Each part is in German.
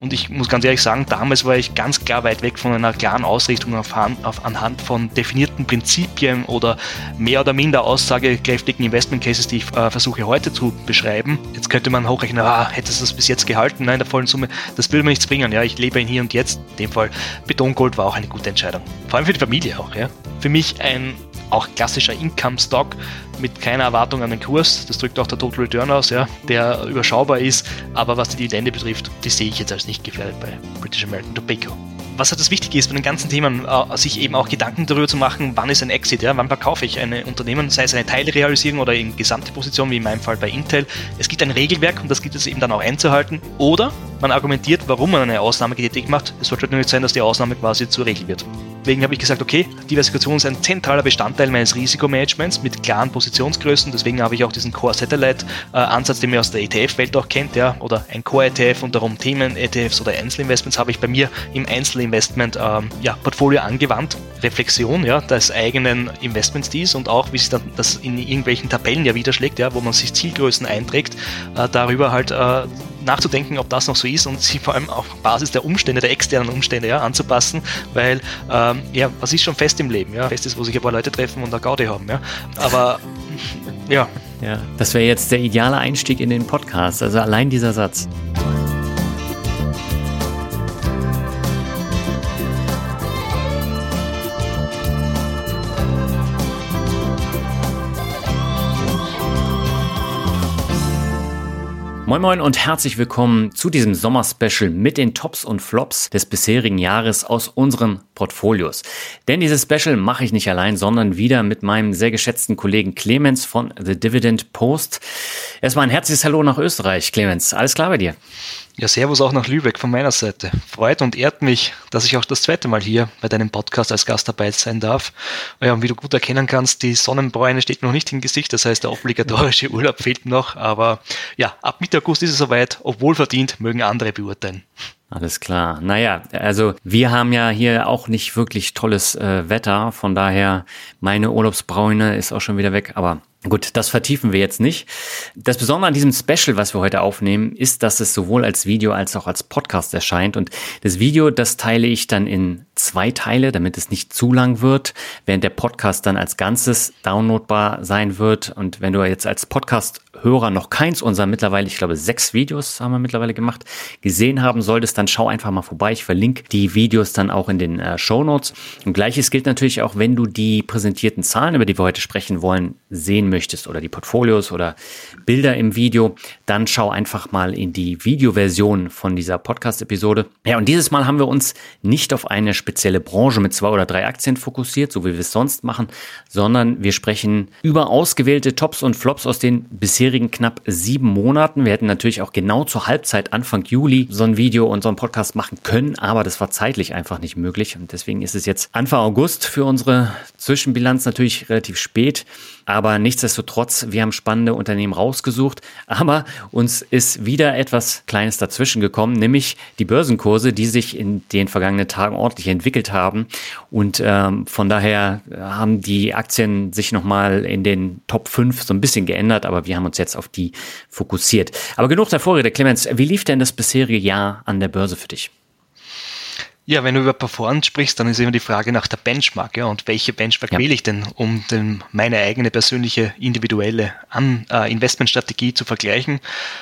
Und ich muss ganz ehrlich sagen, damals war ich ganz klar weit weg von einer klaren Ausrichtung auf, auf, anhand von definierten Prinzipien oder mehr oder minder aussagekräftigen Investment Cases, die ich äh, versuche heute zu beschreiben. Jetzt könnte man hochrechnen, ah, hättest du das bis jetzt gehalten? Nein, in der vollen Summe, das würde mir nichts bringen. Ja, ich lebe in hier und jetzt. In dem Fall Betongold war auch eine gute Entscheidung. Vor allem für die Familie auch. Ja. Für mich ein auch klassischer Income-Stock mit keiner Erwartung an den Kurs. Das drückt auch der Total Return aus, ja, der überschaubar ist. Aber was die Dividende betrifft, die sehe ich jetzt als nicht gefährdet bei British American Tobacco was halt das Wichtige ist bei den ganzen Themen, äh, sich eben auch Gedanken darüber zu machen, wann ist ein Exit, ja, wann verkaufe ich ein Unternehmen, sei es eine Teilrealisierung oder in gesamte Position, wie in meinem Fall bei Intel. Es gibt ein Regelwerk und das gibt es eben dann auch einzuhalten. Oder man argumentiert, warum man eine Ausnahme getätigt macht. Es sollte nur nicht sein, dass die Ausnahme quasi zur Regel wird. Deswegen habe ich gesagt, okay, Diversifikation ist ein zentraler Bestandteil meines Risikomanagements mit klaren Positionsgrößen. Deswegen habe ich auch diesen Core Satellite äh, den man aus der ETF-Welt auch kennt, ja, oder ein Core ETF und darum Themen ETFs oder Einzelinvestments habe ich bei mir im Einzelinvestment ähm, ja, Portfolio angewandt. Reflexion ja, des eigenen Investmentstils und auch, wie sich dann das in irgendwelchen Tabellen ja widerschlägt, ja, wo man sich Zielgrößen einträgt, äh, darüber halt äh, nachzudenken, ob das noch so ist und sich vor allem auf Basis der Umstände, der externen Umstände ja, anzupassen, weil ähm, ja, was ist schon fest im Leben? Ja? Fest ist, wo sich ein paar Leute treffen und eine Gaudi haben. Ja? Aber ja. Ja, das wäre jetzt der ideale Einstieg in den Podcast. Also allein dieser Satz. Moin Moin und herzlich willkommen zu diesem Sommerspecial mit den Tops und Flops des bisherigen Jahres aus unseren Portfolios. Denn dieses Special mache ich nicht allein, sondern wieder mit meinem sehr geschätzten Kollegen Clemens von The Dividend Post. Erstmal ein herzliches Hallo nach Österreich, Clemens. Alles klar bei dir? Ja, Servus auch nach Lübeck von meiner Seite. Freut und ehrt mich, dass ich auch das zweite Mal hier bei deinem Podcast als Gast dabei sein darf. Ja, und wie du gut erkennen kannst, die Sonnenbräune steht noch nicht im Gesicht, das heißt, der obligatorische Urlaub fehlt noch. Aber ja, ab Mitte August ist es soweit, obwohl verdient, mögen andere beurteilen. Alles klar. Naja, also wir haben ja hier auch nicht wirklich tolles äh, Wetter, von daher meine Urlaubsbräune ist auch schon wieder weg, aber Gut, das vertiefen wir jetzt nicht. Das Besondere an diesem Special, was wir heute aufnehmen, ist, dass es sowohl als Video als auch als Podcast erscheint. Und das Video, das teile ich dann in zwei Teile, damit es nicht zu lang wird, während der Podcast dann als Ganzes downloadbar sein wird. Und wenn du jetzt als Podcast-Hörer noch keins unserer mittlerweile, ich glaube, sechs Videos haben wir mittlerweile gemacht, gesehen haben solltest, dann schau einfach mal vorbei. Ich verlinke die Videos dann auch in den äh, Show Notes. Und gleiches gilt natürlich auch, wenn du die präsentierten Zahlen, über die wir heute sprechen wollen, sehen möchtest oder die Portfolios oder Bilder im Video, dann schau einfach mal in die Videoversion von dieser Podcast-Episode. Ja, und dieses Mal haben wir uns nicht auf eine spezielle Branche mit zwei oder drei Aktien fokussiert, so wie wir es sonst machen, sondern wir sprechen über ausgewählte Tops und Flops aus den bisherigen knapp sieben Monaten. Wir hätten natürlich auch genau zur Halbzeit Anfang Juli so ein Video und so einen Podcast machen können, aber das war zeitlich einfach nicht möglich und deswegen ist es jetzt Anfang August für unsere Zwischenbilanz natürlich relativ spät. Aber nichtsdestotrotz, wir haben spannende Unternehmen rausgesucht, aber uns ist wieder etwas Kleines dazwischen gekommen, nämlich die Börsenkurse, die sich in den vergangenen Tagen ordentlich entwickelt haben. Und ähm, von daher haben die Aktien sich nochmal in den Top 5 so ein bisschen geändert, aber wir haben uns jetzt auf die fokussiert. Aber genug der Vorrede, Clemens, wie lief denn das bisherige Jahr an der Börse für dich? Ja, wenn du über Performance sprichst, dann ist immer die Frage nach der Benchmark, ja, und welche Benchmark ja. wähle ich denn, um den, meine eigene persönliche individuelle an, äh, Investmentstrategie zu vergleichen.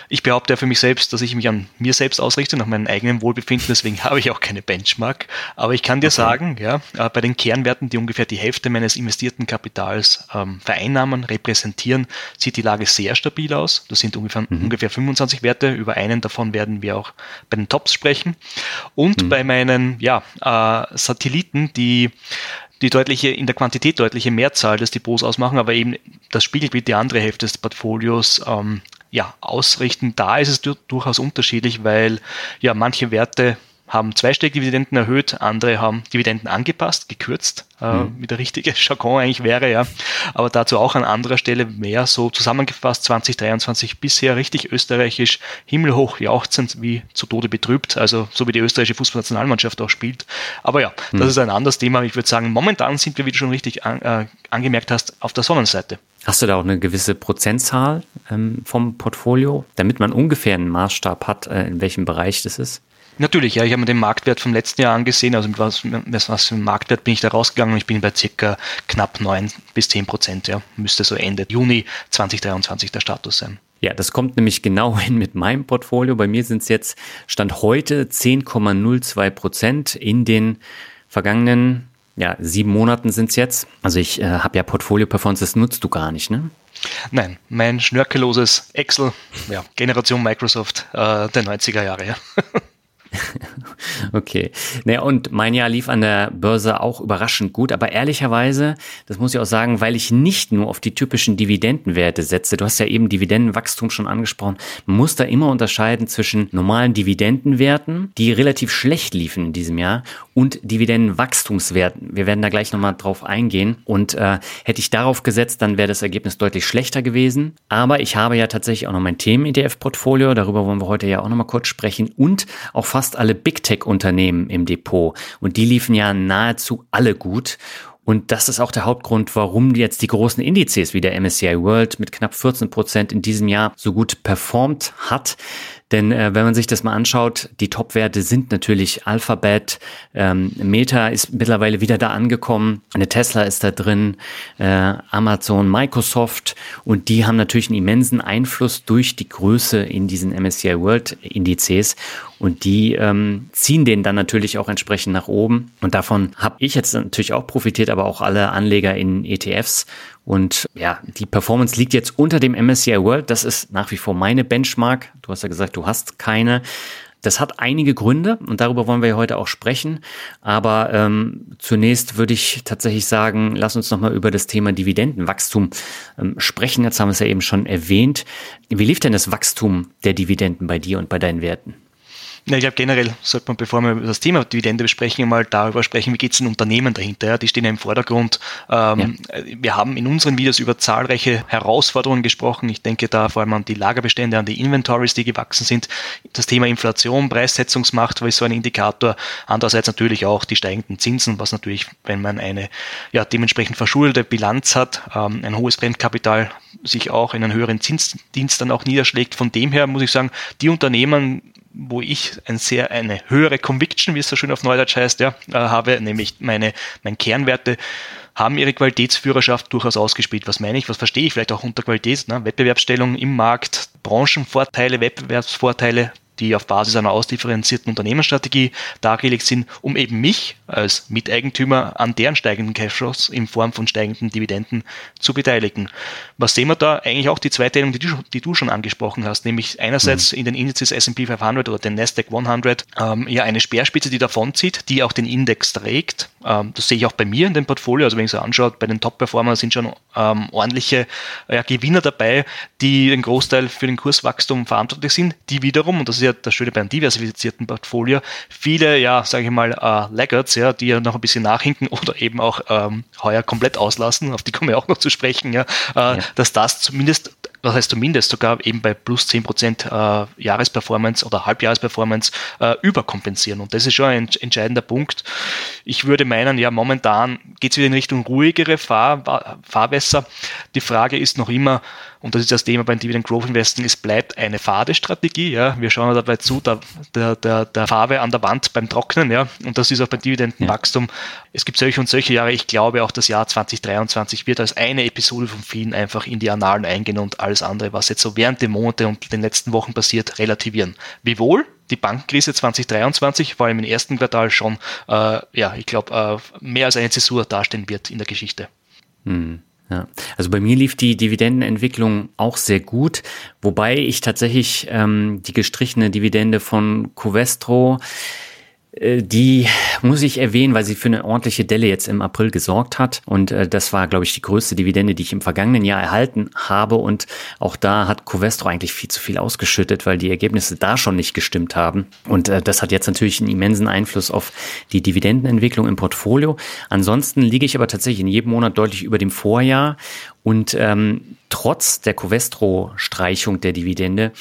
Ich behaupte ja für mich selbst, dass ich mich an mir selbst ausrichte, nach meinem eigenen Wohlbefinden, deswegen habe ich auch keine Benchmark. Aber ich kann dir okay. sagen, ja, äh, bei den Kernwerten, die ungefähr die Hälfte meines investierten Kapitals ähm, vereinnahmen, repräsentieren, sieht die Lage sehr stabil aus. Das sind ungefähr, mhm. ungefähr 25 Werte. Über einen davon werden wir auch bei den Tops sprechen. Und mhm. bei meinen ja, äh, Satelliten, die die deutliche, in der Quantität deutliche Mehrzahl des Depots ausmachen, aber eben das Spiegelbild die andere Hälfte des Portfolios ähm, ja, ausrichten. Da ist es durchaus unterschiedlich, weil ja manche Werte haben zweistellige Dividenden erhöht, andere haben Dividenden angepasst, gekürzt, äh, mhm. wie der richtige Jargon eigentlich wäre, ja. Aber dazu auch an anderer Stelle mehr so zusammengefasst 2023 bisher richtig österreichisch, himmelhoch jauchzend wie zu Tode betrübt, also so wie die österreichische Fußballnationalmannschaft auch spielt. Aber ja, mhm. das ist ein anderes Thema. Ich würde sagen, momentan sind wir, wie du schon richtig an, äh, angemerkt hast, auf der Sonnenseite. Hast du da auch eine gewisse Prozentzahl ähm, vom Portfolio, damit man ungefähr einen Maßstab hat, äh, in welchem Bereich das ist? Natürlich, ja. Ich habe mir den Marktwert vom letzten Jahr angesehen. Also mit was, mit was für einem Marktwert bin ich da rausgegangen und ich bin bei circa knapp 9 bis 10 Prozent. Ja. Müsste so Ende Juni 2023 der Status sein. Ja, das kommt nämlich genau hin mit meinem Portfolio. Bei mir sind es jetzt Stand heute 10,02 Prozent in den vergangenen ja, sieben Monaten sind es jetzt. Also ich äh, habe ja Portfolio Performance, das nutzt du gar nicht, ne? Nein, mein schnörkelloses Excel, ja, Generation Microsoft äh, der 90er Jahre, ja. okay. Naja, und mein Jahr lief an der Börse auch überraschend gut, aber ehrlicherweise, das muss ich auch sagen, weil ich nicht nur auf die typischen Dividendenwerte setze. Du hast ja eben Dividendenwachstum schon angesprochen. Man muss da immer unterscheiden zwischen normalen Dividendenwerten, die relativ schlecht liefen in diesem Jahr, und Dividendenwachstumswerten. Wir werden da gleich nochmal drauf eingehen. Und äh, hätte ich darauf gesetzt, dann wäre das Ergebnis deutlich schlechter gewesen. Aber ich habe ja tatsächlich auch noch mein Themen-ETF-Portfolio. Darüber wollen wir heute ja auch nochmal kurz sprechen. Und auch fast fast alle Big Tech-Unternehmen im Depot und die liefen ja nahezu alle gut. Und das ist auch der Hauptgrund, warum jetzt die großen Indizes wie der MSCI World mit knapp 14 Prozent in diesem Jahr so gut performt hat. Denn äh, wenn man sich das mal anschaut, die Top-Werte sind natürlich Alphabet, ähm, Meta ist mittlerweile wieder da angekommen, eine Tesla ist da drin, äh, Amazon, Microsoft und die haben natürlich einen immensen Einfluss durch die Größe in diesen MSCI World Indizes und die ähm, ziehen den dann natürlich auch entsprechend nach oben. Und davon habe ich jetzt natürlich auch profitiert, aber auch alle Anleger in ETFs. Und ja, die Performance liegt jetzt unter dem MSCI World. Das ist nach wie vor meine Benchmark. Du hast ja gesagt, du hast keine. Das hat einige Gründe und darüber wollen wir heute auch sprechen. Aber ähm, zunächst würde ich tatsächlich sagen, lass uns nochmal über das Thema Dividendenwachstum ähm, sprechen. Jetzt haben wir es ja eben schon erwähnt. Wie lief denn das Wachstum der Dividenden bei dir und bei deinen Werten? Ja, ich glaube generell sollte man, bevor wir das Thema Dividende besprechen, mal darüber sprechen, wie geht es den Unternehmen dahinter. Ja? Die stehen ja im Vordergrund. Ähm, ja. Wir haben in unseren Videos über zahlreiche Herausforderungen gesprochen. Ich denke da vor allem an die Lagerbestände, an die Inventories, die gewachsen sind. Das Thema Inflation, Preissetzungsmacht war so ein Indikator. Andererseits natürlich auch die steigenden Zinsen, was natürlich, wenn man eine ja, dementsprechend verschuldete Bilanz hat, ähm, ein hohes Fremdkapital sich auch in einen höheren Zinsdienst dann auch niederschlägt. Von dem her muss ich sagen, die Unternehmen, wo ich ein sehr, eine höhere Conviction, wie es so schön auf Neudeutsch heißt, ja, äh, habe, nämlich meine, meine Kernwerte haben ihre Qualitätsführerschaft durchaus ausgespielt. Was meine ich? Was verstehe ich vielleicht auch unter Qualität? Ne? Wettbewerbsstellung im Markt, Branchenvorteile, Wettbewerbsvorteile, die auf Basis einer ausdifferenzierten Unternehmensstrategie dargelegt sind, um eben mich als Miteigentümer an deren steigenden Cashflows in Form von steigenden Dividenden zu beteiligen. Was sehen wir da? Eigentlich auch die Zweiteilung, die du, die du schon angesprochen hast, nämlich einerseits mhm. in den Indizes S&P 500 oder den Nasdaq 100 ähm, ja eine Speerspitze, die davonzieht, die auch den Index trägt. Ähm, das sehe ich auch bei mir in dem Portfolio. Also wenn ich so anschaue, bei den Top-Performern sind schon ähm, ordentliche äh, Gewinner dabei, die den Großteil für den Kurswachstum verantwortlich sind, die wiederum, und das ist ja das Schöne beim diversifizierten Portfolio, viele, ja, sage ich mal, äh, Laggards, ja, die ja noch ein bisschen nachhinken oder eben auch ähm, heuer komplett auslassen, auf die kommen wir auch noch zu sprechen, ja, äh, ja. dass das zumindest was heißt zumindest sogar eben bei plus 10% äh, Jahresperformance oder Halbjahresperformance äh, überkompensieren. Und das ist schon ein entscheidender Punkt. Ich würde meinen, ja, momentan geht es wieder in Richtung ruhigere Fahr Fahrwässer. Die Frage ist noch immer, und das ist das Thema beim Dividend Growth Investing, es bleibt eine Fadestrategie. Ja. Wir schauen dabei zu, der, der, der, der Farbe an der Wand beim Trocknen. Ja. Und das ist auch beim Dividendenwachstum. Ja. Es gibt solche und solche Jahre. Ich glaube, auch das Jahr 2023 wird als eine Episode von vielen einfach in die Annalen eingehen und alles andere, was jetzt so während der Monate und den letzten Wochen passiert, relativieren. Wiewohl die Bankenkrise 2023 vor allem im ersten Quartal schon, äh, ja, ich glaube, äh, mehr als eine Zäsur darstellen wird in der Geschichte. Hm. Ja, also bei mir lief die Dividendenentwicklung auch sehr gut, wobei ich tatsächlich ähm, die gestrichene Dividende von Covestro die muss ich erwähnen, weil sie für eine ordentliche Delle jetzt im April gesorgt hat. Und äh, das war, glaube ich, die größte Dividende, die ich im vergangenen Jahr erhalten habe. Und auch da hat Covestro eigentlich viel zu viel ausgeschüttet, weil die Ergebnisse da schon nicht gestimmt haben. Und äh, das hat jetzt natürlich einen immensen Einfluss auf die Dividendenentwicklung im Portfolio. Ansonsten liege ich aber tatsächlich in jedem Monat deutlich über dem Vorjahr. Und ähm, trotz der Covestro-Streichung der Dividende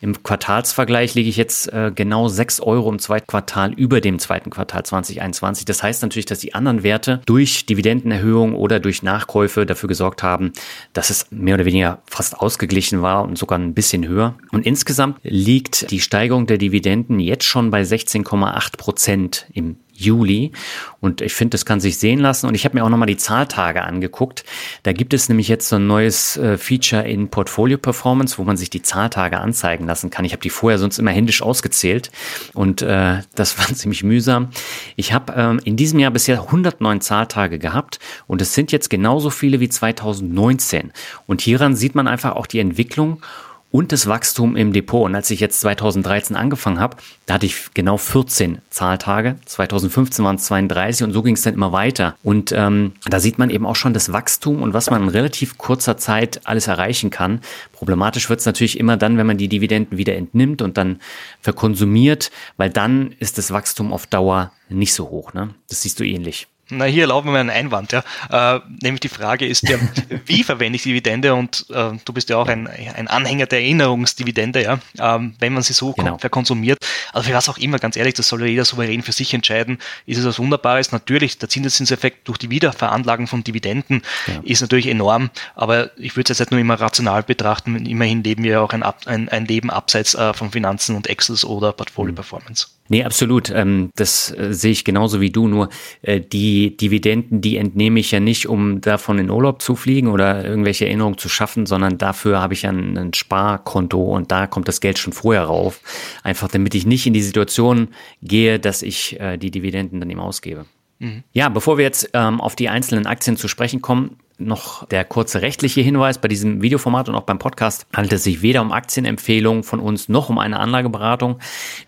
im Quartalsvergleich liege ich jetzt äh, genau 6 Euro im zweiten Quartal über dem zweiten Quartal 2021. Das heißt natürlich, dass die anderen Werte durch Dividendenerhöhung oder durch Nachkäufe dafür gesorgt haben, dass es mehr oder weniger fast ausgeglichen war und sogar ein bisschen höher. Und insgesamt liegt die Steigerung der Dividenden jetzt schon bei 16,8 Prozent im Juli. Und ich finde, das kann sich sehen lassen. Und ich habe mir auch nochmal die Zahltage angeguckt. Da gibt es nämlich jetzt so ein neues äh, Feature in Portfolio Performance, wo man sich die Zahltage anzeigen lassen kann. Ich habe die vorher sonst immer händisch ausgezählt und äh, das war ziemlich mühsam. Ich habe ähm, in diesem Jahr bisher 109 Zahltage gehabt und es sind jetzt genauso viele wie 2019. Und hieran sieht man einfach auch die Entwicklung und das Wachstum im Depot. Und als ich jetzt 2013 angefangen habe, da hatte ich genau 14 Zahltage. 2015 waren es 32 und so ging es dann immer weiter. Und ähm, da sieht man eben auch schon das Wachstum und was man in relativ kurzer Zeit alles erreichen kann. Problematisch wird es natürlich immer dann, wenn man die Dividenden wieder entnimmt und dann verkonsumiert, weil dann ist das Wachstum auf Dauer nicht so hoch. Ne? Das siehst du ähnlich. Na, hier erlauben wir einen Einwand, ja. Äh, nämlich die Frage ist ja, wie verwende ich Dividende? Und äh, du bist ja auch ein, ein Anhänger der Erinnerungsdividende, ja, ähm, wenn man sie so genau. verkonsumiert. Also für was auch immer, ganz ehrlich, das soll ja jeder souverän für sich entscheiden. Ist es was Wunderbares? Natürlich, der Zinseszinseffekt durch die Wiederveranlagung von Dividenden ja. ist natürlich enorm, aber ich würde es jetzt nicht nur immer rational betrachten. Immerhin leben wir ja auch ein, ein, ein Leben abseits äh, von Finanzen und Excels oder Portfolio Performance. Nee, absolut. Ähm, das äh, sehe ich genauso wie du. Nur äh, die Dividenden, die entnehme ich ja nicht, um davon in Urlaub zu fliegen oder irgendwelche Erinnerungen zu schaffen, sondern dafür habe ich ja ein, ein Sparkonto und da kommt das Geld schon vorher rauf. Einfach damit ich nicht in die Situation gehe, dass ich äh, die Dividenden dann eben ausgebe. Mhm. Ja, bevor wir jetzt ähm, auf die einzelnen Aktien zu sprechen kommen, noch der kurze rechtliche Hinweis bei diesem Videoformat und auch beim Podcast handelt es sich weder um Aktienempfehlungen von uns noch um eine Anlageberatung.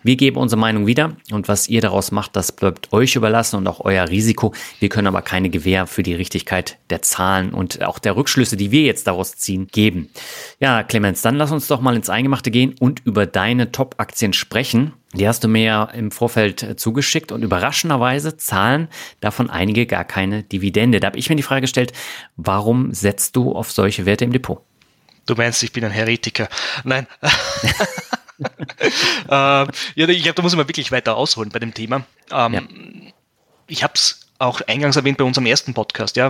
Wir geben unsere Meinung wieder und was ihr daraus macht, das bleibt euch überlassen und auch euer Risiko. Wir können aber keine Gewähr für die Richtigkeit der Zahlen und auch der Rückschlüsse, die wir jetzt daraus ziehen, geben. Ja, Clemens, dann lass uns doch mal ins Eingemachte gehen und über deine Top-Aktien sprechen. Die hast du mir ja im Vorfeld äh, zugeschickt und überraschenderweise zahlen davon einige gar keine Dividende. Da habe ich mir die Frage gestellt, warum setzt du auf solche Werte im Depot? Du meinst, ich bin ein Heretiker. Nein. äh, ja, ich glaube, da muss man wirklich weiter ausholen bei dem Thema. Ähm, ja. Ich habe es auch eingangs erwähnt bei unserem ersten Podcast, ja,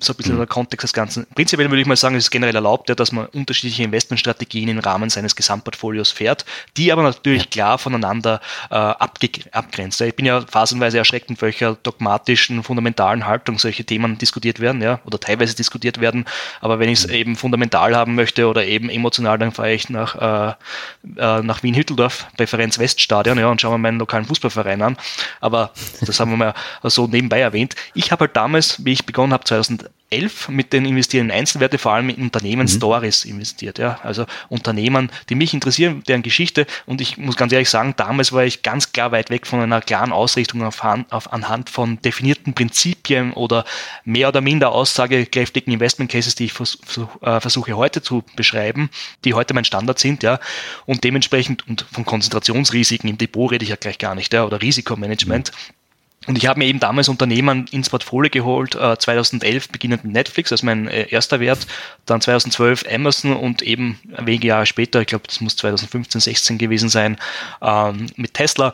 so ein bisschen mhm. der Kontext des Ganzen. Prinzipiell würde ich mal sagen, es ist generell erlaubt, ja, dass man unterschiedliche Investmentstrategien im Rahmen seines Gesamtportfolios fährt, die aber natürlich klar voneinander äh, abgrenzt. Ja, ich bin ja phasenweise erschreckt, in welcher dogmatischen, fundamentalen Haltung solche Themen diskutiert werden, ja, oder teilweise diskutiert werden. Aber wenn ich es mhm. eben fundamental haben möchte oder eben emotional, dann fahre ich nach, äh, äh, nach Wien-Hütteldorf, Präferenz Weststadion, ja, und schaue mir meinen lokalen Fußballverein an. Aber das haben wir mal so nebenbei erwähnt. Ich habe halt damals, wie ich begonnen habe, 2011 mit den Investieren in Einzelwerte, vor allem in Unternehmen-Stories mhm. investiert. Ja? Also Unternehmen, die mich interessieren, deren Geschichte. Und ich muss ganz ehrlich sagen, damals war ich ganz klar weit weg von einer klaren Ausrichtung auf, auf anhand von definierten Prinzipien oder mehr oder minder aussagekräftigen Investment Cases, die ich vers äh, versuche heute zu beschreiben, die heute mein Standard sind. Ja? Und dementsprechend, und von Konzentrationsrisiken im Depot rede ich ja gleich gar nicht, ja? oder Risikomanagement. Mhm und ich habe mir eben damals Unternehmen ins Portfolio geholt, äh, 2011 beginnend mit Netflix als mein äh, erster Wert, dann 2012 Amazon und eben wenige Jahre später, ich glaube, das muss 2015, 16 gewesen sein, ähm, mit Tesla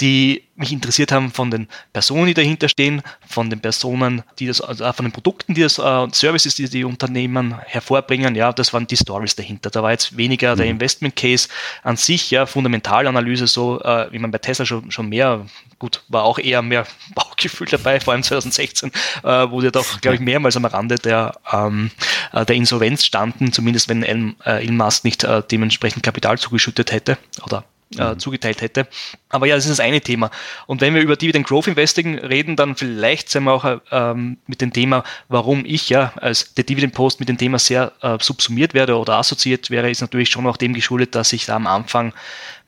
die mich interessiert haben von den Personen, die dahinter stehen, von den Personen, die das, also von den Produkten, die das, uh, Services, die die Unternehmen hervorbringen. Ja, das waren die Stories dahinter. Da war jetzt weniger mhm. der Investment Case an sich, ja, Fundamentalanalyse, so uh, wie man bei Tesla schon, schon mehr, gut, war auch eher mehr Bauchgefühl dabei, vor allem 2016, uh, äh, wo wir doch, glaube ich, mehrmals am Rande der, ähm, der Insolvenz standen, zumindest wenn Elon Musk nicht dementsprechend Kapital zugeschüttet hätte oder äh, mhm. zugeteilt hätte. Aber ja, das ist das eine Thema. Und wenn wir über Dividend Growth Investing reden, dann vielleicht sind wir auch ähm, mit dem Thema, warum ich ja als der Dividend Post mit dem Thema sehr äh, subsumiert werde oder assoziiert wäre, ist natürlich schon auch dem geschuldet, dass ich da am Anfang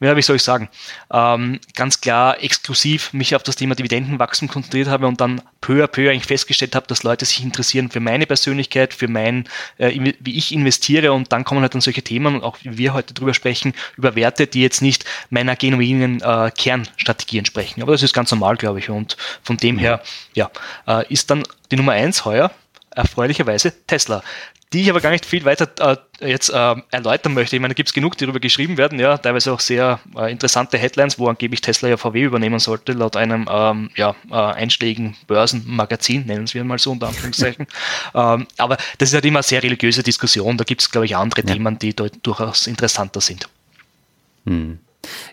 ja, wie soll ich sagen, ähm, ganz klar exklusiv mich auf das Thema Dividendenwachstum konzentriert habe und dann peu à peu eigentlich festgestellt habe, dass Leute sich interessieren für meine Persönlichkeit, für mein, äh, wie ich investiere und dann kommen halt dann solche Themen, auch wie wir heute drüber sprechen, über Werte, die jetzt nicht meiner genuinen äh, Kernstrategie entsprechen. Aber das ist ganz normal, glaube ich. Und von dem her, ja, äh, ist dann die Nummer eins heuer erfreulicherweise Tesla die ich aber gar nicht viel weiter äh, jetzt äh, erläutern möchte. Ich meine, da gibt es genug, die darüber geschrieben werden, ja, teilweise auch sehr äh, interessante Headlines, wo angeblich Tesla ja VW übernehmen sollte, laut einem ähm, ja, äh, einschlägigen Börsenmagazin, nennen wir mal so unter Anführungszeichen. ähm, aber das ist halt immer eine sehr religiöse Diskussion, da gibt es, glaube ich, andere ja. Themen, die durchaus interessanter sind. Hm.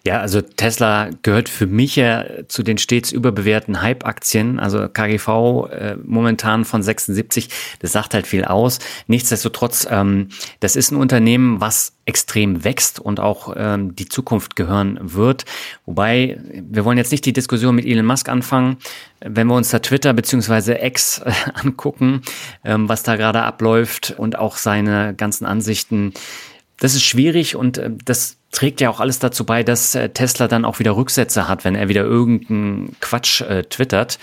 Ja, also Tesla gehört für mich ja zu den stets überbewerteten Hype-Aktien. Also KGV äh, momentan von 76, das sagt halt viel aus. Nichtsdestotrotz, ähm, das ist ein Unternehmen, was extrem wächst und auch ähm, die Zukunft gehören wird. Wobei, wir wollen jetzt nicht die Diskussion mit Elon Musk anfangen. Wenn wir uns da Twitter beziehungsweise X äh, angucken, ähm, was da gerade abläuft und auch seine ganzen Ansichten, das ist schwierig und äh, das trägt ja auch alles dazu bei, dass äh, Tesla dann auch wieder Rücksätze hat, wenn er wieder irgendeinen Quatsch äh, twittert.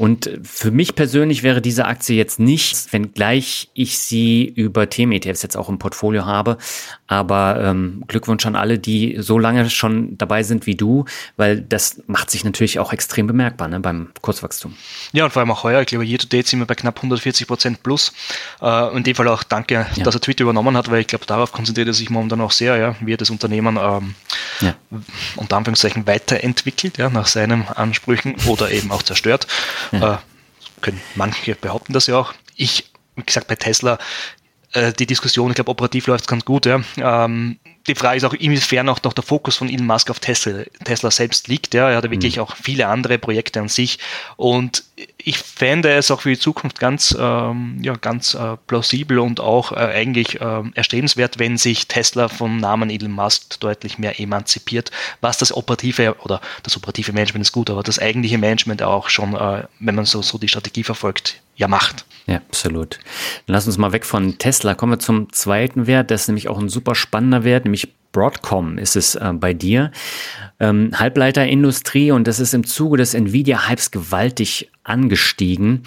Und für mich persönlich wäre diese Aktie jetzt nicht, wenngleich ich sie über Themen-ETFs jetzt auch im Portfolio habe. Aber ähm, Glückwunsch an alle, die so lange schon dabei sind wie du, weil das macht sich natürlich auch extrem bemerkbar ne, beim Kurzwachstum. Ja, und vor allem auch heuer, ich glaube, year to date sind wir bei knapp 140 Prozent plus. Äh, in dem Fall auch danke, ja. dass er Twitter übernommen hat, weil ich glaube, darauf konzentriert er sich momentan auch sehr, ja, wie er das Unternehmen ähm, ja. unter Anführungszeichen weiterentwickelt, ja, nach seinen Ansprüchen oder eben auch zerstört. Ja. Äh, können manche behaupten das ja auch. Ich, wie gesagt, bei Tesla, äh, die Diskussion, ich glaube, operativ läuft es ganz gut. Ja. Ähm, die Frage ist auch, inwiefern auch noch der Fokus von Elon Musk auf Tesla, Tesla selbst liegt. Ja. Er hat wirklich mhm. auch viele andere Projekte an sich. Und ich fände es auch für die Zukunft ganz, ähm, ja, ganz äh, plausibel und auch äh, eigentlich äh, erstrebenswert, wenn sich Tesla vom Namen Elon Musk deutlich mehr emanzipiert, was das operative oder das operative Management ist gut, aber das eigentliche Management auch schon, äh, wenn man so, so die Strategie verfolgt, ja macht. Ja, absolut. Dann lass uns mal weg von Tesla. Kommen wir zum zweiten Wert. Das ist nämlich auch ein super spannender Wert, nämlich Broadcom ist es äh, bei dir. Ähm, Halbleiterindustrie und das ist im Zuge des Nvidia-Hypes gewaltig angestiegen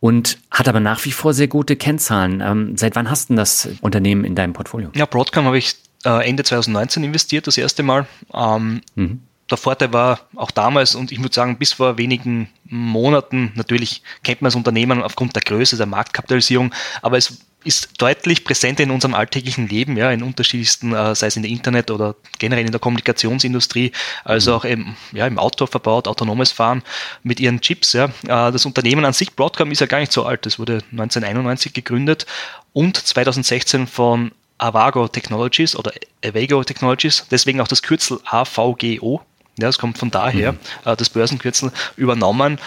und hat aber nach wie vor sehr gute Kennzahlen. Ähm, seit wann hast du das Unternehmen in deinem Portfolio? Ja, Broadcom habe ich äh, Ende 2019 investiert, das erste Mal. Ähm, mhm. Der Vorteil war auch damals und ich würde sagen bis vor wenigen Monaten, natürlich kennt man das Unternehmen aufgrund der Größe, der Marktkapitalisierung, aber es ist deutlich präsent in unserem alltäglichen Leben, ja, in unterschiedlichsten, äh, sei es in der Internet oder generell in der Kommunikationsindustrie, also auch im, ja, im Auto verbaut, autonomes Fahren mit ihren Chips. Ja. Äh, das Unternehmen an sich, Broadcom, ist ja gar nicht so alt. Das wurde 1991 gegründet und 2016 von Avago Technologies oder Avago Technologies, deswegen auch das Kürzel AVGO. Ja, das kommt von daher, mhm. äh, das Börsenkürzel übernommen.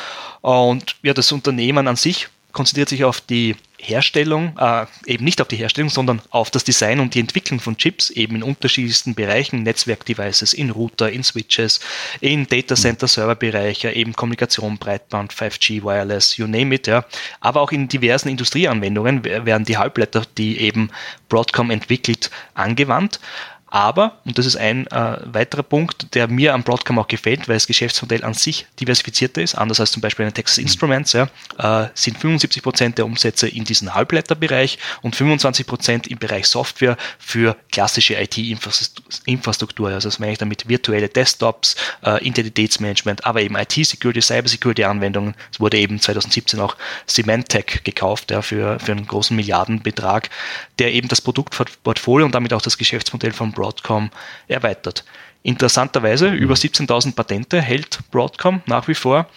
Und ja, das Unternehmen an sich konzentriert sich auf die Herstellung, äh, eben nicht auf die Herstellung, sondern auf das Design und die Entwicklung von Chips, eben in unterschiedlichsten Bereichen, Netzwerkdevices, in Router, in Switches, in Data Center Serverbereiche, eben Kommunikation, Breitband, 5G, Wireless, you name it, ja. Aber auch in diversen Industrieanwendungen werden die Halbleiter, die eben Broadcom entwickelt, angewandt. Aber, und das ist ein äh, weiterer Punkt, der mir am Broadcom auch gefällt, weil das Geschäftsmodell an sich diversifizierter ist, anders als zum Beispiel eine Texas Instruments, ja, äh, sind 75 Prozent der Umsätze in diesem Halbleiterbereich und 25 Prozent im Bereich Software für klassische IT-Infrastruktur. Also das meine ich damit virtuelle Desktops, äh, Identitätsmanagement, aber eben IT-Security, Cyber-Security-Anwendungen. Es wurde eben 2017 auch Symantec gekauft ja, für, für einen großen Milliardenbetrag, der eben das Produktportfolio und damit auch das Geschäftsmodell von Broadcom erweitert. Interessanterweise, mhm. über 17.000 Patente hält Broadcom nach wie vor.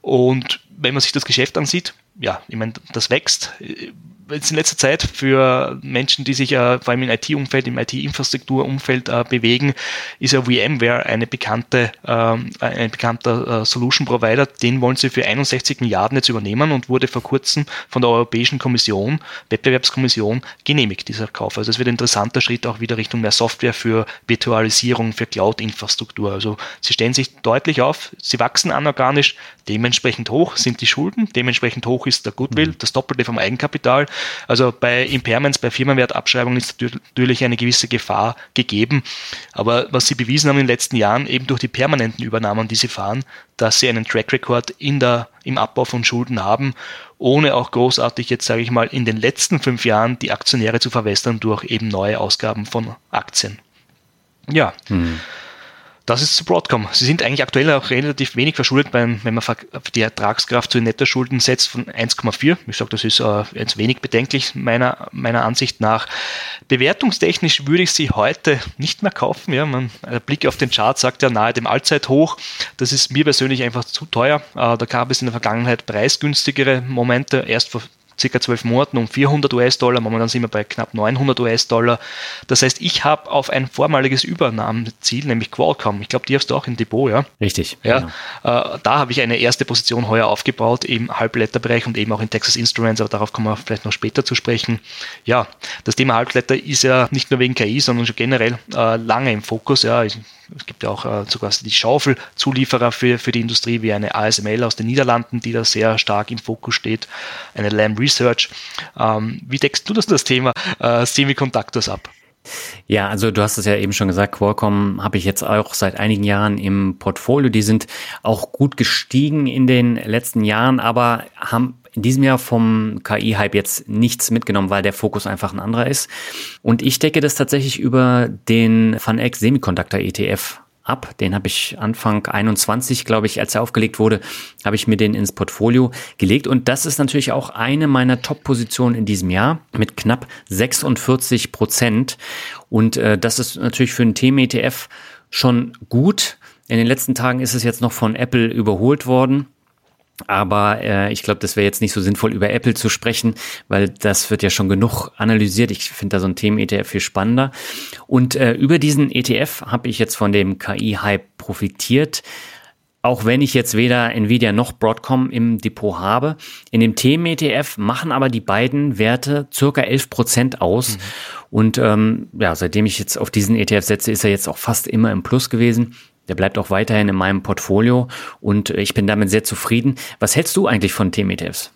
Und wenn man sich das Geschäft ansieht, ja, ich meine, das wächst jetzt in letzter Zeit für Menschen, die sich äh, vor allem im IT-Umfeld, im IT-Infrastrukturumfeld äh, bewegen, ist ja VMware eine bekannte, ähm, ein bekannter äh, Solution Provider. Den wollen sie für 61 Milliarden jetzt übernehmen und wurde vor kurzem von der Europäischen Kommission, Wettbewerbskommission, genehmigt, dieser Kauf. Also es wird ein interessanter Schritt auch wieder Richtung mehr Software für Virtualisierung, für Cloud-Infrastruktur. Also sie stellen sich deutlich auf, sie wachsen anorganisch, dementsprechend hoch sind die Schulden, dementsprechend hoch hoch ist der Goodwill, mhm. das Doppelte vom Eigenkapital. Also bei Impairments, bei Firmenwertabschreibungen ist natürlich eine gewisse Gefahr gegeben. Aber was sie bewiesen haben in den letzten Jahren, eben durch die permanenten Übernahmen, die sie fahren, dass sie einen Track Record in der, im Abbau von Schulden haben, ohne auch großartig jetzt, sage ich mal, in den letzten fünf Jahren die Aktionäre zu verwässern durch eben neue Ausgaben von Aktien. Ja. Mhm. Das ist zu Broadcom. Sie sind eigentlich aktuell auch relativ wenig verschuldet, beim, wenn man die Ertragskraft zu den Nettoschulden setzt von 1,4. Ich sage, das ist äh, wenig bedenklich meiner, meiner Ansicht nach. Bewertungstechnisch würde ich sie heute nicht mehr kaufen. Ja, man, der Blick auf den Chart sagt ja nahe dem Allzeithoch. Das ist mir persönlich einfach zu teuer. Äh, da gab es in der Vergangenheit preisgünstigere Momente. Erst vor circa zwölf Monaten um 400 US-Dollar, momentan sind wir bei knapp 900 US-Dollar. Das heißt, ich habe auf ein vormaliges Übernahmeziel, nämlich Qualcomm, ich glaube, die hast du auch im Depot, ja? Richtig. Ja, genau. äh, da habe ich eine erste Position heuer aufgebaut im Halbleiterbereich und eben auch in Texas Instruments, aber darauf kommen wir vielleicht noch später zu sprechen. Ja, das Thema Halbleiter ist ja nicht nur wegen KI, sondern schon generell äh, lange im Fokus. Ja, ich, es gibt ja auch äh, sogar die Schaufelzulieferer für, für die Industrie, wie eine ASML aus den Niederlanden, die da sehr stark im Fokus steht, eine Lam Research. Ähm, wie deckst du das, das Thema äh, Semiconductors ab? Ja, also du hast es ja eben schon gesagt, Qualcomm habe ich jetzt auch seit einigen Jahren im Portfolio. Die sind auch gut gestiegen in den letzten Jahren, aber haben in diesem Jahr vom KI-Hype jetzt nichts mitgenommen, weil der Fokus einfach ein anderer ist. Und ich decke das tatsächlich über den FunX Semiconductor ETF ab. Den habe ich Anfang 21, glaube ich, als er aufgelegt wurde, habe ich mir den ins Portfolio gelegt. Und das ist natürlich auch eine meiner Top-Positionen in diesem Jahr mit knapp 46 Prozent. Und äh, das ist natürlich für einen Themen-ETF schon gut. In den letzten Tagen ist es jetzt noch von Apple überholt worden. Aber äh, ich glaube, das wäre jetzt nicht so sinnvoll, über Apple zu sprechen, weil das wird ja schon genug analysiert. Ich finde da so ein Themen-ETF viel spannender. Und äh, über diesen ETF habe ich jetzt von dem KI-Hype profitiert. Auch wenn ich jetzt weder Nvidia noch Broadcom im Depot habe. In dem Themen-ETF machen aber die beiden Werte circa 11 Prozent aus. Mhm. Und ähm, ja, seitdem ich jetzt auf diesen ETF setze, ist er jetzt auch fast immer im Plus gewesen. Der bleibt auch weiterhin in meinem Portfolio und ich bin damit sehr zufrieden. Was hältst du eigentlich von Themen-ETFs?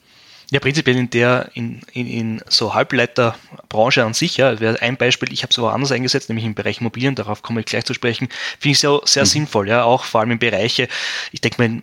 Ja, prinzipiell in der, in, in, in so Halbleiterbranche an sich, ja, wäre ein Beispiel, ich habe es aber anders eingesetzt, nämlich im Bereich Immobilien, darauf komme ich gleich zu sprechen, finde ich sehr, sehr mhm. sinnvoll, ja, auch vor allem in Bereiche, ich denke mal,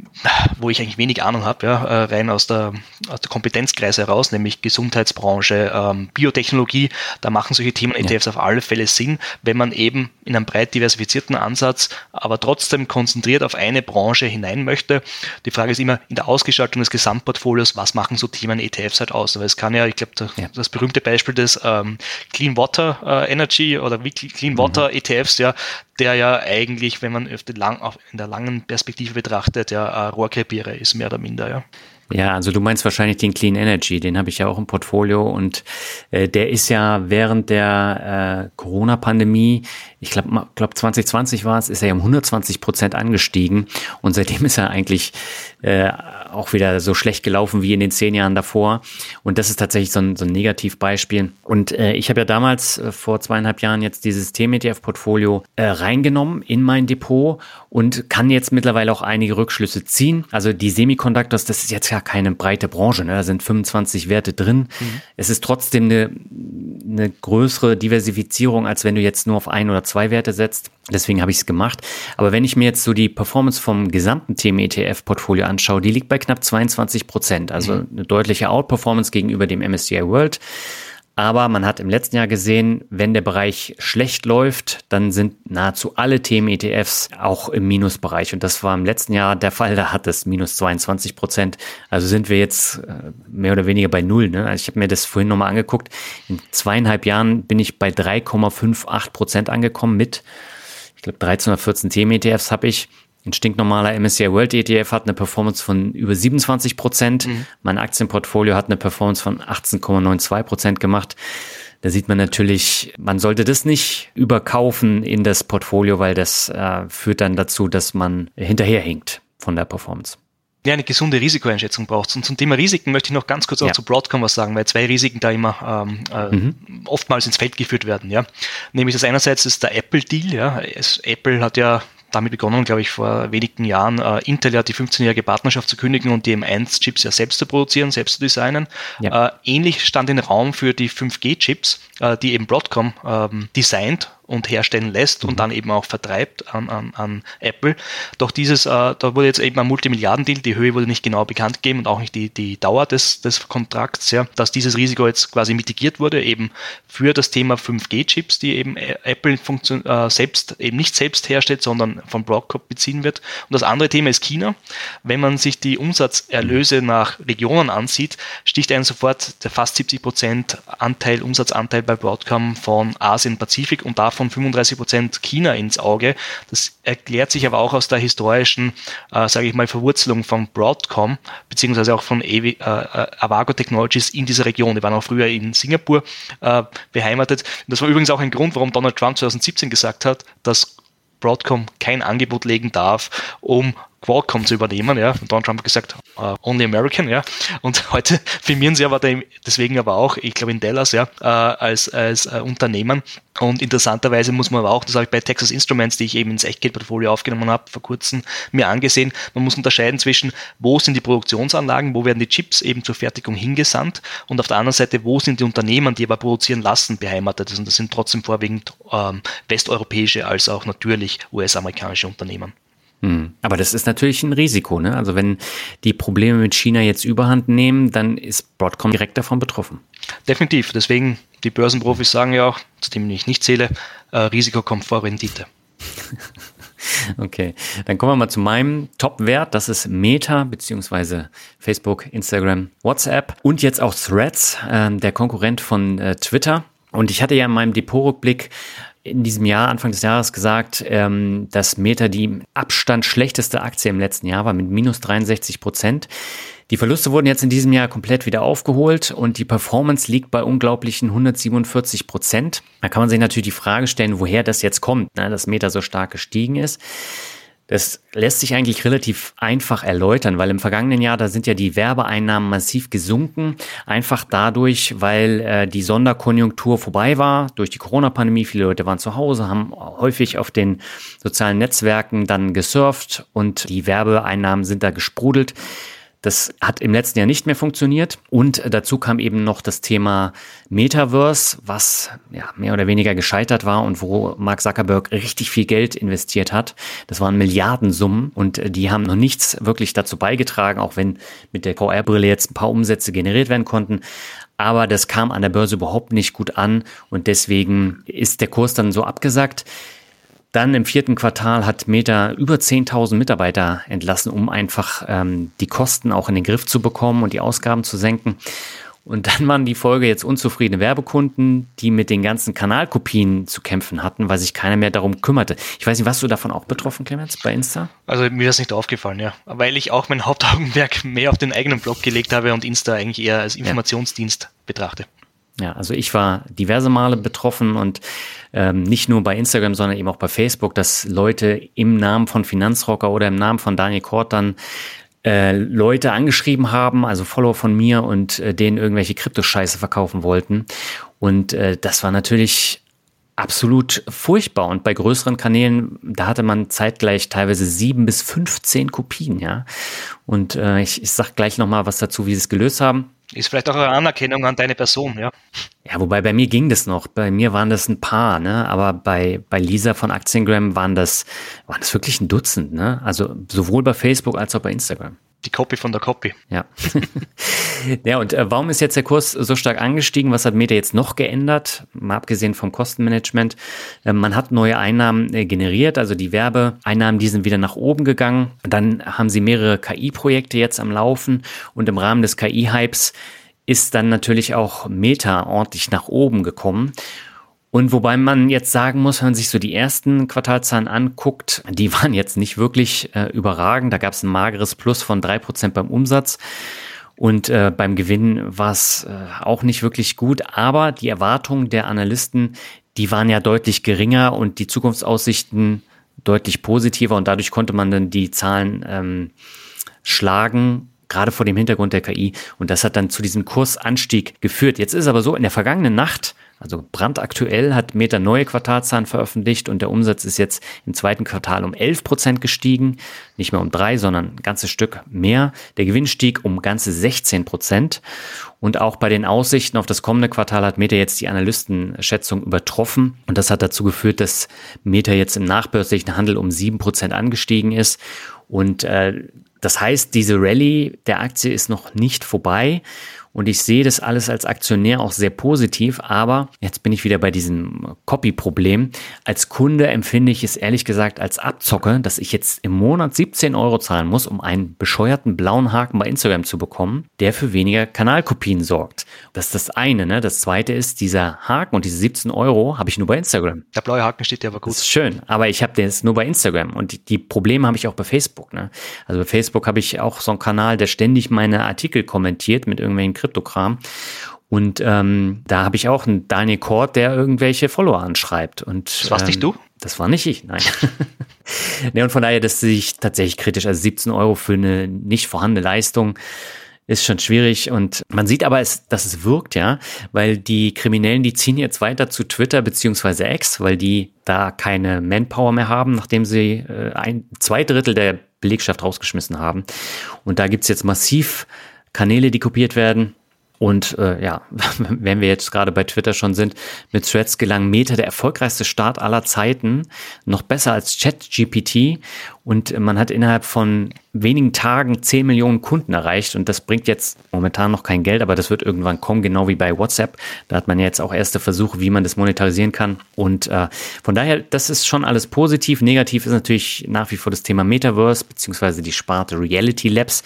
wo ich eigentlich wenig Ahnung habe, ja, äh, rein aus der, aus der Kompetenzkreis heraus, nämlich Gesundheitsbranche, ähm, Biotechnologie, da machen solche Themen ETFs ja. auf alle Fälle Sinn, wenn man eben in einem breit diversifizierten Ansatz, aber trotzdem konzentriert auf eine Branche hinein möchte. Die Frage ist immer in der Ausgestaltung des Gesamtportfolios, was machen so Themen ETFs halt aus. Aber es kann ja, ich glaube, ja. das berühmte Beispiel des ähm, Clean Water äh, Energy oder Clean. Water mhm. ETFs, ja, der ja eigentlich, wenn man lang, in der langen Perspektive betrachtet, ja, Rohrkrepierer ist, mehr oder minder, ja. Ja, also du meinst wahrscheinlich den Clean Energy, den habe ich ja auch im Portfolio und äh, der ist ja während der äh, Corona-Pandemie, ich glaube glaub 2020 war es, ist er ja um 120 Prozent angestiegen und seitdem ist er eigentlich äh, auch wieder so schlecht gelaufen wie in den zehn Jahren davor und das ist tatsächlich so ein, so ein Negativbeispiel und äh, ich habe ja damals äh, vor zweieinhalb Jahren jetzt dieses Themen-ETF-Portfolio äh, reingenommen in mein Depot und kann jetzt mittlerweile auch einige Rückschlüsse ziehen. Also die Semiconductors, das ist jetzt ja keine breite Branche, ne? da sind 25 Werte drin. Mhm. Es ist trotzdem eine, eine größere Diversifizierung, als wenn du jetzt nur auf ein oder zwei Werte setzt. Deswegen habe ich es gemacht. Aber wenn ich mir jetzt so die Performance vom gesamten Themen-ETF-Portfolio anschaue, die liegt bei knapp 22 Prozent. Also mhm. eine deutliche Outperformance gegenüber dem MSCI World. Aber man hat im letzten Jahr gesehen, wenn der Bereich schlecht läuft, dann sind nahezu alle Themen-ETFs auch im Minusbereich. Und das war im letzten Jahr der Fall. Da hat es minus 22 Prozent. Also sind wir jetzt äh, mehr oder weniger bei Null. Ne? Also ich habe mir das vorhin nochmal angeguckt. In zweieinhalb Jahren bin ich bei 3,58 Prozent angekommen mit, ich glaube, 13 oder 14 Themen-ETFs habe ich. Ein stinknormaler MSCI World ETF hat eine Performance von über 27 Prozent. Mhm. Mein Aktienportfolio hat eine Performance von 18,92 Prozent gemacht. Da sieht man natürlich, man sollte das nicht überkaufen in das Portfolio, weil das äh, führt dann dazu, dass man hinterherhinkt von der Performance ja, eine gesunde Risikoeinschätzung braucht. Und zum Thema Risiken möchte ich noch ganz kurz auch ja. zu Broadcom was sagen, weil zwei Risiken da immer ähm, äh, mhm. oftmals ins Feld geführt werden. Ja, nämlich das einerseits ist der Apple-Deal. Ja, es, Apple hat ja damit begonnen, glaube ich, vor wenigen Jahren, äh, Intel ja die 15-jährige Partnerschaft zu kündigen und die M1-Chips ja selbst zu produzieren, selbst zu designen. Ja. Äh, ähnlich stand in Raum für die 5G-Chips, äh, die eben Broadcom ähm, designt und herstellen lässt mhm. und dann eben auch vertreibt an, an, an Apple. Doch dieses, äh, da wurde jetzt eben ein Multimilliardendeal, die Höhe wurde nicht genau bekannt gegeben und auch nicht die, die Dauer des, des Kontrakts, ja, dass dieses Risiko jetzt quasi mitigiert wurde, eben für das Thema 5G-Chips, die eben Apple funktion, äh, selbst eben nicht selbst herstellt, sondern von Broadcom beziehen wird. Und das andere Thema ist China. Wenn man sich die Umsatzerlöse nach Regionen ansieht, sticht einem sofort der fast 70 Prozent Anteil, Umsatzanteil bei Broadcom von Asien-Pazifik und davon von 35 Prozent China ins Auge. Das erklärt sich aber auch aus der historischen, äh, sage ich mal, Verwurzelung von Broadcom, beziehungsweise auch von Avi, äh, äh, Avago Technologies in dieser Region. Die waren auch früher in Singapur äh, beheimatet. Das war übrigens auch ein Grund, warum Donald Trump 2017 gesagt hat, dass Broadcom kein Angebot legen darf, um Qualcomm zu übernehmen. Ja. Und Donald Trump hat gesagt, uh, only American. Ja. Und heute firmieren sie aber deswegen aber auch, ich glaube in Dallas, ja, uh, als, als uh, Unternehmen. Und interessanterweise muss man aber auch, das habe ich bei Texas Instruments, die ich eben ins Echtgeld-Portfolio aufgenommen habe, vor kurzem mir angesehen, man muss unterscheiden zwischen, wo sind die Produktionsanlagen, wo werden die Chips eben zur Fertigung hingesandt und auf der anderen Seite, wo sind die Unternehmen, die aber produzieren lassen, beheimatet. Und das sind trotzdem vorwiegend ähm, westeuropäische als auch natürlich US-amerikanische Unternehmen. Hm. Aber das ist natürlich ein Risiko. Ne? Also wenn die Probleme mit China jetzt überhand nehmen, dann ist Broadcom direkt davon betroffen. Definitiv. Deswegen, die Börsenprofis sagen ja auch, zu dem ich nicht zähle, äh, Risiko kommt vor Rendite. Okay, dann kommen wir mal zu meinem Top-Wert. Das ist Meta beziehungsweise Facebook, Instagram, WhatsApp und jetzt auch Threads, äh, der Konkurrent von äh, Twitter. Und ich hatte ja in meinem Depotrückblick in diesem Jahr, Anfang des Jahres gesagt, ähm, dass Meta die Abstand schlechteste Aktie im letzten Jahr war mit minus 63 Prozent. Die Verluste wurden jetzt in diesem Jahr komplett wieder aufgeholt und die Performance liegt bei unglaublichen 147 Prozent. Da kann man sich natürlich die Frage stellen, woher das jetzt kommt, ne, dass Meta so stark gestiegen ist. Das lässt sich eigentlich relativ einfach erläutern, weil im vergangenen Jahr, da sind ja die Werbeeinnahmen massiv gesunken, einfach dadurch, weil äh, die Sonderkonjunktur vorbei war durch die Corona-Pandemie. Viele Leute waren zu Hause, haben häufig auf den sozialen Netzwerken dann gesurft und die Werbeeinnahmen sind da gesprudelt. Das hat im letzten Jahr nicht mehr funktioniert. Und dazu kam eben noch das Thema Metaverse, was ja, mehr oder weniger gescheitert war und wo Mark Zuckerberg richtig viel Geld investiert hat. Das waren Milliardensummen und die haben noch nichts wirklich dazu beigetragen, auch wenn mit der VR-Brille jetzt ein paar Umsätze generiert werden konnten. Aber das kam an der Börse überhaupt nicht gut an und deswegen ist der Kurs dann so abgesackt. Dann im vierten Quartal hat Meta über 10.000 Mitarbeiter entlassen, um einfach ähm, die Kosten auch in den Griff zu bekommen und die Ausgaben zu senken. Und dann waren die Folge jetzt unzufriedene Werbekunden, die mit den ganzen Kanalkopien zu kämpfen hatten, weil sich keiner mehr darum kümmerte. Ich weiß nicht, warst du davon auch betroffen, Clemens, bei Insta? Also mir ist nicht aufgefallen, ja. Weil ich auch mein Hauptaugenmerk mehr auf den eigenen Blog gelegt habe und Insta eigentlich eher als Informationsdienst ja. betrachte. Ja, also ich war diverse Male betroffen und ähm, nicht nur bei Instagram, sondern eben auch bei Facebook, dass Leute im Namen von Finanzrocker oder im Namen von Daniel Kort dann äh, Leute angeschrieben haben, also Follower von mir und äh, denen irgendwelche Kryptoscheiße verkaufen wollten. Und äh, das war natürlich absolut furchtbar. Und bei größeren Kanälen, da hatte man zeitgleich teilweise sieben bis 15 Kopien, ja. Und äh, ich, ich sag gleich nochmal was dazu, wie sie es gelöst haben. Ist vielleicht auch eine Anerkennung an deine Person, ja. Ja, wobei bei mir ging das noch. Bei mir waren das ein paar, ne? Aber bei, bei Lisa von Aktiengram waren das, waren das wirklich ein Dutzend, ne? Also sowohl bei Facebook als auch bei Instagram. Die Copy von der Copy. Ja. ja, und äh, warum ist jetzt der Kurs so stark angestiegen? Was hat Meta jetzt noch geändert? Mal abgesehen vom Kostenmanagement. Äh, man hat neue Einnahmen äh, generiert, also die Werbeeinnahmen, die sind wieder nach oben gegangen. Dann haben sie mehrere KI-Projekte jetzt am Laufen und im Rahmen des KI-Hypes ist dann natürlich auch Meta ordentlich nach oben gekommen. Und wobei man jetzt sagen muss, wenn man sich so die ersten Quartalzahlen anguckt, die waren jetzt nicht wirklich äh, überragend. Da gab es ein mageres Plus von drei Prozent beim Umsatz. Und äh, beim Gewinn war es äh, auch nicht wirklich gut. Aber die Erwartungen der Analysten, die waren ja deutlich geringer und die Zukunftsaussichten deutlich positiver. Und dadurch konnte man dann die Zahlen ähm, schlagen gerade vor dem Hintergrund der KI. Und das hat dann zu diesem Kursanstieg geführt. Jetzt ist aber so, in der vergangenen Nacht Also brandaktuell hat Meta neue Quartalzahlen veröffentlicht und der Umsatz ist jetzt im zweiten Quartal um 11 Prozent gestiegen. Nicht mehr um drei, sondern ein ganzes Stück mehr. Der Gewinn stieg um ganze 16 Prozent. Und auch bei den Aussichten auf das kommende Quartal hat Meta jetzt die Analystenschätzung übertroffen. Und das hat dazu geführt, dass Meta jetzt im nachbörslichen Handel um 7 Prozent angestiegen ist. Und äh, das heißt, diese Rallye der Aktie ist noch nicht vorbei. Und ich sehe das alles als Aktionär auch sehr positiv, aber jetzt bin ich wieder bei diesem Copy-Problem. Als Kunde empfinde ich es ehrlich gesagt als Abzocke, dass ich jetzt im Monat 17 Euro zahlen muss, um einen bescheuerten blauen Haken bei Instagram zu bekommen, der für weniger Kanalkopien sorgt. Das ist das eine. Ne? Das zweite ist, dieser Haken und diese 17 Euro habe ich nur bei Instagram. Der blaue Haken steht ja aber gut. Das ist schön, aber ich habe den jetzt nur bei Instagram und die, die Probleme habe ich auch bei Facebook. Ne? Also bei Facebook habe ich auch so einen Kanal, der ständig meine Artikel kommentiert mit irgendwelchen Kryptokram. Und ähm, da habe ich auch einen Daniel Kort, der irgendwelche Follower anschreibt. Und, das warst ähm, nicht du? Das war nicht ich, nein. ne, und von daher, das sehe ich tatsächlich kritisch. Also 17 Euro für eine nicht vorhandene Leistung ist schon schwierig und man sieht aber, dass es wirkt, ja, weil die Kriminellen, die ziehen jetzt weiter zu Twitter beziehungsweise X, weil die da keine Manpower mehr haben, nachdem sie äh, ein, zwei Drittel der Belegschaft rausgeschmissen haben. Und da gibt's jetzt massiv Kanäle, die kopiert werden. Und äh, ja, wenn wir jetzt gerade bei Twitter schon sind, mit Threads gelang Meta der erfolgreichste Start aller Zeiten, noch besser als ChatGPT. Und man hat innerhalb von wenigen Tagen 10 Millionen Kunden erreicht. Und das bringt jetzt momentan noch kein Geld, aber das wird irgendwann kommen, genau wie bei WhatsApp. Da hat man jetzt auch erste Versuche, wie man das monetarisieren kann. Und äh, von daher, das ist schon alles positiv. Negativ ist natürlich nach wie vor das Thema Metaverse, beziehungsweise die Sparte Reality Labs.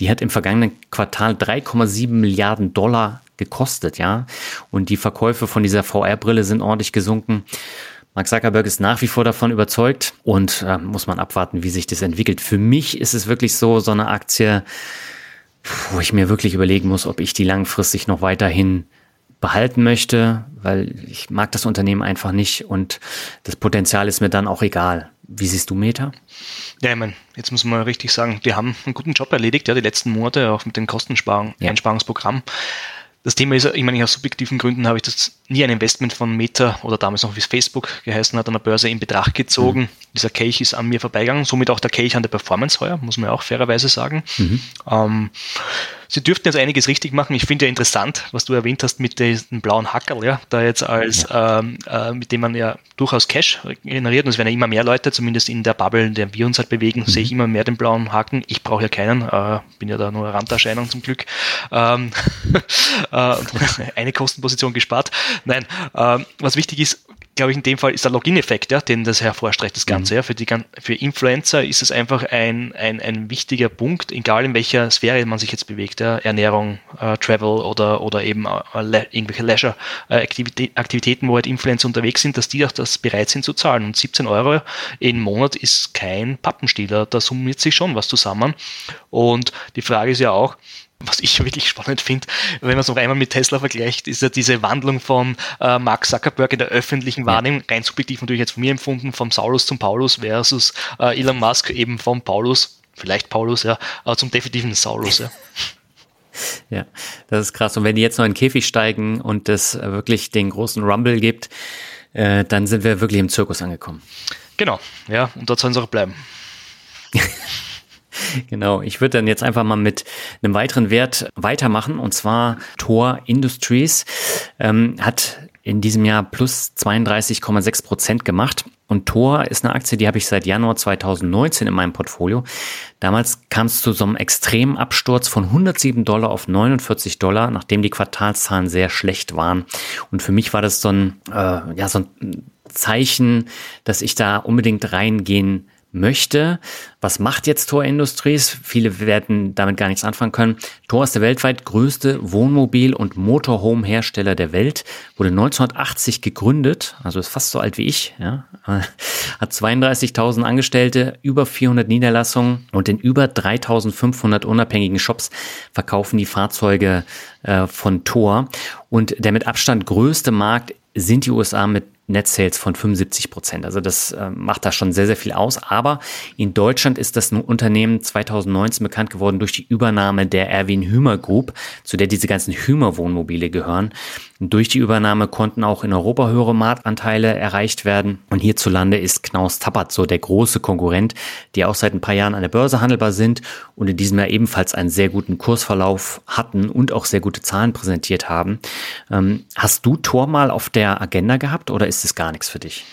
Die hat im vergangenen Quartal 3,7 Milliarden Dollar gekostet, ja. Und die Verkäufe von dieser VR-Brille sind ordentlich gesunken. Mark Zuckerberg ist nach wie vor davon überzeugt und äh, muss man abwarten, wie sich das entwickelt. Für mich ist es wirklich so, so eine Aktie, wo ich mir wirklich überlegen muss, ob ich die langfristig noch weiterhin behalten möchte, weil ich mag das Unternehmen einfach nicht und das Potenzial ist mir dann auch egal. Wie siehst du Meta? Ja, ich meine, jetzt muss man richtig sagen, wir haben einen guten Job erledigt, ja, die letzten Monate auch mit dem Kosteneinsparungsprogramm. Ja. Das Thema ist, ich meine, aus subjektiven Gründen habe ich das nie ein Investment von Meta oder damals noch wie es Facebook geheißen hat, an der Börse in Betracht gezogen. Mhm. Dieser Kelch ist an mir vorbeigegangen, somit auch der Kelch an der Performance heuer, muss man ja auch fairerweise sagen. Mhm. Ähm, Sie dürften jetzt einiges richtig machen. Ich finde ja interessant, was du erwähnt hast mit diesem blauen Hackerl, ja, da jetzt als, ja. ähm, äh, mit dem man ja durchaus Cash generiert. Und es werden ja immer mehr Leute, zumindest in der Bubble, in der wir uns halt bewegen, mhm. sehe ich immer mehr den blauen Haken. Ich brauche ja keinen, äh, bin ja da nur eine Randerscheinung zum Glück. Ähm, äh, eine Kostenposition gespart. Nein, äh, was wichtig ist, glaube ich, in dem Fall ist der Login-Effekt, ja, den das hervorstreicht, das Ganze. Mhm. Ja. Für, die, für Influencer ist es einfach ein, ein, ein wichtiger Punkt, egal in welcher Sphäre man sich jetzt bewegt, ja. Ernährung, äh, Travel oder, oder eben äh, le irgendwelche Leisure-Aktivitäten, wo halt Influencer unterwegs sind, dass die auch das bereit sind zu zahlen. Und 17 Euro im Monat ist kein Pappenstieler, da summiert sich schon was zusammen. Und die Frage ist ja auch, was ich wirklich spannend finde, wenn man es noch einmal mit Tesla vergleicht, ist ja diese Wandlung von äh, Mark Zuckerberg in der öffentlichen Wahrnehmung, rein subjektiv natürlich jetzt von mir empfunden, vom Saulus zum Paulus versus äh, Elon Musk eben vom Paulus, vielleicht Paulus, ja, äh, zum definitiven Saulus. Ja. Ja, das ist krass. Und wenn die jetzt noch in den Käfig steigen und es wirklich den großen Rumble gibt, äh, dann sind wir wirklich im Zirkus angekommen. Genau, ja, und dort sollen sie auch bleiben. Genau, ich würde dann jetzt einfach mal mit einem weiteren Wert weitermachen und zwar Tor Industries ähm, hat in diesem Jahr plus 32,6 Prozent gemacht. Und Tor ist eine Aktie, die habe ich seit Januar 2019 in meinem Portfolio. Damals kam es zu so einem extremen Absturz von 107 Dollar auf 49 Dollar, nachdem die Quartalszahlen sehr schlecht waren. Und für mich war das so ein, äh, ja, so ein Zeichen, dass ich da unbedingt reingehen möchte. Was macht jetzt Tor Industries? Viele werden damit gar nichts anfangen können. Tor ist der weltweit größte Wohnmobil- und Motorhome-Hersteller der Welt, wurde 1980 gegründet, also ist fast so alt wie ich, ja. hat 32.000 Angestellte, über 400 Niederlassungen und in über 3.500 unabhängigen Shops verkaufen die Fahrzeuge äh, von Tor. Und der mit Abstand größte Markt sind die USA mit Net Sales von 75 Prozent. Also das äh, macht da schon sehr, sehr viel aus. Aber in Deutschland ist das Unternehmen 2019 bekannt geworden durch die Übernahme der Erwin Hümer Group, zu der diese ganzen Hümer Wohnmobile gehören. Durch die Übernahme konnten auch in Europa höhere Marktanteile erreicht werden. Und hierzulande ist Knaus Tappert so der große Konkurrent, die auch seit ein paar Jahren an der Börse handelbar sind und in diesem Jahr ebenfalls einen sehr guten Kursverlauf hatten und auch sehr gute Zahlen präsentiert haben. Ähm, hast du Tor mal auf der Agenda gehabt oder ist es gar nichts für dich?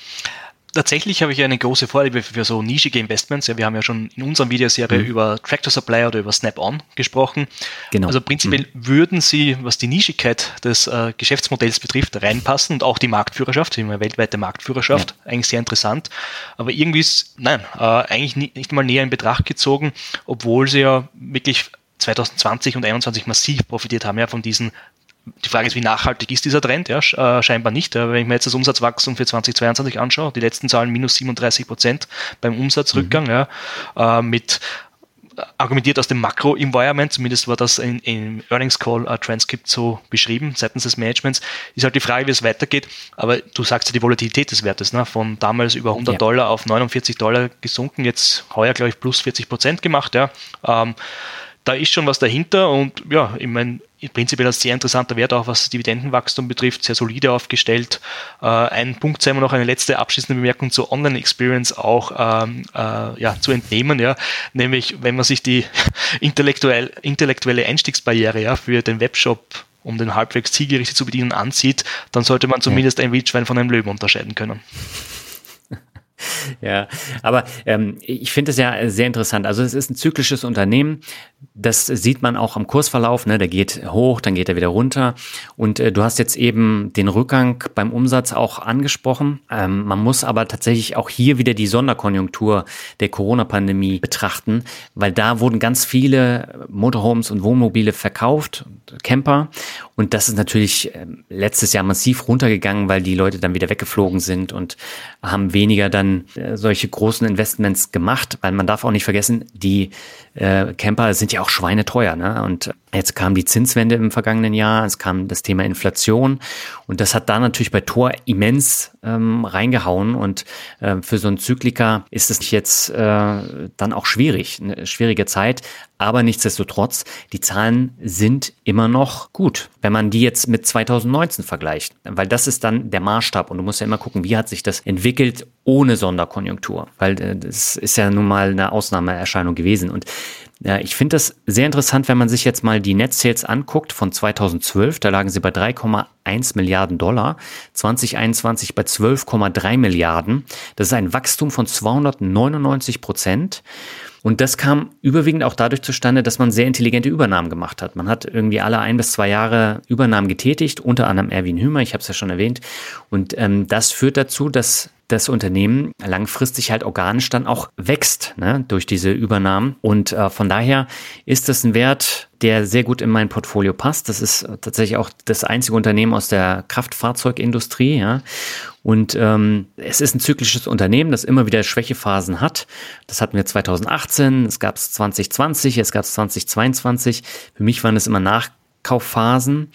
Tatsächlich habe ich eine große Vorliebe für so nischige Investments. Ja, wir haben ja schon in unserer Videoserie mhm. über Tractor Supply oder über Snap-on gesprochen. Genau. Also prinzipiell mhm. würden sie, was die Nischigkeit des äh, Geschäftsmodells betrifft, reinpassen und auch die Marktführerschaft, die weltweite Marktführerschaft, ja. eigentlich sehr interessant. Aber irgendwie ist, nein, äh, eigentlich nicht, nicht mal näher in Betracht gezogen, obwohl sie ja wirklich 2020 und 2021 massiv profitiert haben ja, von diesen die Frage ist, wie nachhaltig ist dieser Trend? Ja, äh, scheinbar nicht. Wenn ich mir jetzt das Umsatzwachstum für 2022 anschaue, die letzten Zahlen minus 37 Prozent beim Umsatzrückgang, mhm. ja, äh, mit argumentiert aus dem Makro-Environment, zumindest war das in, im Earnings Call uh, Transcript so beschrieben seitens des Managements, ist halt die Frage, wie es weitergeht. Aber du sagst ja die Volatilität des Wertes, ne? von damals über 100 ja. Dollar auf 49 Dollar gesunken, jetzt heuer, glaube ich, plus 40 Prozent gemacht. Ja. Ähm, da ist schon was dahinter und ja, ich meine, prinzipiell ein sehr interessanter Wert, auch was Dividendenwachstum betrifft, sehr solide aufgestellt. Äh, ein Punkt sei mir noch eine letzte abschließende Bemerkung zur Online-Experience auch ähm, äh, ja, zu entnehmen, ja, nämlich wenn man sich die intellektuell, intellektuelle Einstiegsbarriere ja, für den Webshop um den halbwegs zielgerichtet zu bedienen ansieht, dann sollte man zumindest ein Wildschwein von einem Löwen unterscheiden können. Ja, aber ähm, ich finde es ja sehr interessant. Also es ist ein zyklisches Unternehmen. Das sieht man auch am Kursverlauf. Ne? Der geht hoch, dann geht er wieder runter. Und äh, du hast jetzt eben den Rückgang beim Umsatz auch angesprochen. Ähm, man muss aber tatsächlich auch hier wieder die Sonderkonjunktur der Corona-Pandemie betrachten, weil da wurden ganz viele Motorhomes und Wohnmobile verkauft, Camper. Und das ist natürlich äh, letztes Jahr massiv runtergegangen, weil die Leute dann wieder weggeflogen sind und haben weniger dann dann äh, solche großen Investments gemacht, weil man darf auch nicht vergessen, die äh, Camper sind ja auch schweineteuer. Ne? Und jetzt kam die Zinswende im vergangenen Jahr, es kam das Thema Inflation und das hat da natürlich bei Tor immens ähm, reingehauen und äh, für so einen Zykliker ist es jetzt äh, dann auch schwierig, eine schwierige Zeit, aber nichtsdestotrotz, die Zahlen sind immer noch gut, wenn man die jetzt mit 2019 vergleicht, weil das ist dann der Maßstab und du musst ja immer gucken, wie hat sich das entwickelt ohne Sonderkonjunktur, weil äh, das ist ja nun mal eine Ausnahmeerscheinung gewesen und ja, ich finde das sehr interessant, wenn man sich jetzt mal die Net Sales anguckt von 2012. Da lagen sie bei 3,1 Milliarden Dollar. 2021 bei 12,3 Milliarden. Das ist ein Wachstum von 299 Prozent. Und das kam überwiegend auch dadurch zustande, dass man sehr intelligente Übernahmen gemacht hat. Man hat irgendwie alle ein bis zwei Jahre Übernahmen getätigt, unter anderem Erwin Hümer, ich habe es ja schon erwähnt. Und ähm, das führt dazu, dass das Unternehmen langfristig halt organisch dann auch wächst ne, durch diese Übernahmen. Und äh, von daher ist das ein Wert, der sehr gut in mein Portfolio passt. Das ist tatsächlich auch das einzige Unternehmen aus der Kraftfahrzeugindustrie. Ja. Und ähm, es ist ein zyklisches Unternehmen, das immer wieder Schwächephasen hat. Das hatten wir 2018, es gab es 2020, es gab es 2022. Für mich waren es immer Nachkaufphasen.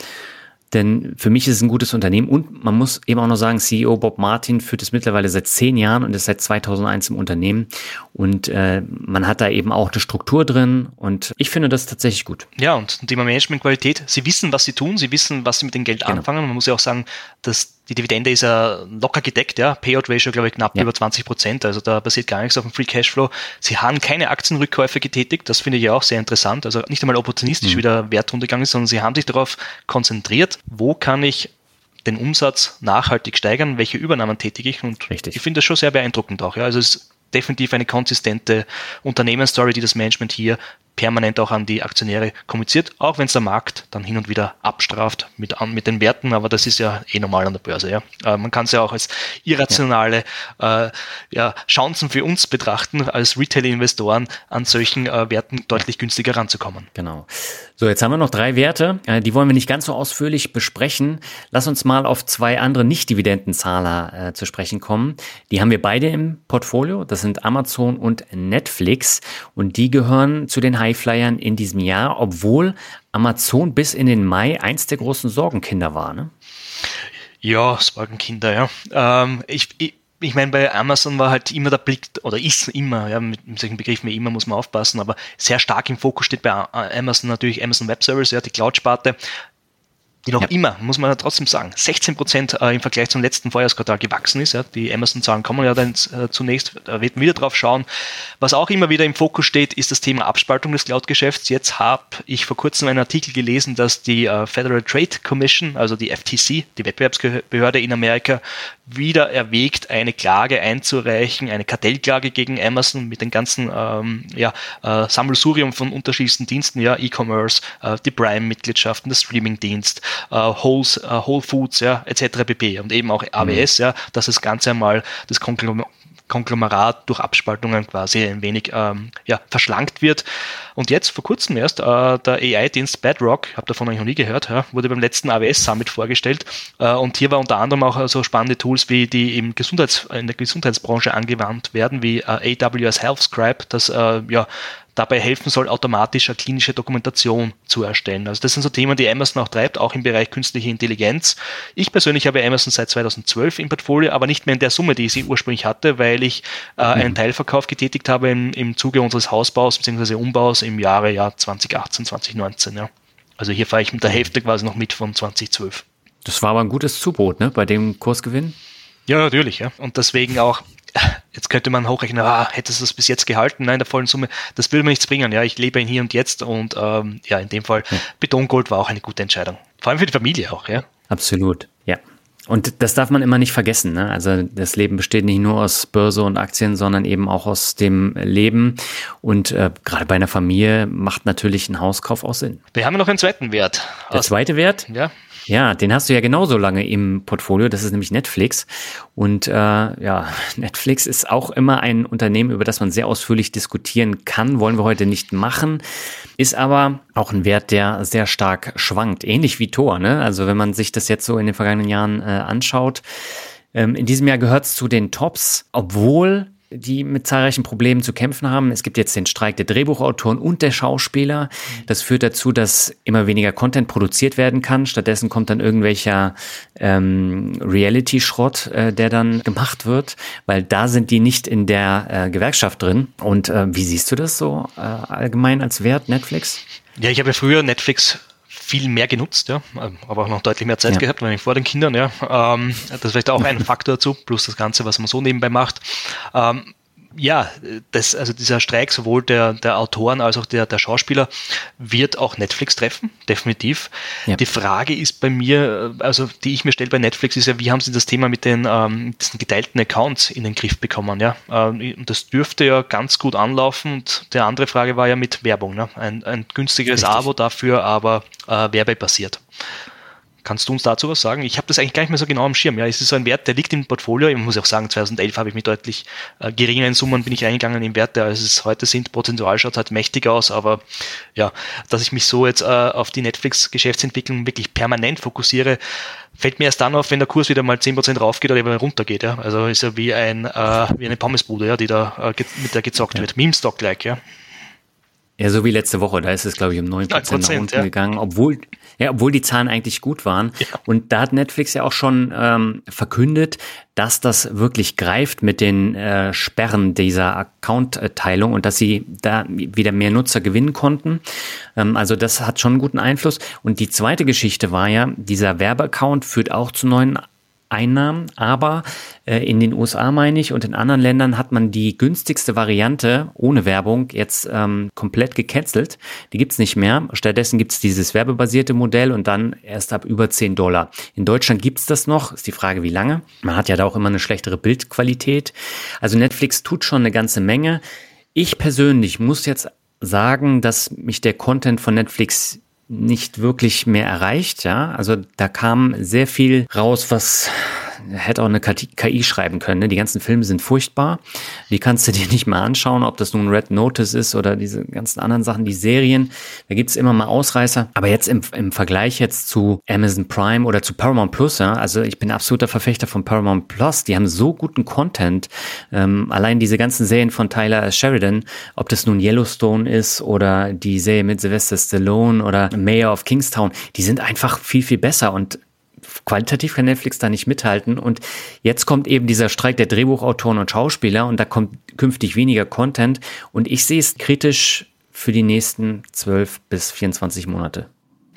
Denn für mich ist es ein gutes Unternehmen und man muss eben auch noch sagen, CEO Bob Martin führt es mittlerweile seit zehn Jahren und ist seit 2001 im Unternehmen und äh, man hat da eben auch eine Struktur drin und ich finde das tatsächlich gut. Ja, und Thema Managementqualität, sie wissen, was sie tun, sie wissen, was sie mit dem Geld genau. anfangen. Man muss ja auch sagen, dass die Dividende ist ja locker gedeckt, ja. Payout Ratio, glaube ich, knapp ja. über 20 Prozent. Also da passiert gar nichts auf dem Free Cashflow. Sie haben keine Aktienrückkäufe getätigt. Das finde ich ja auch sehr interessant. Also nicht einmal opportunistisch mhm. wieder Wert runtergegangen ist, sondern sie haben sich darauf konzentriert, wo kann ich den Umsatz nachhaltig steigern, welche Übernahmen tätige ich und Richtig. ich finde das schon sehr beeindruckend auch. Ja. Also es ist definitiv eine konsistente Unternehmensstory, die das Management hier permanent auch an die Aktionäre kommuniziert, auch wenn es der Markt dann hin und wieder abstraft mit, mit den Werten, aber das ist ja eh normal an der Börse. Ja. Äh, man kann es ja auch als irrationale ja. Äh, ja, Chancen für uns betrachten, als Retail-Investoren an solchen äh, Werten deutlich günstiger ranzukommen. Genau. So, jetzt haben wir noch drei Werte, äh, die wollen wir nicht ganz so ausführlich besprechen. Lass uns mal auf zwei andere Nicht-Dividendenzahler äh, zu sprechen kommen. Die haben wir beide im Portfolio, das sind Amazon und Netflix und die gehören zu den Highflyern in diesem Jahr, obwohl Amazon bis in den Mai eins der großen Sorgenkinder war. Ne? Ja, Sorgenkinder, ja. Ähm, ich, ich ich meine, bei Amazon war halt immer der Blick, oder ist immer, ja, mit solchen Begriffen wie immer muss man aufpassen, aber sehr stark im Fokus steht bei Amazon natürlich Amazon Web Service, ja, die Cloud-Sparte. Die noch ja. immer, muss man trotzdem sagen, 16 Prozent äh, im Vergleich zum letzten Vorjahresquartal gewachsen ist. Ja. Die Amazon-Zahlen kommen ja dann äh, zunächst, da wird man wieder drauf schauen. Was auch immer wieder im Fokus steht, ist das Thema Abspaltung des Cloud-Geschäfts. Jetzt habe ich vor kurzem einen Artikel gelesen, dass die äh, Federal Trade Commission, also die FTC, die Wettbewerbsbehörde in Amerika, wieder erwägt, eine Klage einzureichen, eine Kartellklage gegen Amazon mit den ganzen ähm, ja, äh, Sammelsurium von unterschiedlichsten Diensten, ja, E-Commerce, äh, die Prime-Mitgliedschaften, der Streaming-Dienst, äh, Whole, äh, Whole Foods, ja, etc. pp. Und eben auch AWS, mhm. ja, dass das Ganze einmal das Konglomerat durch Abspaltungen quasi ein wenig ähm, ja, verschlankt wird. Und jetzt vor kurzem erst äh, der AI-Dienst Bedrock, habe davon noch nie gehört, ja, wurde beim letzten AWS Summit vorgestellt. Äh, und hier war unter anderem auch so spannende Tools wie die im Gesundheits-, in der Gesundheitsbranche angewandt werden, wie äh, AWS Health Scribe, das äh, ja dabei helfen soll, automatisch eine klinische Dokumentation zu erstellen. Also das sind so Themen, die Amazon auch treibt, auch im Bereich künstliche Intelligenz. Ich persönlich habe Amazon seit 2012 im Portfolio, aber nicht mehr in der Summe, die sie ursprünglich hatte, weil ich äh, einen mhm. Teilverkauf getätigt habe im, im Zuge unseres Hausbaus bzw. Umbaus im Jahre ja, 2018, 2019. Ja. Also hier fahre ich mit der Hälfte quasi noch mit von 2012. Das war aber ein gutes Zubrot, ne, bei dem Kursgewinn? Ja, natürlich, ja. Und deswegen auch jetzt könnte man hochrechnen, ah, hättest du es bis jetzt gehalten? Nein, der vollen Summe, das will mir nichts bringen. Ja, ich lebe in hier und jetzt und ähm, ja, in dem Fall, ja. Betongold war auch eine gute Entscheidung. Vor allem für die Familie auch, ja. Absolut, ja. Und das darf man immer nicht vergessen. Ne? Also das Leben besteht nicht nur aus Börse und Aktien, sondern eben auch aus dem Leben. Und äh, gerade bei einer Familie macht natürlich ein Hauskauf auch Sinn. Wir haben noch einen zweiten Wert. Der zweite Wert? Ja. Ja, den hast du ja genauso lange im Portfolio. Das ist nämlich Netflix. Und äh, ja, Netflix ist auch immer ein Unternehmen, über das man sehr ausführlich diskutieren kann. Wollen wir heute nicht machen. Ist aber auch ein Wert, der sehr stark schwankt. Ähnlich wie Tor. Ne? Also wenn man sich das jetzt so in den vergangenen Jahren äh, anschaut. Ähm, in diesem Jahr gehört es zu den Tops, obwohl die mit zahlreichen Problemen zu kämpfen haben. Es gibt jetzt den Streik der Drehbuchautoren und der Schauspieler. Das führt dazu, dass immer weniger Content produziert werden kann. Stattdessen kommt dann irgendwelcher ähm, Reality-Schrott, äh, der dann gemacht wird, weil da sind die nicht in der äh, Gewerkschaft drin. Und äh, wie siehst du das so äh, allgemein als Wert, Netflix? Ja, ich habe früher Netflix viel mehr genutzt, ja, aber auch noch deutlich mehr Zeit ja. gehabt, wenn ich vor den Kindern, ja. Ähm, das ist vielleicht auch ein Faktor dazu, plus das Ganze, was man so nebenbei macht. Ähm, ja, das, also dieser Streik sowohl der, der Autoren als auch der, der Schauspieler wird auch Netflix treffen, definitiv. Ja. Die Frage ist bei mir, also die ich mir stelle bei Netflix, ist ja, wie haben sie das Thema mit den ähm, diesen geteilten Accounts in den Griff bekommen? Ja, ähm, das dürfte ja ganz gut anlaufen. Und die andere Frage war ja mit Werbung, ne? ein, ein günstigeres Richtig. Abo dafür, aber äh, werbebasiert. Kannst du uns dazu was sagen? Ich habe das eigentlich gar nicht mehr so genau am Schirm. Ja, es ist so ein Wert, der liegt im Portfolio. Ich muss auch sagen, 2011 habe ich mit deutlich äh, geringeren Summen bin ich eingegangen in Werte, als es heute sind. Prozentual schaut halt mächtig aus, aber ja, dass ich mich so jetzt äh, auf die Netflix-Geschäftsentwicklung wirklich permanent fokussiere, fällt mir erst dann auf, wenn der Kurs wieder mal 10% raufgeht oder wieder runtergeht. Ja? Also ist ja wie, ein, äh, wie eine Pommesbude, ja, die da äh, mit der gezockt ja. wird. Meme-Stock-like, ja. Ja, so wie letzte Woche, da ist es, glaube ich, um 9%, 9% nach unten ja. gegangen, obwohl, ja, obwohl die Zahlen eigentlich gut waren. Ja. Und da hat Netflix ja auch schon ähm, verkündet, dass das wirklich greift mit den äh, Sperren dieser Account-Teilung und dass sie da wieder mehr Nutzer gewinnen konnten. Ähm, also das hat schon einen guten Einfluss. Und die zweite Geschichte war ja, dieser Werbeaccount führt auch zu neuen Einnahmen, aber äh, in den USA meine ich und in anderen Ländern hat man die günstigste Variante ohne Werbung jetzt ähm, komplett gecancelt. Die gibt's nicht mehr. Stattdessen gibt's dieses werbebasierte Modell und dann erst ab über 10 Dollar. In Deutschland gibt's das noch, ist die Frage, wie lange. Man hat ja da auch immer eine schlechtere Bildqualität. Also Netflix tut schon eine ganze Menge. Ich persönlich muss jetzt sagen, dass mich der Content von Netflix nicht wirklich mehr erreicht, ja. Also da kam sehr viel raus, was hätte auch eine KI schreiben können. Ne? Die ganzen Filme sind furchtbar. Die kannst du dir nicht mal anschauen, ob das nun Red Notice ist oder diese ganzen anderen Sachen, die Serien. Da gibt's immer mal Ausreißer. Aber jetzt im, im Vergleich jetzt zu Amazon Prime oder zu Paramount Plus, ja, also ich bin absoluter Verfechter von Paramount Plus. Die haben so guten Content. Ähm, allein diese ganzen Serien von Tyler Sheridan, ob das nun Yellowstone ist oder die Serie mit Sylvester Stallone oder Mayor of Kingstown, die sind einfach viel, viel besser und qualitativ kann Netflix da nicht mithalten. Und jetzt kommt eben dieser Streik der Drehbuchautoren und Schauspieler und da kommt künftig weniger Content. Und ich sehe es kritisch für die nächsten 12 bis 24 Monate.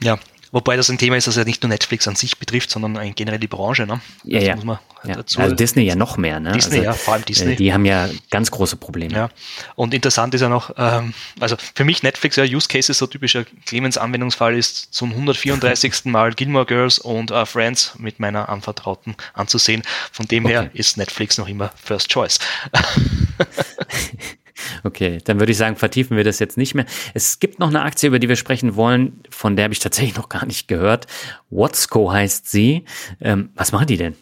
Ja, Wobei das ein Thema ist, das ja nicht nur Netflix an sich betrifft, sondern generell die Branche. Ne? Ja, das ja. man ja. Also Disney ja noch mehr. Ne? Disney, also, ja, vor allem Disney. Die haben ja ganz große Probleme. Ja. Und interessant ist ja noch, ähm, also für mich Netflix, ja, Use Cases, so typischer Clemens-Anwendungsfall ist zum 134. Mal Gilmore Girls und uh, Friends mit meiner Anvertrauten anzusehen. Von dem okay. her ist Netflix noch immer First Choice. Okay, dann würde ich sagen, vertiefen wir das jetzt nicht mehr. Es gibt noch eine Aktie, über die wir sprechen wollen, von der habe ich tatsächlich noch gar nicht gehört. Watsco heißt sie. Ähm, was machen die denn?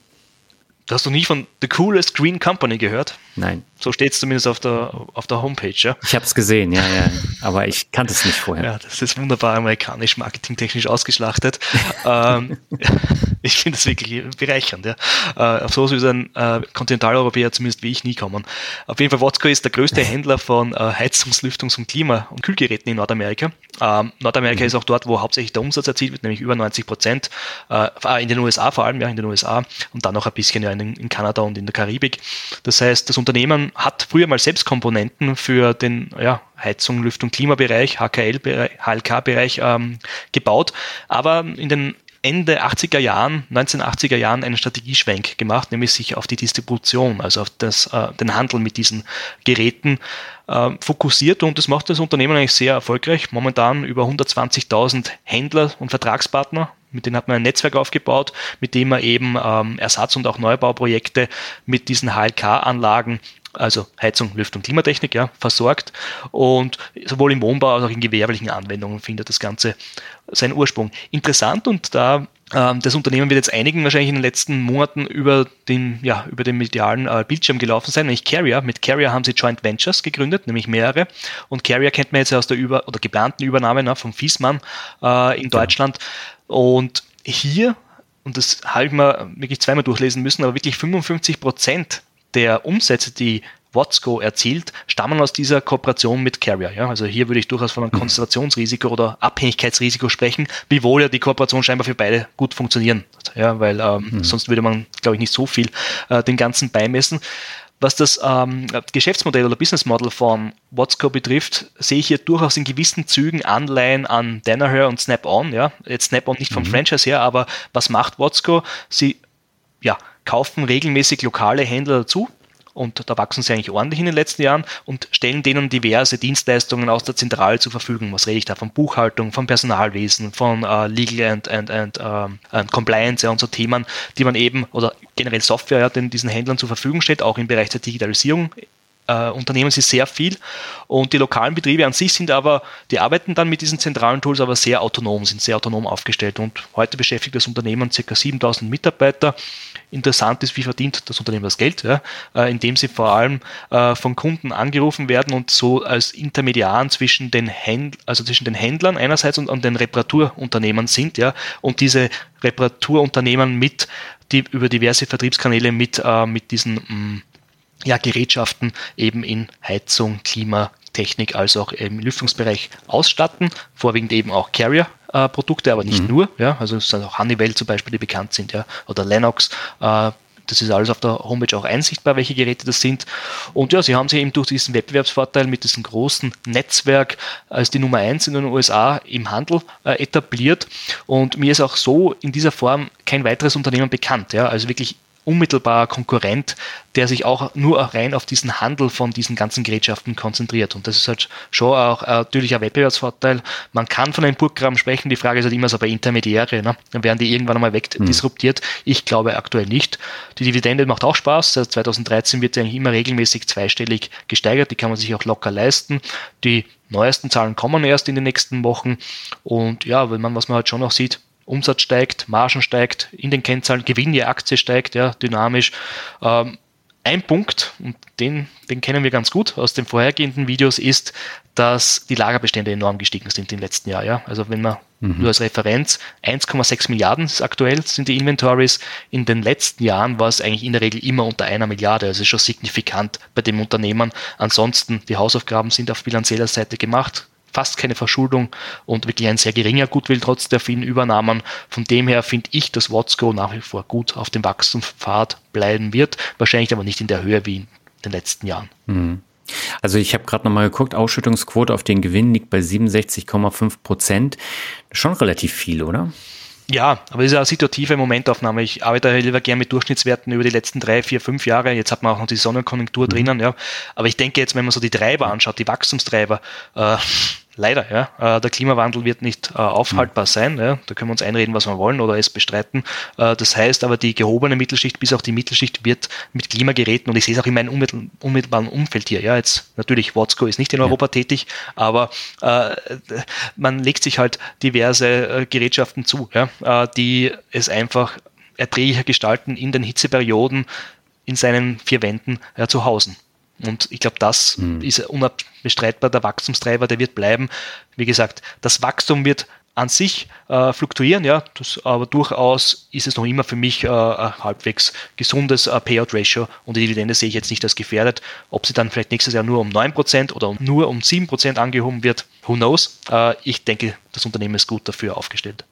Hast du nie von The Coolest Green Company gehört? Nein. So steht es zumindest auf der, auf der Homepage, ja. Ich habe es gesehen, ja, ja. Aber ich kannte es nicht vorher. Ja, das ist wunderbar amerikanisch, marketingtechnisch ausgeschlachtet. ähm, ich finde es wirklich bereichernd, ja. Äh, auf so ist ein äh, Kontinentaleuropäer zumindest wie ich nie kommen. Auf jeden Fall, Watsco ist der größte Händler von äh, Heizungs-, Lüftungs- und Klima- und Kühlgeräten in Nordamerika. Ähm, Nordamerika mhm. ist auch dort, wo hauptsächlich der Umsatz erzielt wird, nämlich über 90 Prozent. Äh, in den USA vor allem, ja, in den USA und dann noch ein bisschen ja in, in Kanada und in der Karibik. Das heißt, das Unternehmen hat früher mal selbst Komponenten für den ja, Heizung, Lüftung, Klimabereich, HKL, HLK-Bereich ähm, gebaut, aber in den Ende 80er Jahren, 1980er Jahren einen Strategieschwenk gemacht, nämlich sich auf die Distribution, also auf das, äh, den Handel mit diesen Geräten äh, fokussiert und das macht das Unternehmen eigentlich sehr erfolgreich. Momentan über 120.000 Händler und Vertragspartner. Mit denen hat man ein Netzwerk aufgebaut, mit dem man eben ähm, Ersatz- und auch Neubauprojekte mit diesen HLK-Anlagen also Heizung, Lüftung, Klimatechnik, ja, versorgt. Und sowohl im Wohnbau als auch in gewerblichen Anwendungen findet das Ganze seinen Ursprung. Interessant und da ähm, das Unternehmen wird jetzt einigen wahrscheinlich in den letzten Monaten über den, ja, über den medialen äh, Bildschirm gelaufen sein, nämlich Carrier. Mit Carrier haben sie Joint Ventures gegründet, nämlich mehrere. Und Carrier kennt man jetzt aus der über oder geplanten Übernahme ne, von Fiesmann äh, in Deutschland. Und hier, und das habe ich mal wirklich zweimal durchlesen müssen, aber wirklich 55 Prozent der Umsätze, die Watsco erzielt, stammen aus dieser Kooperation mit Carrier. Ja? Also hier würde ich durchaus von einem mhm. Konzentrationsrisiko oder Abhängigkeitsrisiko sprechen, wiewohl ja die Kooperation scheinbar für beide gut funktionieren. Ja, weil ähm, mhm. sonst würde man, glaube ich, nicht so viel äh, den Ganzen beimessen. Was das ähm, Geschäftsmodell oder Business Model von Watsco betrifft, sehe ich hier durchaus in gewissen Zügen Anleihen an Danaher und Snap-on. Ja? Jetzt Snap-on nicht vom mhm. Franchise her, aber was macht Watsco? Sie ja, kaufen regelmäßig lokale Händler dazu, und da wachsen sie eigentlich ordentlich in den letzten Jahren und stellen denen diverse Dienstleistungen aus der Zentrale zur Verfügung. Was rede ich da? Von Buchhaltung, von Personalwesen, von uh, Legal and, and, and, uh, and Compliance ja, und so Themen, die man eben oder generell Software ja, den diesen Händlern zur Verfügung steht, auch im Bereich der Digitalisierung äh, unternehmen sie sehr viel und die lokalen Betriebe an sich sind aber, die arbeiten dann mit diesen zentralen Tools aber sehr autonom, sind sehr autonom aufgestellt und heute beschäftigt das Unternehmen ca. 7000 Mitarbeiter. Interessant ist, wie verdient das Unternehmen das Geld, ja, äh, indem sie vor allem äh, von Kunden angerufen werden und so als Intermediaren zwischen den Händlern, also zwischen den Händlern einerseits und, und den Reparaturunternehmen sind, ja, und diese Reparaturunternehmen mit die über diverse Vertriebskanäle mit, äh, mit diesen mh, mm, ja, Gerätschaften eben in Heizung, Klimatechnik als auch im Lüftungsbereich ausstatten, vorwiegend eben auch Carrier-Produkte, aber nicht mhm. nur, ja, also es sind auch Honeywell zum Beispiel, die bekannt sind, ja, oder Lennox, äh, das ist alles auf der Homepage auch einsichtbar, welche Geräte das sind. Und ja, sie haben sich eben durch diesen Wettbewerbsvorteil mit diesem großen Netzwerk als die Nummer eins in den USA im Handel äh, etabliert. Und mir ist auch so in dieser Form kein weiteres Unternehmen bekannt. Ja? Also wirklich unmittelbarer Konkurrent, der sich auch nur rein auf diesen Handel von diesen ganzen Gerätschaften konzentriert. Und das ist halt schon auch natürlich ein Wettbewerbsvorteil. Man kann von einem Burggraben sprechen, die Frage ist halt immer so bei Intermediäre, ne? dann werden die irgendwann einmal wegdisruptiert. Mhm. Ich glaube aktuell nicht. Die Dividende macht auch Spaß. Seit 2013 wird sie eigentlich immer regelmäßig zweistellig gesteigert. Die kann man sich auch locker leisten. Die neuesten Zahlen kommen erst in den nächsten Wochen. Und ja, wenn man, was man halt schon noch sieht, Umsatz steigt, Margen steigt, in den Kennzahlen, Gewinn je Aktie steigt, ja, dynamisch. Ähm, ein Punkt, und den, den kennen wir ganz gut aus den vorhergehenden Videos, ist, dass die Lagerbestände enorm gestiegen sind im letzten Jahr. Ja? Also wenn man mhm. nur als Referenz 1,6 Milliarden aktuell sind die Inventories. In den letzten Jahren war es eigentlich in der Regel immer unter einer Milliarde. Also schon signifikant bei dem Unternehmen. Ansonsten, die Hausaufgaben sind auf bilanzieller Seite gemacht fast keine Verschuldung und wirklich ein sehr geringer Gutwill trotz der vielen Übernahmen. Von dem her finde ich, dass Watsco nach wie vor gut auf dem Wachstumspfad bleiben wird, wahrscheinlich aber nicht in der Höhe wie in den letzten Jahren. Mhm. Also ich habe gerade nochmal geguckt, Ausschüttungsquote auf den Gewinn liegt bei 67,5 Prozent. Schon relativ viel, oder? Ja, aber es ist eine situative Momentaufnahme. Ich arbeite lieber gerne mit Durchschnittswerten über die letzten drei, vier, fünf Jahre. Jetzt hat man auch noch die Sonnenkonjunktur mhm. drinnen, ja. Aber ich denke jetzt, wenn man so die Treiber anschaut, die Wachstumstreiber, äh, Leider, ja. Äh, der Klimawandel wird nicht äh, aufhaltbar sein. Ja. Da können wir uns einreden, was wir wollen oder es bestreiten. Äh, das heißt aber, die gehobene Mittelschicht bis auch die Mittelschicht wird mit Klimageräten, und ich sehe es auch in meinem unmittelbaren Umfeld hier. Ja, jetzt natürlich, Watsco ist nicht in Europa ja. tätig, aber äh, man legt sich halt diverse Gerätschaften zu, ja, die es einfach erträglicher gestalten in den Hitzeperioden in seinen vier Wänden ja, zu Hause. Und ich glaube, das mhm. ist unbestreitbar der Wachstumstreiber, der wird bleiben. Wie gesagt, das Wachstum wird an sich äh, fluktuieren, ja, das, aber durchaus ist es noch immer für mich äh, ein halbwegs gesundes äh, Payout-Ratio und die Dividende sehe ich jetzt nicht als gefährdet. Ob sie dann vielleicht nächstes Jahr nur um 9% oder nur um 7% angehoben wird, who knows. Äh, ich denke, das Unternehmen ist gut dafür aufgestellt.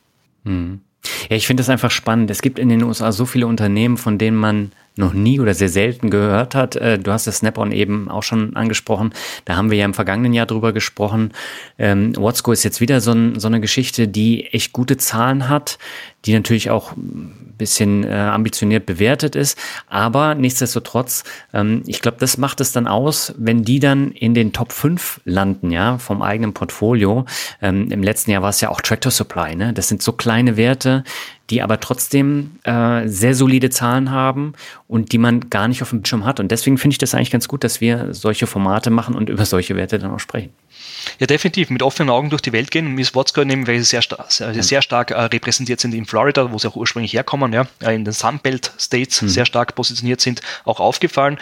Mhm. Ja, ich finde das einfach spannend. Es gibt in den USA so viele Unternehmen, von denen man noch nie oder sehr selten gehört hat. Äh, du hast das Snap-on eben auch schon angesprochen. Da haben wir ja im vergangenen Jahr drüber gesprochen. Ähm, Watsco ist jetzt wieder so, ein, so eine Geschichte, die echt gute Zahlen hat, die natürlich auch ein bisschen äh, ambitioniert bewertet ist. Aber nichtsdestotrotz, ähm, ich glaube, das macht es dann aus, wenn die dann in den Top 5 landen, ja, vom eigenen Portfolio. Ähm, Im letzten Jahr war es ja auch Tractor Supply, ne? Das sind so kleine Werte, die aber trotzdem äh, sehr solide Zahlen haben und die man gar nicht auf dem Bildschirm hat. Und deswegen finde ich das eigentlich ganz gut, dass wir solche Formate machen und über solche Werte dann auch sprechen. Ja, definitiv. Mit offenen Augen durch die Welt gehen. Miss nehmen, weil sie sehr, sehr, sehr stark äh, repräsentiert sind in Florida, wo sie auch ursprünglich herkommen, ja, äh, in den Sunbelt States mhm. sehr stark positioniert sind, auch aufgefallen.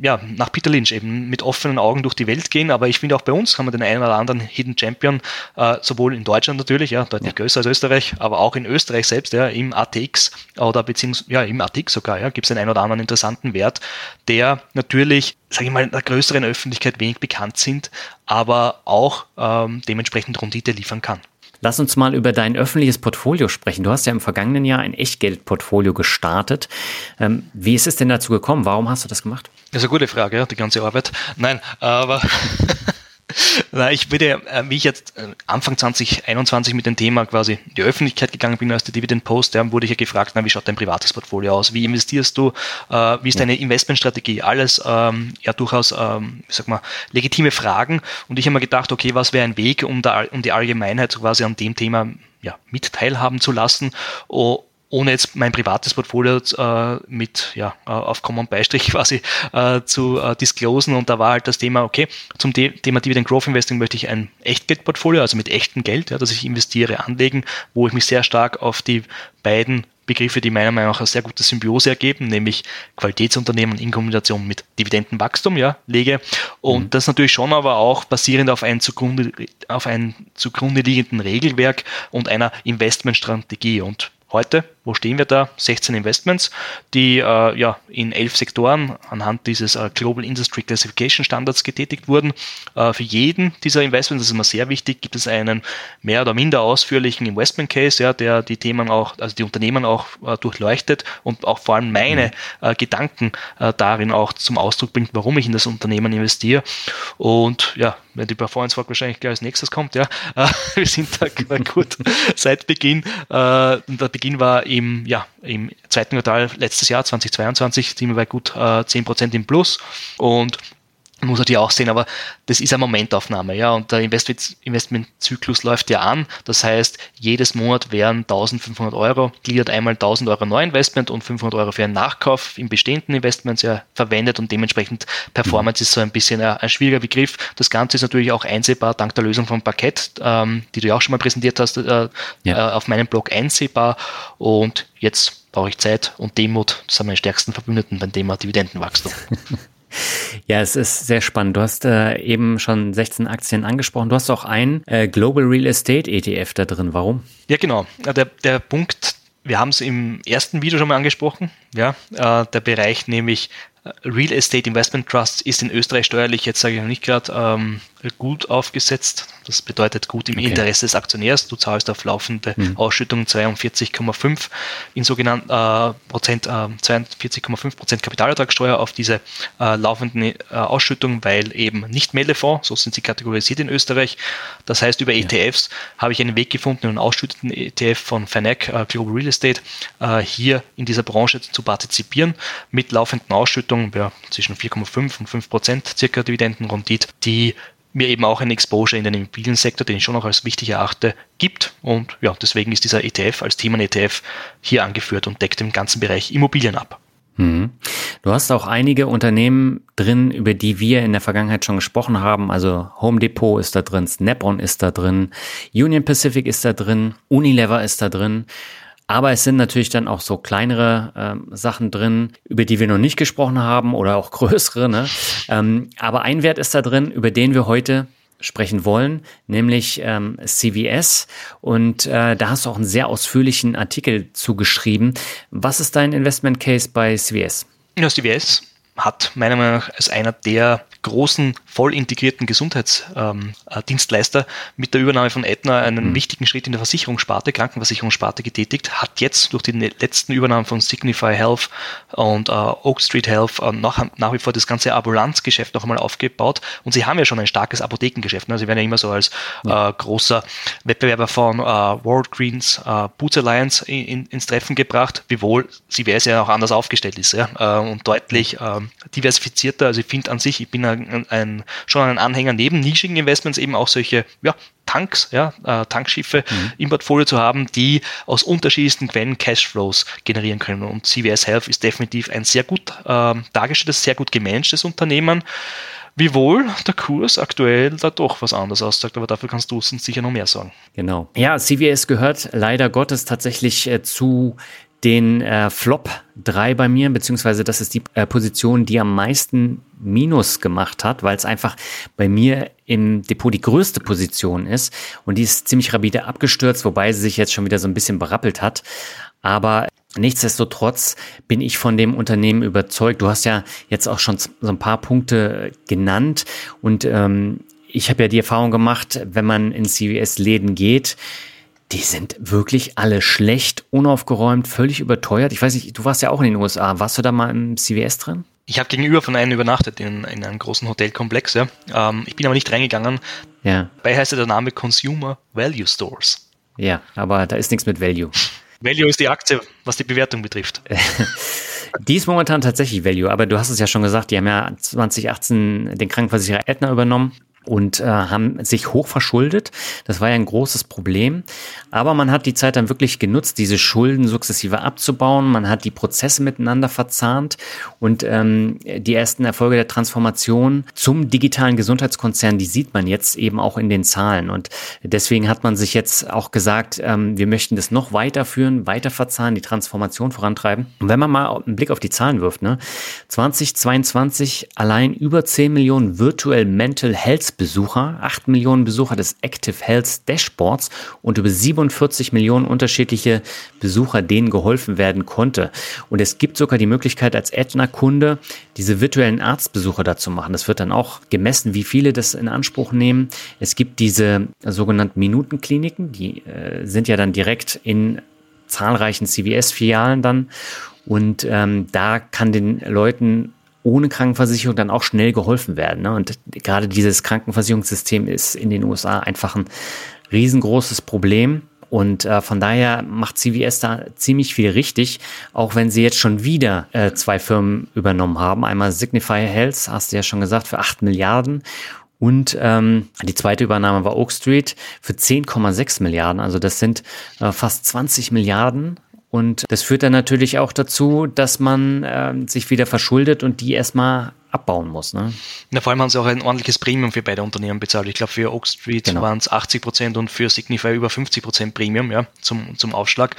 Ja, nach Peter Lynch eben mit offenen Augen durch die Welt gehen. Aber ich finde auch bei uns haben wir den einen oder anderen Hidden Champion, äh, sowohl in Deutschland natürlich, ja, deutlich ja. größer als Österreich, aber auch in Österreich selbst, ja, im ATX oder beziehungsweise ja, im ATX sogar, ja, gibt es den einen oder anderen interessanten Wert, der natürlich sage ich mal, in der größeren Öffentlichkeit wenig bekannt sind, aber auch ähm, dementsprechend Rendite liefern kann. Lass uns mal über dein öffentliches Portfolio sprechen. Du hast ja im vergangenen Jahr ein Echtgeldportfolio gestartet. Ähm, wie ist es denn dazu gekommen? Warum hast du das gemacht? Das ist eine gute Frage, die ganze Arbeit. Nein, aber Na, ich würde, äh, wie ich jetzt äh, Anfang 2021 mit dem Thema quasi in die Öffentlichkeit gegangen bin als der Dividend Post, ja, wurde ich ja gefragt, na, wie schaut dein privates Portfolio aus? Wie investierst du? Äh, wie ist deine Investmentstrategie? Alles ähm, ja durchaus, ähm, ich sag mal, legitime Fragen. Und ich habe mir gedacht, okay, was wäre ein Weg, um, da, um die Allgemeinheit quasi an dem Thema ja, mit teilhaben zu lassen? Oh, ohne jetzt mein privates Portfolio äh, mit ja, äh, auf Common Beistrich quasi äh, zu äh, disclosen. Und da war halt das Thema, okay, zum De Thema Dividend Growth Investing möchte ich ein Echtgeldportfolio, also mit echtem Geld, ja, das ich investiere, anlegen, wo ich mich sehr stark auf die beiden Begriffe, die meiner Meinung nach eine sehr gute Symbiose ergeben, nämlich Qualitätsunternehmen in Kombination mit Dividendenwachstum, ja, lege. Und mhm. das natürlich schon aber auch basierend auf ein zugrunde, auf ein zugrunde liegenden Regelwerk und einer Investmentstrategie. Und heute wo stehen wir da? 16 Investments, die äh, ja, in elf Sektoren anhand dieses äh, Global Industry Classification Standards getätigt wurden. Äh, für jeden dieser Investments, das ist immer sehr wichtig, gibt es einen mehr oder minder ausführlichen Investment Case, ja, der die Themen auch, also die Unternehmen auch äh, durchleuchtet und auch vor allem meine mhm. Äh, Gedanken äh, darin auch zum Ausdruck bringt, warum ich in das Unternehmen investiere. Und ja, wenn die Performance Walk wahrscheinlich gleich als nächstes kommt, ja, wir sind da gut seit Beginn. der Beginn war im, ja, im zweiten Quartal letztes Jahr, 2022, sind wir bei gut äh, 10% im Plus. Und muss natürlich auch sehen, aber das ist eine Momentaufnahme, ja, und der Investmentzyklus läuft ja an. Das heißt, jedes Monat werden 1500 Euro, gliedert einmal 1000 Euro Neuinvestment und 500 Euro für einen Nachkauf in bestehenden Investments ja verwendet und dementsprechend Performance ist so ein bisschen ein, ein schwieriger Begriff. Das Ganze ist natürlich auch einsehbar dank der Lösung von Parkett, ähm, die du ja auch schon mal präsentiert hast, äh, ja. äh, auf meinem Blog einsehbar und jetzt brauche ich Zeit und Demut, das sind meine stärksten Verbündeten beim Thema Dividendenwachstum. Ja, es ist sehr spannend. Du hast äh, eben schon 16 Aktien angesprochen. Du hast auch einen äh, Global Real Estate ETF da drin. Warum? Ja, genau. Der, der Punkt, wir haben es im ersten Video schon mal angesprochen, ja, äh, der Bereich nämlich Real Estate Investment Trusts ist in Österreich steuerlich, jetzt sage ich noch nicht gerade, ähm, gut aufgesetzt. Das bedeutet gut im okay. Interesse des Aktionärs. Du zahlst auf laufende mhm. Ausschüttung 42,5 in sogenannten äh, Prozent, äh, 42,5 Prozent Kapitalertragssteuer auf diese äh, laufenden äh, Ausschüttungen, weil eben nicht Meldefonds, so sind sie kategorisiert in Österreich. Das heißt, über ja. ETFs habe ich einen Weg gefunden, einen ausschütteten ETF von FANAC äh, Global Real Estate äh, hier in dieser Branche zu partizipieren mit laufenden Ausschüttungen ja, zwischen 4,5 und 5 Prozent circa Dividendenrendite, die mir eben auch ein Exposure in den Immobiliensektor, den ich schon noch als wichtig erachte, gibt. Und ja, deswegen ist dieser ETF als Themen-ETF hier angeführt und deckt den ganzen Bereich Immobilien ab. Mhm. Du hast auch einige Unternehmen drin, über die wir in der Vergangenheit schon gesprochen haben. Also Home Depot ist da drin, Snap-on ist da drin, Union Pacific ist da drin, Unilever ist da drin. Aber es sind natürlich dann auch so kleinere ähm, Sachen drin, über die wir noch nicht gesprochen haben oder auch größere. Ne? Ähm, aber ein Wert ist da drin, über den wir heute sprechen wollen, nämlich ähm, CVS. Und äh, da hast du auch einen sehr ausführlichen Artikel zugeschrieben. Was ist dein Investment Case bei CVS? Ja, CVS hat meiner Meinung nach als einer der großen, voll integrierten Gesundheitsdienstleister ähm, äh, mit der Übernahme von Aetna einen mhm. wichtigen Schritt in der Versicherungssparte, Krankenversicherungssparte getätigt, hat jetzt durch die letzten Übernahmen von Signify Health und äh, Oak Street Health äh, nach, nach wie vor das ganze Ambulanzgeschäft noch einmal aufgebaut und sie haben ja schon ein starkes Apothekengeschäft. Ne? Sie werden ja immer so als äh, großer Wettbewerber von äh, World Greens, äh, Boots Alliance in, in, ins Treffen gebracht, wiewohl CVS ja auch anders aufgestellt ist ja? und deutlich ähm, diversifizierter. Also ich finde an sich, ich bin ein, ein, schon ein Anhänger neben nischigen Investments eben auch solche ja, Tanks, ja, äh, Tankschiffe mhm. im Portfolio zu haben, die aus unterschiedlichsten Quellen Cashflows generieren können. Und CVS Health ist definitiv ein sehr gut äh, dargestelltes, sehr gut gemanagtes Unternehmen. Wiewohl der Kurs aktuell da doch was anderes aussagt, aber dafür kannst du uns sicher noch mehr sagen. Genau. Ja, CVS gehört leider Gottes tatsächlich äh, zu den äh, Flop 3 bei mir, beziehungsweise das ist die äh, Position, die am meisten Minus gemacht hat, weil es einfach bei mir im Depot die größte Position ist und die ist ziemlich rapide abgestürzt, wobei sie sich jetzt schon wieder so ein bisschen berappelt hat. Aber nichtsdestotrotz bin ich von dem Unternehmen überzeugt. Du hast ja jetzt auch schon so ein paar Punkte genannt und ähm, ich habe ja die Erfahrung gemacht, wenn man in CVS-Läden geht, die sind wirklich alle schlecht, unaufgeräumt, völlig überteuert. Ich weiß nicht, du warst ja auch in den USA. Warst du da mal im CVS drin? Ich habe gegenüber von einem übernachtet in, in einem großen Hotelkomplex. Ja. Ähm, ich bin aber nicht reingegangen. Ja. Dabei heißt ja der Name Consumer Value Stores. Ja, aber da ist nichts mit Value. Value ist die Aktie, was die Bewertung betrifft. die ist momentan tatsächlich Value, aber du hast es ja schon gesagt, die haben ja 2018 den Krankenversicherer Aetna übernommen und äh, haben sich hoch verschuldet. Das war ja ein großes Problem. Aber man hat die Zeit dann wirklich genutzt, diese Schulden sukzessive abzubauen. Man hat die Prozesse miteinander verzahnt und ähm, die ersten Erfolge der Transformation zum digitalen Gesundheitskonzern, die sieht man jetzt eben auch in den Zahlen. Und deswegen hat man sich jetzt auch gesagt, ähm, wir möchten das noch weiterführen, weiter verzahnen, die Transformation vorantreiben. Und wenn man mal einen Blick auf die Zahlen wirft, ne, 2022 allein über 10 Millionen virtuell Mental Health Besucher, 8 Millionen Besucher des Active Health Dashboards und über 47 Millionen unterschiedliche Besucher, denen geholfen werden konnte. Und es gibt sogar die Möglichkeit, als Aetna-Kunde diese virtuellen Arztbesuche dazu machen. Das wird dann auch gemessen, wie viele das in Anspruch nehmen. Es gibt diese sogenannten Minutenkliniken, die äh, sind ja dann direkt in zahlreichen CVS-Filialen dann. Und ähm, da kann den Leuten ohne Krankenversicherung dann auch schnell geholfen werden. Ne? Und gerade dieses Krankenversicherungssystem ist in den USA einfach ein riesengroßes Problem. Und äh, von daher macht CVS da ziemlich viel richtig, auch wenn sie jetzt schon wieder äh, zwei Firmen übernommen haben. Einmal Signify Health, hast du ja schon gesagt, für 8 Milliarden. Und ähm, die zweite Übernahme war Oak Street für 10,6 Milliarden. Also das sind äh, fast 20 Milliarden und das führt dann natürlich auch dazu, dass man äh, sich wieder verschuldet und die erstmal abbauen muss. Ne? Na, vor allem haben sie auch ein ordentliches Premium für beide Unternehmen bezahlt. Ich glaube, für Oak Street genau. waren es 80 Prozent und für Signify über 50 Prozent Premium ja, zum, zum Aufschlag.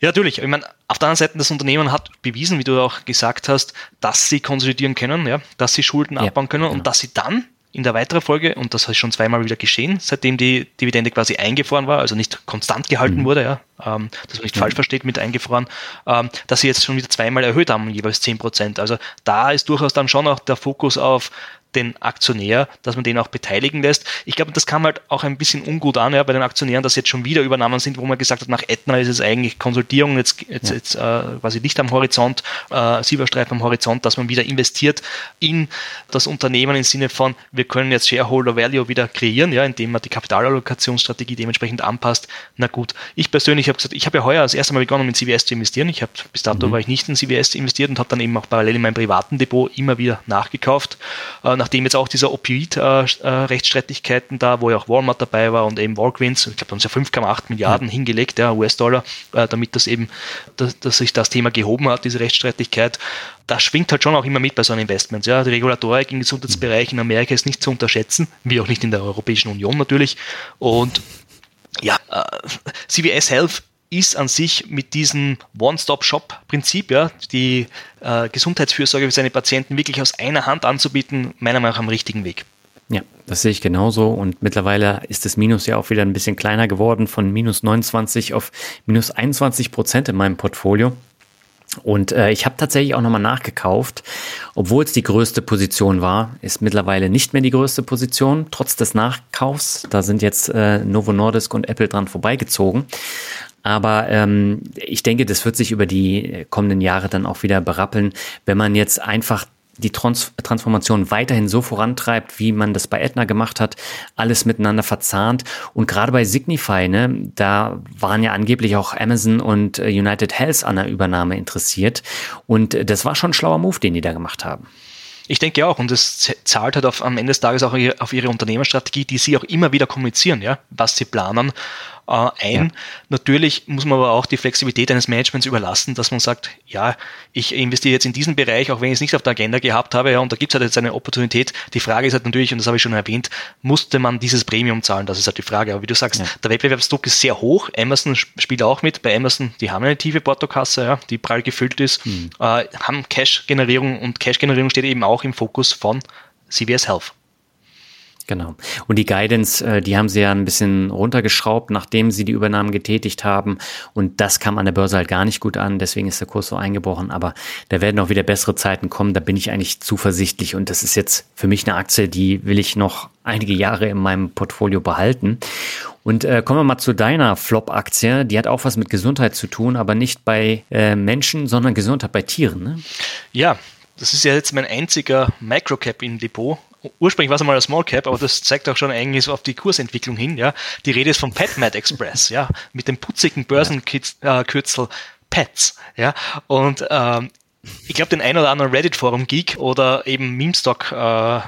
Ja, natürlich. Ich meine, auf der anderen Seite, das Unternehmen hat bewiesen, wie du auch gesagt hast, dass sie konsolidieren können, ja, dass sie Schulden ja, abbauen können genau. und dass sie dann in der weiteren Folge, und das ist schon zweimal wieder geschehen, seitdem die Dividende quasi eingefroren war, also nicht konstant gehalten mhm. wurde, ja, ähm, dass man nicht mhm. falsch versteht mit eingefroren, ähm, dass sie jetzt schon wieder zweimal erhöht haben, jeweils 10 Prozent. Also da ist durchaus dann schon auch der Fokus auf den Aktionär, dass man den auch beteiligen lässt. Ich glaube, das kam halt auch ein bisschen ungut an ja, bei den Aktionären, dass jetzt schon wieder Übernahmen sind, wo man gesagt hat, nach Etna ist es eigentlich Konsultierung, jetzt, jetzt, ja. jetzt äh, quasi Licht am Horizont, äh, Silberstreifen am Horizont, dass man wieder investiert in das Unternehmen im Sinne von, wir können jetzt Shareholder Value wieder kreieren, ja, indem man die Kapitalallokationsstrategie dementsprechend anpasst. Na gut, ich persönlich habe gesagt, ich habe ja heuer das erste Mal begonnen, mit CVS zu investieren. Ich habe bis dato mhm. war ich nicht in CVS investiert und habe dann eben auch parallel in meinem privaten Depot immer wieder nachgekauft. Äh, nachdem jetzt auch dieser Opioid-Rechtsstreitigkeiten da, wo ja auch Walmart dabei war und eben Walgreens, ich glaube, da haben sie ja 5,8 Milliarden ja. hingelegt, ja, US-Dollar, äh, damit das eben, dass, dass sich das Thema gehoben hat, diese Rechtsstreitigkeit das schwingt halt schon auch immer mit bei so einem Investments. Ja. Die Regulatorik im Gesundheitsbereich in Amerika ist nicht zu unterschätzen, wie auch nicht in der Europäischen Union natürlich. Und ja, äh, CVS Health ist an sich mit diesem One-Stop-Shop-Prinzip, ja, die äh, Gesundheitsfürsorge für seine Patienten wirklich aus einer Hand anzubieten, meiner Meinung nach am richtigen Weg. Ja, das sehe ich genauso. Und mittlerweile ist das Minus ja auch wieder ein bisschen kleiner geworden, von minus 29 auf minus 21 Prozent in meinem Portfolio. Und äh, ich habe tatsächlich auch nochmal nachgekauft, obwohl es die größte Position war, ist mittlerweile nicht mehr die größte Position, trotz des Nachkaufs. Da sind jetzt äh, Novo Nordisk und Apple dran vorbeigezogen. Aber ähm, ich denke, das wird sich über die kommenden Jahre dann auch wieder berappeln, wenn man jetzt einfach die Trans Transformation weiterhin so vorantreibt, wie man das bei Aetna gemacht hat, alles miteinander verzahnt. Und gerade bei Signify, ne, da waren ja angeblich auch Amazon und äh, United Health an der Übernahme interessiert. Und äh, das war schon ein schlauer Move, den die da gemacht haben. Ich denke auch, und das zahlt halt auf, am Ende des Tages auch auf ihre Unternehmensstrategie, die sie auch immer wieder kommunizieren, ja, was sie planen äh, ein. Ja. Natürlich muss man aber auch die Flexibilität eines Managements überlassen, dass man sagt, ja, ich investiere jetzt in diesen Bereich, auch wenn ich es nicht auf der Agenda gehabt habe, ja, und da gibt es halt jetzt eine Opportunität. Die Frage ist halt natürlich, und das habe ich schon erwähnt, musste man dieses Premium zahlen? Das ist halt die Frage. Aber wie du sagst, ja. der Wettbewerbsdruck ist sehr hoch. Amazon spielt auch mit. Bei Amazon, die haben eine tiefe Portokasse, ja, die prall gefüllt ist, hm. äh, haben Cash-Generierung und Cash-Generierung steht eben auch im Fokus von CVS Health. Genau. Und die Guidance, äh, die haben sie ja ein bisschen runtergeschraubt, nachdem sie die Übernahmen getätigt haben. Und das kam an der Börse halt gar nicht gut an. Deswegen ist der Kurs so eingebrochen. Aber da werden auch wieder bessere Zeiten kommen. Da bin ich eigentlich zuversichtlich. Und das ist jetzt für mich eine Aktie, die will ich noch einige Jahre in meinem Portfolio behalten. Und äh, kommen wir mal zu deiner Flop-Aktie. Die hat auch was mit Gesundheit zu tun, aber nicht bei äh, Menschen, sondern Gesundheit bei Tieren. Ne? Ja, das ist ja jetzt mein einziger Microcap im Depot ursprünglich war es einmal ein Small Cap, aber das zeigt auch schon eigentlich so auf die Kursentwicklung hin, ja. Die Rede ist vom PetMed Express, ja, mit dem putzigen Börsenkürzel Pets, ja. Und ähm, ich glaube, den ein oder anderen Reddit-Forum-Geek oder eben Memestock äh,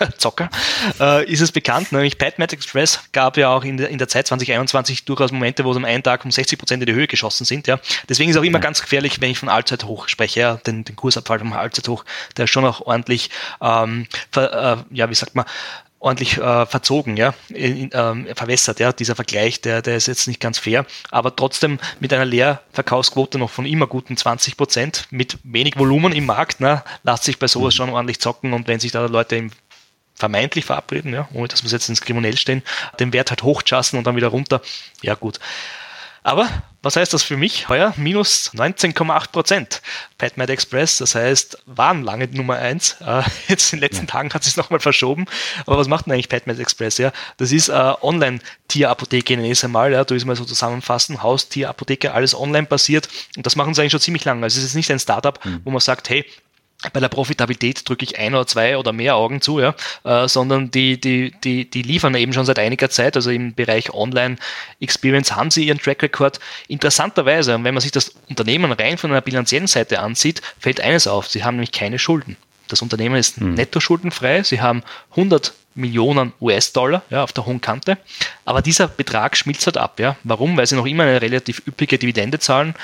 Zocker, äh, ist es bekannt. Nämlich PadMat Express gab ja auch in der, in der Zeit 2021 durchaus Momente, wo es am einen Tag um 60 Prozent in die Höhe geschossen sind. Ja. Deswegen ist es auch immer ja. ganz gefährlich, wenn ich von Allzeithoch spreche, ja, den, den Kursabfall vom Allzeithoch, der ist schon auch ordentlich, ähm, ver, äh, ja, wie sagt man, ordentlich äh, verzogen, ja, in, ähm, verwässert, ja, dieser Vergleich, der, der ist jetzt nicht ganz fair, aber trotzdem mit einer Leerverkaufsquote noch von immer guten 20 Prozent, mit wenig Volumen im Markt, ne, lässt sich bei sowas schon ordentlich zocken und wenn sich da Leute im vermeintlich verabreden, ja, ohne dass wir jetzt ins Kriminell stehen, den Wert halt hochjassen und dann wieder runter, ja gut. Aber was heißt das für mich? Heuer minus 19,8 Prozent. PetMed Express, das heißt, waren lange Nummer 1. Äh, jetzt in den letzten ja. Tagen hat es nochmal verschoben. Aber was macht denn eigentlich PetMed Express? Ja, das ist äh, Online-Tierapotheke ich es einmal. Ja, du ist mal so zusammenfassen. Haustierapotheke, alles online basiert. Und das machen sie eigentlich schon ziemlich lange. Also es ist nicht ein Startup, mhm. wo man sagt, hey, bei der Profitabilität drücke ich ein oder zwei oder mehr Augen zu, ja, äh, sondern die, die, die, die liefern eben schon seit einiger Zeit, also im Bereich Online-Experience haben sie ihren Track Record. Interessanterweise, wenn man sich das Unternehmen rein von einer bilanziellen Seite ansieht, fällt eines auf, sie haben nämlich keine Schulden. Das Unternehmen ist hm. netto schuldenfrei, sie haben 100 Millionen US-Dollar ja, auf der hohen Kante. Aber dieser Betrag schmilzt halt ab. Ja. Warum? Weil sie noch immer eine relativ üppige Dividende zahlen,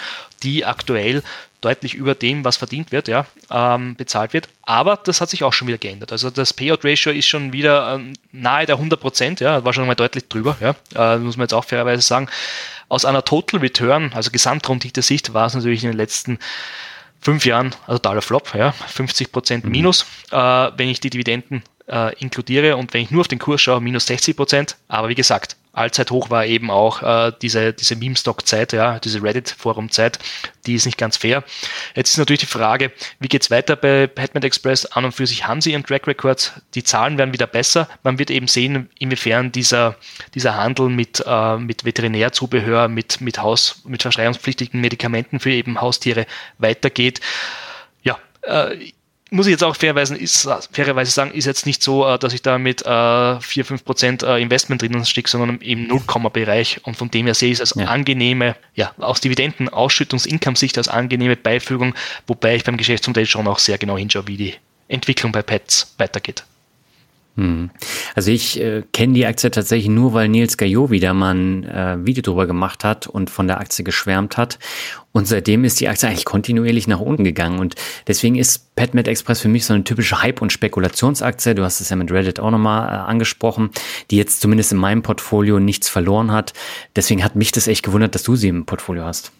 die aktuell deutlich über dem, was verdient wird, ja, ähm, bezahlt wird. Aber das hat sich auch schon wieder geändert. Also das Payout-Ratio ist schon wieder ähm, nahe der 100 Prozent, ja, war schon mal deutlich drüber, ja, äh, muss man jetzt auch fairerweise sagen. Aus einer Total Return, also Gesamtrendite-Sicht, war es natürlich in den letzten fünf Jahren ein totaler Flop, ja, 50 Prozent mhm. minus, äh, wenn ich die Dividenden äh, inkludiere und wenn ich nur auf den Kurs schaue, minus 60 Prozent. Aber wie gesagt, Allzeithoch war eben auch äh, diese, diese Meme-Stock-Zeit, ja, diese Reddit-Forum-Zeit, die ist nicht ganz fair. Jetzt ist natürlich die Frage, wie geht's weiter bei Batman Express? An und für sich haben sie ihren Track Record, die Zahlen werden wieder besser. Man wird eben sehen, inwiefern dieser, dieser Handel mit, äh, mit Veterinärzubehör, mit, mit Haus, mit verschreibungspflichtigen Medikamenten für eben Haustiere weitergeht. Ja, äh, muss ich jetzt auch fairerweise, ist, fairerweise sagen, ist jetzt nicht so, äh, dass ich da mit äh, 4, 5 Prozent äh, Investment drinnen stecke, sondern im Nullkomma-Bereich. Und von dem her sehe ich es als ja. angenehme, ja, aus Dividenden, Ausschüttungs-Income-Sicht als angenehme Beifügung, wobei ich beim Geschäftsmodell schon auch sehr genau hinschaue, wie die Entwicklung bei Pets weitergeht. Hm. Also ich äh, kenne die Aktie tatsächlich nur, weil Nils Gaillot wieder mal ein äh, Video drüber gemacht hat und von der Aktie geschwärmt hat. Und seitdem ist die Aktie eigentlich kontinuierlich nach unten gegangen. Und deswegen ist PetMed Express für mich so eine typische Hype- und Spekulationsaktie. Du hast es ja mit Reddit auch nochmal äh, angesprochen, die jetzt zumindest in meinem Portfolio nichts verloren hat. Deswegen hat mich das echt gewundert, dass du sie im Portfolio hast.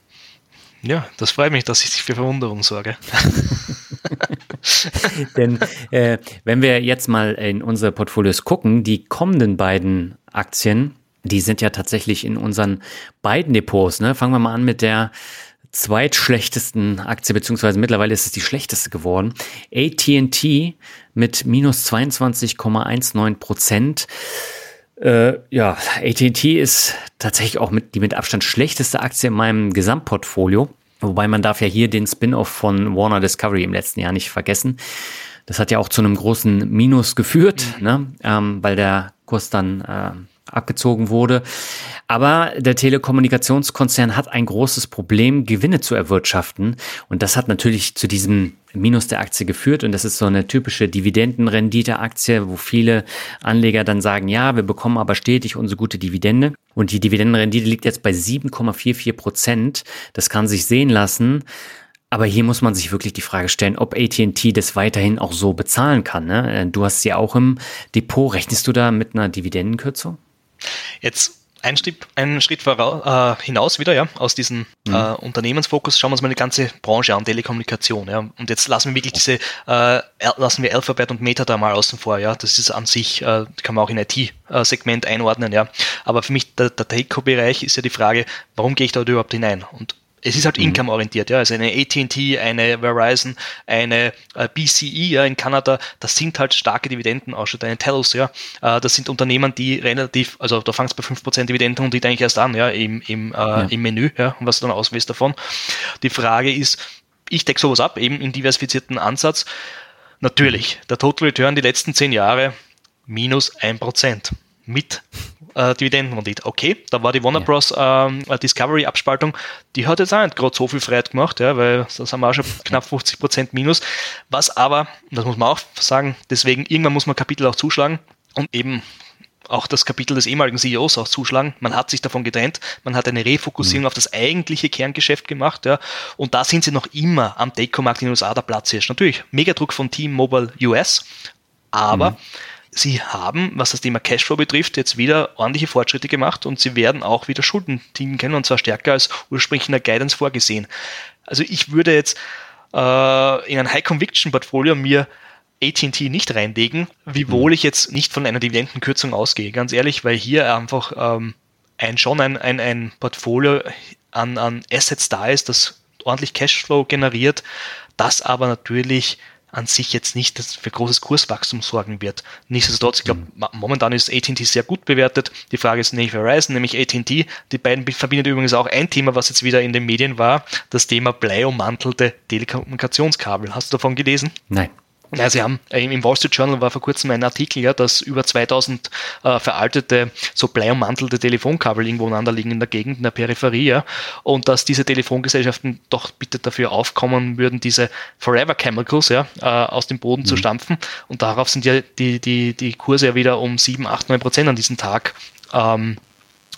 Ja, das freut mich, dass ich für Verwunderung sorge. Denn äh, wenn wir jetzt mal in unsere Portfolios gucken, die kommenden beiden Aktien, die sind ja tatsächlich in unseren beiden Depots. Ne? Fangen wir mal an mit der zweitschlechtesten Aktie, beziehungsweise mittlerweile ist es die schlechteste geworden. ATT mit minus 22,19 Prozent. Äh, ja, AT&T ist tatsächlich auch mit, die mit Abstand schlechteste Aktie in meinem Gesamtportfolio. Wobei man darf ja hier den Spin-off von Warner Discovery im letzten Jahr nicht vergessen. Das hat ja auch zu einem großen Minus geführt, mhm. ne? ähm, weil der Kurs dann äh, abgezogen wurde. Aber der Telekommunikationskonzern hat ein großes Problem, Gewinne zu erwirtschaften. Und das hat natürlich zu diesem Minus der Aktie geführt. Und das ist so eine typische Dividendenrendite-Aktie, wo viele Anleger dann sagen, ja, wir bekommen aber stetig unsere gute Dividende. Und die Dividendenrendite liegt jetzt bei 7,44 Prozent. Das kann sich sehen lassen. Aber hier muss man sich wirklich die Frage stellen, ob AT&T das weiterhin auch so bezahlen kann. Ne? Du hast sie auch im Depot. Rechnest du da mit einer Dividendenkürzung? Jetzt ein Schritt, einen Schritt voraus, äh, hinaus wieder, ja, aus diesem mhm. äh, Unternehmensfokus, schauen wir uns mal die ganze Branche an, Telekommunikation, ja. Und jetzt lassen wir wirklich diese, äh, lassen wir Alphabet und Meta da mal außen vor, ja. Das ist an sich, äh, kann man auch in IT-Segment einordnen, ja. Aber für mich, der, der Telco-Bereich ist ja die Frage, warum gehe ich da überhaupt hinein? Und es ist halt mhm. income-orientiert, ja. Also eine AT&T, eine Verizon, eine äh, BCE ja, in Kanada, das sind halt starke Dividendenausschütte, eine Telos, ja. Äh, das sind Unternehmen, die relativ, also da fängt es bei 5% Dividenden und die eigentlich erst an, ja, im, im, äh, ja. im Menü, ja, und was du dann auswählst davon. Die Frage ist, ich decke sowas ab, eben in diversifizierten Ansatz. Natürlich, der Total Return die letzten zehn Jahre minus 1% mit äh, Dividendenrendite. Okay, da war die Warner ja. Bros. Ähm, Discovery-Abspaltung, die hat jetzt auch nicht gerade so viel Freiheit gemacht, ja, weil das haben wir auch schon knapp 50 Prozent Minus. Was aber, das muss man auch sagen, deswegen irgendwann muss man Kapitel auch zuschlagen und eben auch das Kapitel des ehemaligen CEOs auch zuschlagen. Man hat sich davon getrennt, man hat eine Refokussierung mhm. auf das eigentliche Kerngeschäft gemacht, ja, und da sind sie noch immer am Deco-Markt in den USA der Platz ist. Natürlich, Megadruck von Team Mobile US, aber mhm sie haben, was das Thema Cashflow betrifft, jetzt wieder ordentliche Fortschritte gemacht und sie werden auch wieder Schulden tilgen können und zwar stärker als ursprünglich in der Guidance vorgesehen. Also ich würde jetzt äh, in ein High Conviction Portfolio mir AT&T nicht reinlegen, wiewohl ich jetzt nicht von einer Dividendenkürzung ausgehe, ganz ehrlich, weil hier einfach ähm, ein schon ein, ein, ein Portfolio an, an Assets da ist, das ordentlich Cashflow generiert, das aber natürlich an sich jetzt nicht für großes Kurswachstum sorgen wird. Nichtsdestotrotz, ich glaube, mhm. momentan ist AT&T sehr gut bewertet. Die Frage ist nicht Verizon, nämlich AT&T. Die beiden verbindet übrigens auch ein Thema, was jetzt wieder in den Medien war, das Thema bleiummantelte Telekommunikationskabel. Hast du davon gelesen? Nein. Ja, sie haben äh, im Wall Street Journal war vor kurzem ein Artikel, ja, dass über 2000 äh, veraltete, so bleiummantelte Telefonkabel irgendwo einander liegen in der Gegend, in der Peripherie, ja, und dass diese Telefongesellschaften doch bitte dafür aufkommen würden, diese Forever Chemicals ja, äh, aus dem Boden mhm. zu stampfen. Und darauf sind ja die, die, die Kurse ja wieder um 7, 8, 9 Prozent an diesem Tag ähm,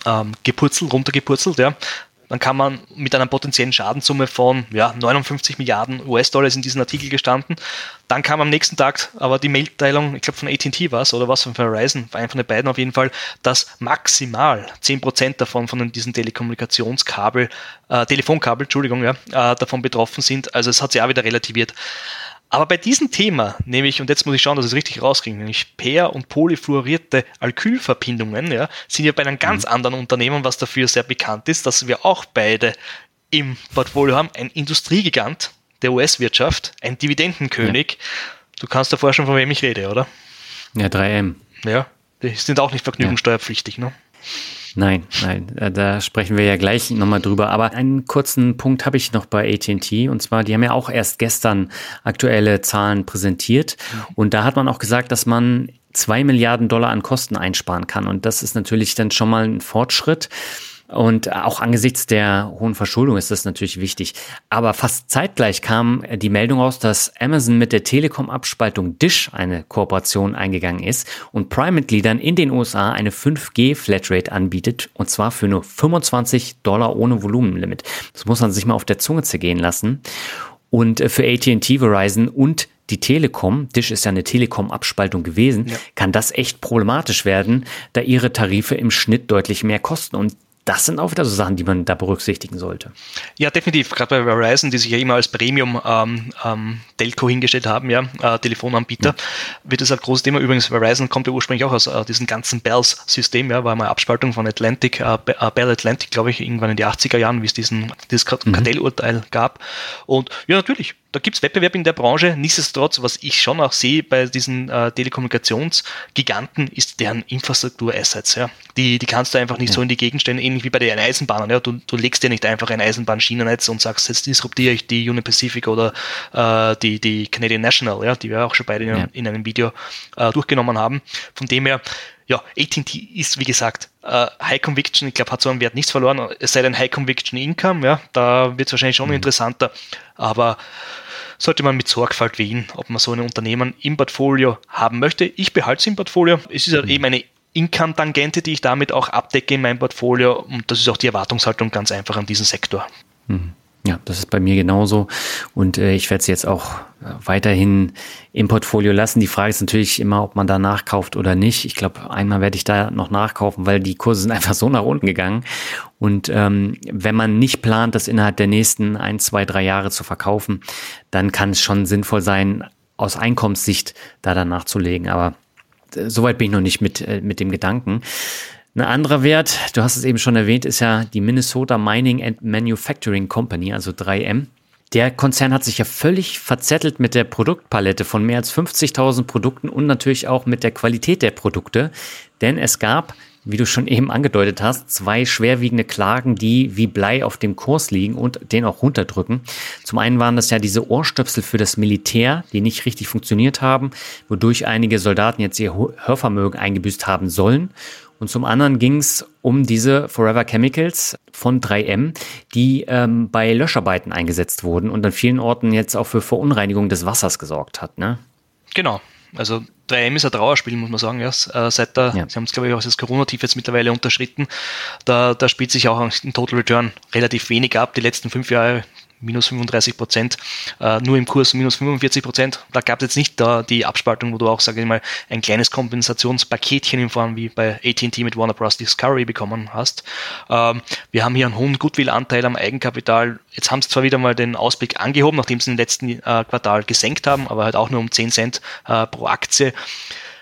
ähm, gepurzelt, runtergepurzelt, ja dann kann man mit einer potenziellen Schadenssumme von ja, 59 Milliarden US-Dollar in diesem Artikel gestanden. Dann kam am nächsten Tag aber die Mailteilung, ich glaube von AT&T war es oder was von Verizon, war einer von den beiden auf jeden Fall, dass maximal 10% davon von diesen Telekommunikationskabel, äh, Telefonkabel, Entschuldigung, ja, äh, davon betroffen sind. Also es hat sich auch wieder relativiert. Aber bei diesem Thema, nämlich, und jetzt muss ich schauen, dass ich es richtig rauskriege, nämlich per- und polyfluorierte Alkylverbindungen, ja, sind ja bei einem ganz mhm. anderen Unternehmen, was dafür sehr bekannt ist, dass wir auch beide im Portfolio haben, ein Industriegigant der US-Wirtschaft, ein Dividendenkönig. Ja. Du kannst davor schon, von wem ich rede, oder? Ja, 3M. Ja, die sind auch nicht vergnügungssteuerpflichtig, ne? Nein, nein, äh, da sprechen wir ja gleich nochmal drüber. Aber einen kurzen Punkt habe ich noch bei AT&T und zwar, die haben ja auch erst gestern aktuelle Zahlen präsentiert und da hat man auch gesagt, dass man zwei Milliarden Dollar an Kosten einsparen kann und das ist natürlich dann schon mal ein Fortschritt. Und auch angesichts der hohen Verschuldung ist das natürlich wichtig. Aber fast zeitgleich kam die Meldung raus, dass Amazon mit der Telekom-Abspaltung Dish eine Kooperation eingegangen ist und Prime-Mitgliedern in den USA eine 5G-Flatrate anbietet und zwar für nur 25 Dollar ohne Volumenlimit. Das muss man sich mal auf der Zunge zergehen lassen. Und für AT&T, Verizon und die Telekom, Dish ist ja eine Telekom-Abspaltung gewesen, ja. kann das echt problematisch werden, da ihre Tarife im Schnitt deutlich mehr kosten. Und das sind auch wieder so Sachen, die man da berücksichtigen sollte. Ja, definitiv. Gerade bei Verizon, die sich ja immer als Premium ähm, ähm, Telco hingestellt haben, ja, äh, Telefonanbieter, ja. wird das ein großes Thema. Übrigens, Verizon kommt ja ursprünglich auch aus äh, diesem ganzen Bells-System, ja, war mal Abspaltung von Atlantic, äh, äh Bell Atlantic, glaube ich, irgendwann in die 80er Jahren, wie es diesen, dieses mhm. Kartellurteil mhm. gab. Und ja, natürlich, da gibt es Wettbewerb in der Branche. Nichtsdestotrotz, was ich schon auch sehe bei diesen äh, Telekommunikationsgiganten, ist deren Infrastruktur-Assets. Ja. Die, die kannst du einfach nicht ja. so in die Gegend stellen, ähnlich wie bei den Eisenbahnen. Ja. Du, du legst dir nicht einfach ein Eisenbahnschienennetz und sagst, jetzt disruptiere ich die Union Pacific oder äh, die, die Canadian National, ja, die wir auch schon beide in, in einem Video äh, durchgenommen haben. Von dem her, ja, AT&T ist, wie gesagt, äh, High Conviction, ich glaube, hat so einen Wert nichts verloren, es sei denn High Conviction Income, ja, da wird es wahrscheinlich schon mhm. interessanter, aber sollte man mit Sorgfalt wählen, ob man so ein Unternehmen im Portfolio haben möchte. Ich behalte es im Portfolio. Es ist mhm. eben eine Income-Tangente, die ich damit auch abdecke in meinem Portfolio und das ist auch die Erwartungshaltung ganz einfach an diesen Sektor. Mhm. Ja, das ist bei mir genauso. Und äh, ich werde es jetzt auch äh, weiterhin im Portfolio lassen. Die Frage ist natürlich immer, ob man da nachkauft oder nicht. Ich glaube, einmal werde ich da noch nachkaufen, weil die Kurse sind einfach so nach unten gegangen. Und ähm, wenn man nicht plant, das innerhalb der nächsten ein, zwei, drei Jahre zu verkaufen, dann kann es schon sinnvoll sein, aus Einkommenssicht da dann nachzulegen. Aber äh, soweit bin ich noch nicht mit, äh, mit dem Gedanken. Ein anderer Wert, du hast es eben schon erwähnt, ist ja die Minnesota Mining and Manufacturing Company, also 3M. Der Konzern hat sich ja völlig verzettelt mit der Produktpalette von mehr als 50.000 Produkten und natürlich auch mit der Qualität der Produkte, denn es gab, wie du schon eben angedeutet hast, zwei schwerwiegende Klagen, die wie Blei auf dem Kurs liegen und den auch runterdrücken. Zum einen waren das ja diese Ohrstöpsel für das Militär, die nicht richtig funktioniert haben, wodurch einige Soldaten jetzt ihr Hörvermögen eingebüßt haben sollen. Und zum anderen ging es um diese Forever Chemicals von 3M, die ähm, bei Löscharbeiten eingesetzt wurden und an vielen Orten jetzt auch für Verunreinigung des Wassers gesorgt hat. Ne? Genau. Also 3M ist ein Trauerspiel, muss man sagen. Ja. Äh, seit der, ja. Sie haben es, glaube ich, auch das Corona-Tief jetzt mittlerweile unterschritten. Da, da spielt sich auch ein Total Return relativ wenig ab. Die letzten fünf Jahre minus 35 Prozent, äh, nur im Kurs minus 45 Prozent. Da gab es jetzt nicht da die Abspaltung, wo du auch, sage ich mal, ein kleines Kompensationspaketchen in Form wie bei AT&T mit Warner Bros. Discovery bekommen hast. Ähm, wir haben hier einen hohen Goodwill-Anteil am Eigenkapital. Jetzt haben sie zwar wieder mal den Ausblick angehoben, nachdem sie im letzten äh, Quartal gesenkt haben, aber halt auch nur um 10 Cent äh, pro Aktie.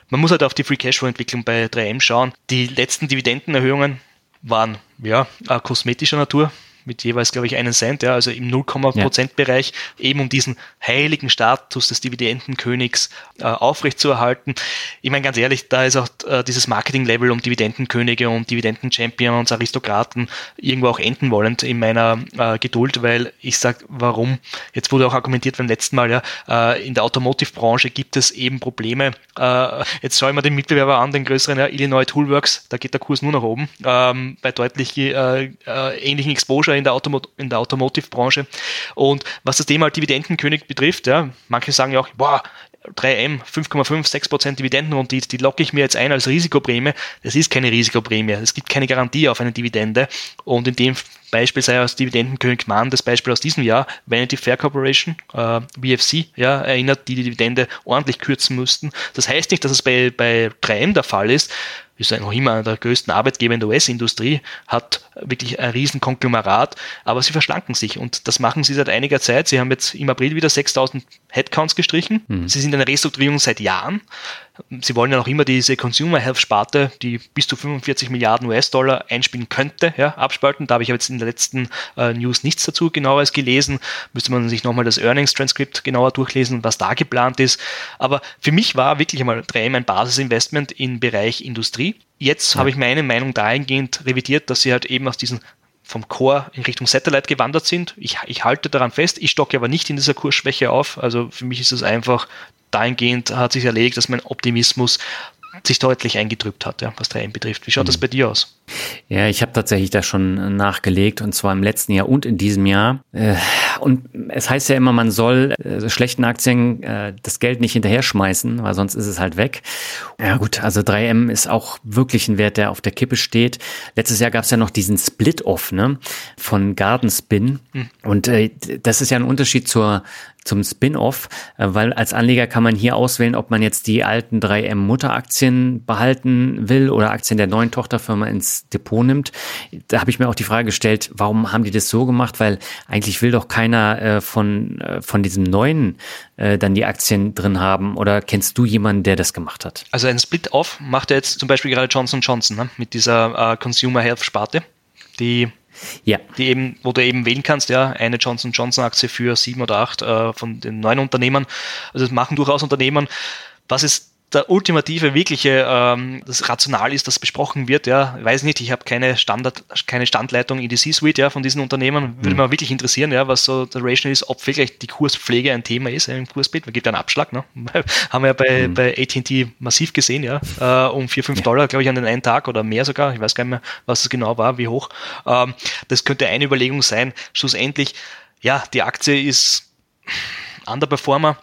Man muss halt auf die Free Cashflow-Entwicklung bei 3M schauen. Die letzten Dividendenerhöhungen waren ja kosmetischer Natur mit jeweils, glaube ich, einen Cent, ja, also im 0,%-Bereich, ja. eben um diesen heiligen Status des Dividendenkönigs äh, aufrechtzuerhalten. Ich meine, ganz ehrlich, da ist auch äh, dieses Marketing-Level um Dividendenkönige und Dividenden-Champions, Aristokraten irgendwo auch enden wollend in meiner äh, Geduld, weil ich sage, warum? Jetzt wurde auch argumentiert beim letzten Mal, ja, äh, in der Automotive-Branche gibt es eben Probleme. Äh, jetzt schaue ich mir den Mitbewerber an, den größeren ja, Illinois Toolworks, da geht der Kurs nur nach oben, ähm, bei deutlich äh, ähnlichen Exposure in der, Automo in der Automotive-Branche. Und was das Thema Dividendenkönig betrifft, ja, manche sagen ja auch, boah, 3M 5,5, 6% Dividendenrendite, die locke ich mir jetzt ein als Risikoprämie. Das ist keine Risikoprämie. Es gibt keine Garantie auf eine Dividende. Und in dem Beispiel sei aus Dividendenkönig Mann das Beispiel aus diesem Jahr, Vanity Fair Corporation, äh, VFC, ja, erinnert, die die Dividende ordentlich kürzen mussten. Das heißt nicht, dass es bei, bei 3M der Fall ist ist noch immer einer der größten Arbeitgeber in der US-Industrie, hat wirklich ein riesen Konglomerat, aber sie verschlanken sich und das machen sie seit einiger Zeit. Sie haben jetzt im April wieder 6000 Headcounts gestrichen. Mhm. Sie sind in der Restrukturierung seit Jahren. Sie wollen ja noch immer diese Consumer Health Sparte, die bis zu 45 Milliarden US-Dollar einspielen könnte, ja, abspalten. Da habe ich jetzt in der letzten äh, News nichts dazu genaueres gelesen. Müsste man sich nochmal das Earnings Transcript genauer durchlesen, was da geplant ist. Aber für mich war wirklich einmal 3M ein Basisinvestment im Bereich Industrie. Jetzt ja. habe ich meine Meinung dahingehend revidiert, dass sie halt eben aus diesen vom Core in Richtung Satellite gewandert sind. Ich, ich halte daran fest, ich stocke aber nicht in dieser Kursschwäche auf. Also für mich ist es einfach dahingehend hat sich erlegt, dass mein Optimismus sich deutlich eingedrückt hat, ja, was 3M betrifft. Wie schaut mhm. das bei dir aus? Ja, ich habe tatsächlich da schon nachgelegt und zwar im letzten Jahr und in diesem Jahr. Äh, und es heißt ja immer, man soll äh, schlechten Aktien äh, das Geld nicht hinterher schmeißen, weil sonst ist es halt weg. Ja gut, also 3M ist auch wirklich ein Wert, der auf der Kippe steht. Letztes Jahr gab es ja noch diesen Split-Off ne, von Garden Spin. Mhm. Und äh, das ist ja ein Unterschied zur zum Spin-off, äh, weil als Anleger kann man hier auswählen, ob man jetzt die alten 3M Mutteraktien behalten will oder Aktien der neuen Tochterfirma ins Depot nimmt. Da habe ich mir auch die Frage gestellt, warum haben die das so gemacht? Weil eigentlich will doch keiner äh, von, äh, von diesem neuen äh, dann die Aktien drin haben. Oder kennst du jemanden, der das gemacht hat? Also ein Split-off macht ja jetzt zum Beispiel gerade Johnson Johnson ne? mit dieser äh, Consumer Health Sparte, die ja. Die eben, wo du eben wählen kannst, ja, eine Johnson Johnson Aktie für sieben oder acht äh, von den neuen Unternehmern. Also das machen durchaus Unternehmen. Was ist der ultimative, wirkliche, ähm, das rational ist, das besprochen wird, ja, weiß nicht, ich habe keine Standard, keine Standleitung in die C-Suite, ja, von diesen Unternehmen, würde mhm. mich wirklich interessieren, ja, was so der Rational ist, ob wirklich die Kurspflege ein Thema ist ja, im Kursbild, man gibt einen Abschlag, ne, haben wir ja bei, mhm. bei AT&T massiv gesehen, ja, äh, um 4, 5 ja. Dollar, glaube ich, an den einen Tag oder mehr sogar, ich weiß gar nicht mehr, was es genau war, wie hoch, ähm, das könnte eine Überlegung sein, schlussendlich, ja, die Aktie ist Underperformer,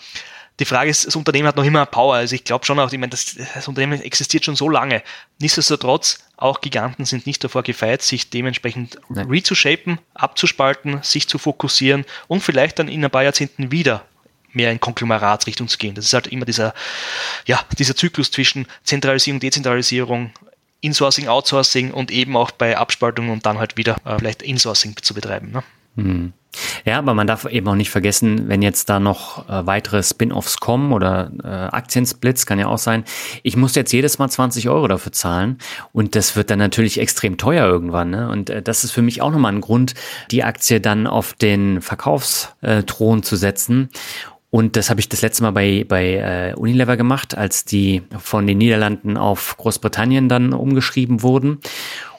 die Frage ist, das Unternehmen hat noch immer Power. Also ich glaube schon auch, ich meine, das, das, Unternehmen existiert schon so lange. Nichtsdestotrotz, auch Giganten sind nicht davor gefeit, sich dementsprechend Nein. reshapen, abzuspalten, sich zu fokussieren und vielleicht dann in ein paar Jahrzehnten wieder mehr in Konglomeratsrichtung zu gehen. Das ist halt immer dieser, ja, dieser Zyklus zwischen Zentralisierung, Dezentralisierung, Insourcing, Outsourcing und eben auch bei Abspaltung und dann halt wieder äh, vielleicht Insourcing zu betreiben. Ne? Hm. Ja, aber man darf eben auch nicht vergessen, wenn jetzt da noch äh, weitere Spin-offs kommen oder äh, Aktiensplits, kann ja auch sein. Ich muss jetzt jedes Mal 20 Euro dafür zahlen und das wird dann natürlich extrem teuer irgendwann. Ne? Und äh, das ist für mich auch nochmal ein Grund, die Aktie dann auf den Verkaufsthron zu setzen. Und das habe ich das letzte Mal bei, bei äh, Unilever gemacht, als die von den Niederlanden auf Großbritannien dann umgeschrieben wurden.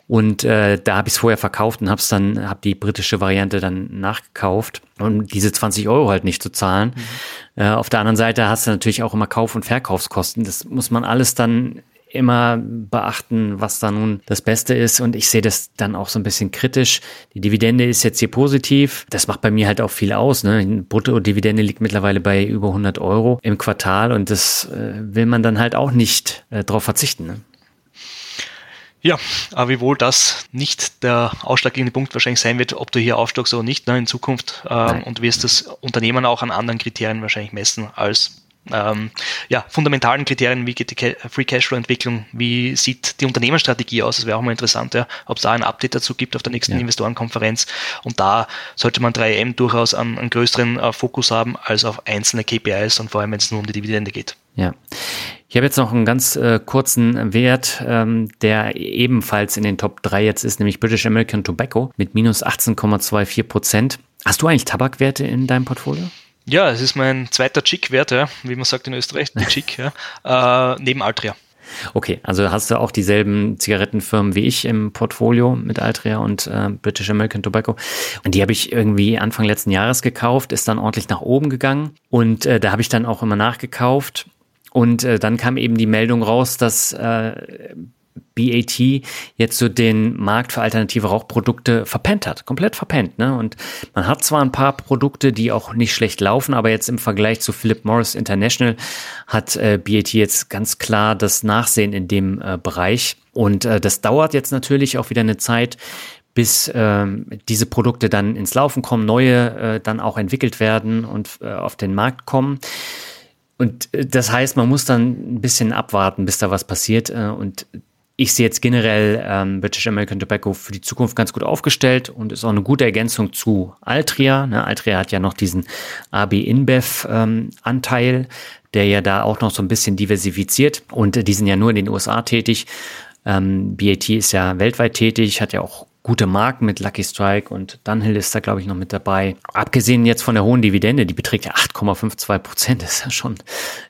Und äh, da habe ich es vorher verkauft und habe dann, habe die britische Variante dann nachgekauft, um diese 20 Euro halt nicht zu zahlen. Mhm. Äh, auf der anderen Seite hast du natürlich auch immer Kauf- und Verkaufskosten. Das muss man alles dann immer beachten, was da nun das Beste ist. Und ich sehe das dann auch so ein bisschen kritisch. Die Dividende ist jetzt hier positiv. Das macht bei mir halt auch viel aus. Ne? Brutto-Dividende liegt mittlerweile bei über 100 Euro im Quartal und das äh, will man dann halt auch nicht äh, drauf verzichten. Ne? Ja, aber wiewohl das nicht der ausschlaggebende Punkt wahrscheinlich sein wird, ob du hier aufstockst oder nicht ne, in Zukunft ähm, und wirst das Unternehmen auch an anderen Kriterien wahrscheinlich messen als ähm, ja, fundamentalen Kriterien, wie geht die Free Cashflow Entwicklung, wie sieht die Unternehmensstrategie aus, das wäre auch mal interessant, ja, ob es da ein Update dazu gibt auf der nächsten ja. Investorenkonferenz und da sollte man 3M durchaus einen, einen größeren äh, Fokus haben als auf einzelne KPIs und vor allem, wenn es nur um die Dividende geht. Ja. Ich habe jetzt noch einen ganz äh, kurzen Wert, ähm, der ebenfalls in den Top 3 jetzt ist, nämlich British American Tobacco mit minus 18,24 Prozent. Hast du eigentlich Tabakwerte in deinem Portfolio? Ja, es ist mein zweiter Chick-Wert, ja, wie man sagt in Österreich, die Chick, ja, äh, neben Altria. Okay, also hast du auch dieselben Zigarettenfirmen wie ich im Portfolio mit Altria und äh, British American Tobacco. Und die habe ich irgendwie Anfang letzten Jahres gekauft, ist dann ordentlich nach oben gegangen. Und äh, da habe ich dann auch immer nachgekauft. Und äh, dann kam eben die Meldung raus, dass äh, BAT jetzt so den Markt für alternative Rauchprodukte verpennt hat, komplett verpennt. Ne? Und man hat zwar ein paar Produkte, die auch nicht schlecht laufen, aber jetzt im Vergleich zu Philip Morris International hat äh, BAT jetzt ganz klar das Nachsehen in dem äh, Bereich. Und äh, das dauert jetzt natürlich auch wieder eine Zeit, bis ähm, diese Produkte dann ins Laufen kommen, neue äh, dann auch entwickelt werden und äh, auf den Markt kommen. Und äh, das heißt, man muss dann ein bisschen abwarten, bis da was passiert. Äh, und ich sehe jetzt generell ähm, British American Tobacco für die Zukunft ganz gut aufgestellt und ist auch eine gute Ergänzung zu Altria. Ne, Altria hat ja noch diesen AB InBev ähm, Anteil, der ja da auch noch so ein bisschen diversifiziert und äh, die sind ja nur in den USA tätig. Ähm, BAT ist ja weltweit tätig, hat ja auch gute Marken mit Lucky Strike und Dunhill ist da, glaube ich, noch mit dabei. Abgesehen jetzt von der hohen Dividende, die beträgt ja 8,52 Prozent, ist ja schon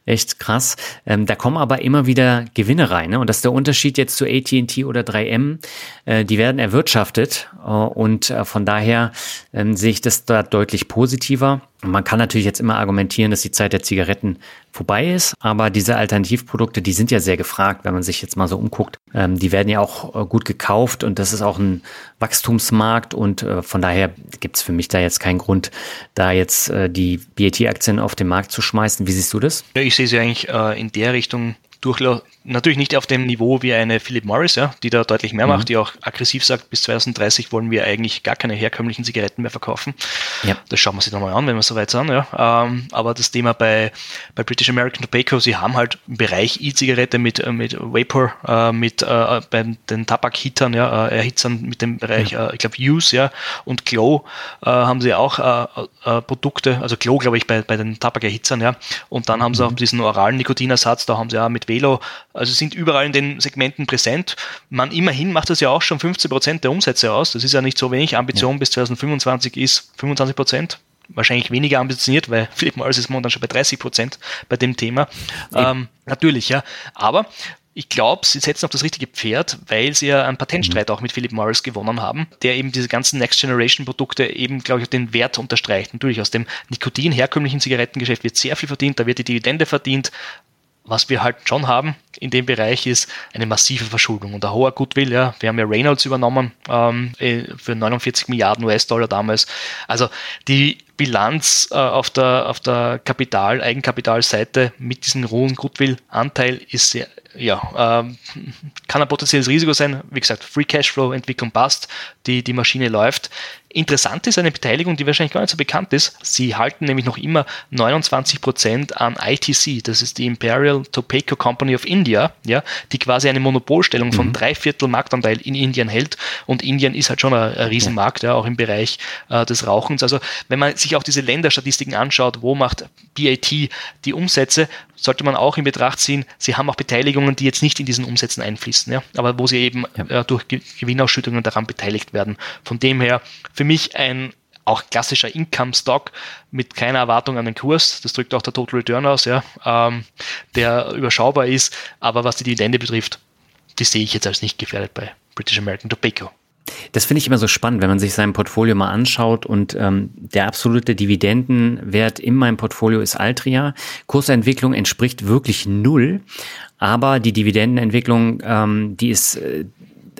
echt krass. Ähm, da kommen aber immer wieder Gewinne rein. Ne? Und das ist der Unterschied jetzt zu AT&T oder 3M. Äh, die werden erwirtschaftet äh, und äh, von daher ähm, sehe ich das da deutlich positiver. Man kann natürlich jetzt immer argumentieren, dass die Zeit der Zigaretten vorbei ist, aber diese Alternativprodukte, die sind ja sehr gefragt, wenn man sich jetzt mal so umguckt. Ähm, die werden ja auch äh, gut gekauft und das ist auch ein Wachstumsmarkt und äh, von daher gibt es für mich da jetzt keinen Grund, da jetzt äh, die BAT-Aktien auf den Markt zu schmeißen. Wie siehst du das? Ja, ich sehe sie eigentlich äh, in der Richtung durchlaufen natürlich nicht auf dem Niveau wie eine Philip Morris, ja, die da deutlich mehr mhm. macht, die auch aggressiv sagt, bis 2030 wollen wir eigentlich gar keine herkömmlichen Zigaretten mehr verkaufen. Ja. Das schauen wir sich nochmal an, wenn wir soweit sind. Ja. Ähm, aber das Thema bei, bei British American Tobacco, sie haben halt im Bereich E-Zigarette mit, äh, mit Vapor, äh, mit äh, bei den Tabakhittern, ja, äh, Erhitzern mit dem Bereich, ja. äh, ich glaube, Use, ja, und Glow äh, haben sie auch Produkte, also Glow, glaube ich, bei, bei den Tabakerhitzern, ja. Und dann haben sie auch mhm. diesen oralen Nikotinersatz, da haben sie auch mit Velo also sind überall in den Segmenten präsent. Man immerhin macht das ja auch schon 15 Prozent der Umsätze aus. Das ist ja nicht so wenig. Ambition ja. bis 2025 ist 25 Prozent wahrscheinlich weniger ambitioniert, weil Philip Morris ist momentan schon bei 30 Prozent bei dem Thema. Ähm, natürlich, ja. Aber ich glaube, sie setzen auf das richtige Pferd, weil sie ja einen Patentstreit mhm. auch mit Philip Morris gewonnen haben, der eben diese ganzen Next Generation Produkte eben, glaube ich, den Wert unterstreicht. Natürlich aus dem Nikotin herkömmlichen Zigarettengeschäft wird sehr viel verdient, da wird die Dividende verdient, was wir halt schon haben in dem Bereich ist eine massive Verschuldung und ein hoher Goodwill. Ja. Wir haben ja Reynolds übernommen ähm, äh, für 49 Milliarden US-Dollar damals. Also die Bilanz äh, auf der, auf der Kapital, Eigenkapitalseite mit diesem hohen Goodwill-Anteil ist sehr, ja, ähm, kann ein potenzielles Risiko sein. Wie gesagt, Free Cashflow, Entwicklung passt, die, die Maschine läuft. Interessant ist eine Beteiligung, die wahrscheinlich gar nicht so bekannt ist. Sie halten nämlich noch immer 29% an ITC, das ist die Imperial Tobacco Company of India, ja, die quasi eine Monopolstellung von mhm. drei Viertel Marktanteil in Indien hält. Und Indien ist halt schon ein, ein Riesenmarkt, ja, auch im Bereich äh, des Rauchens. Also wenn man sich auch diese Länderstatistiken anschaut, wo macht BAT die Umsätze, sollte man auch in Betracht ziehen, sie haben auch Beteiligungen, die jetzt nicht in diesen Umsätzen einfließen, ja, aber wo sie eben ja. äh, durch Gewinnausschüttungen daran beteiligt werden. Von dem her für mich ein auch klassischer Income-Stock mit keiner Erwartung an den Kurs. Das drückt auch der Total Return aus, ja, ähm, der überschaubar ist. Aber was die Dividende betrifft, die sehe ich jetzt als nicht gefährdet bei British American Tobacco. Das finde ich immer so spannend, wenn man sich sein Portfolio mal anschaut und ähm, der absolute Dividendenwert in meinem Portfolio ist Altria. Kursentwicklung entspricht wirklich null, aber die Dividendenentwicklung, ähm, die ist äh,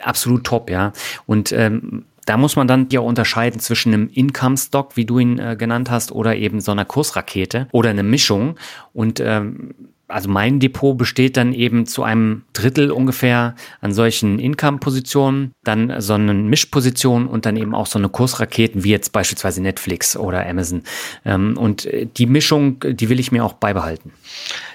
absolut top, ja. Und ähm, da muss man dann ja unterscheiden zwischen einem Income-Stock, wie du ihn äh, genannt hast, oder eben so einer Kursrakete oder eine Mischung. Und ähm, also mein Depot besteht dann eben zu einem Drittel ungefähr an solchen Income-Positionen, dann so eine Mischposition und dann eben auch so eine Kursraketen wie jetzt beispielsweise Netflix oder Amazon. Ähm, und äh, die Mischung, die will ich mir auch beibehalten.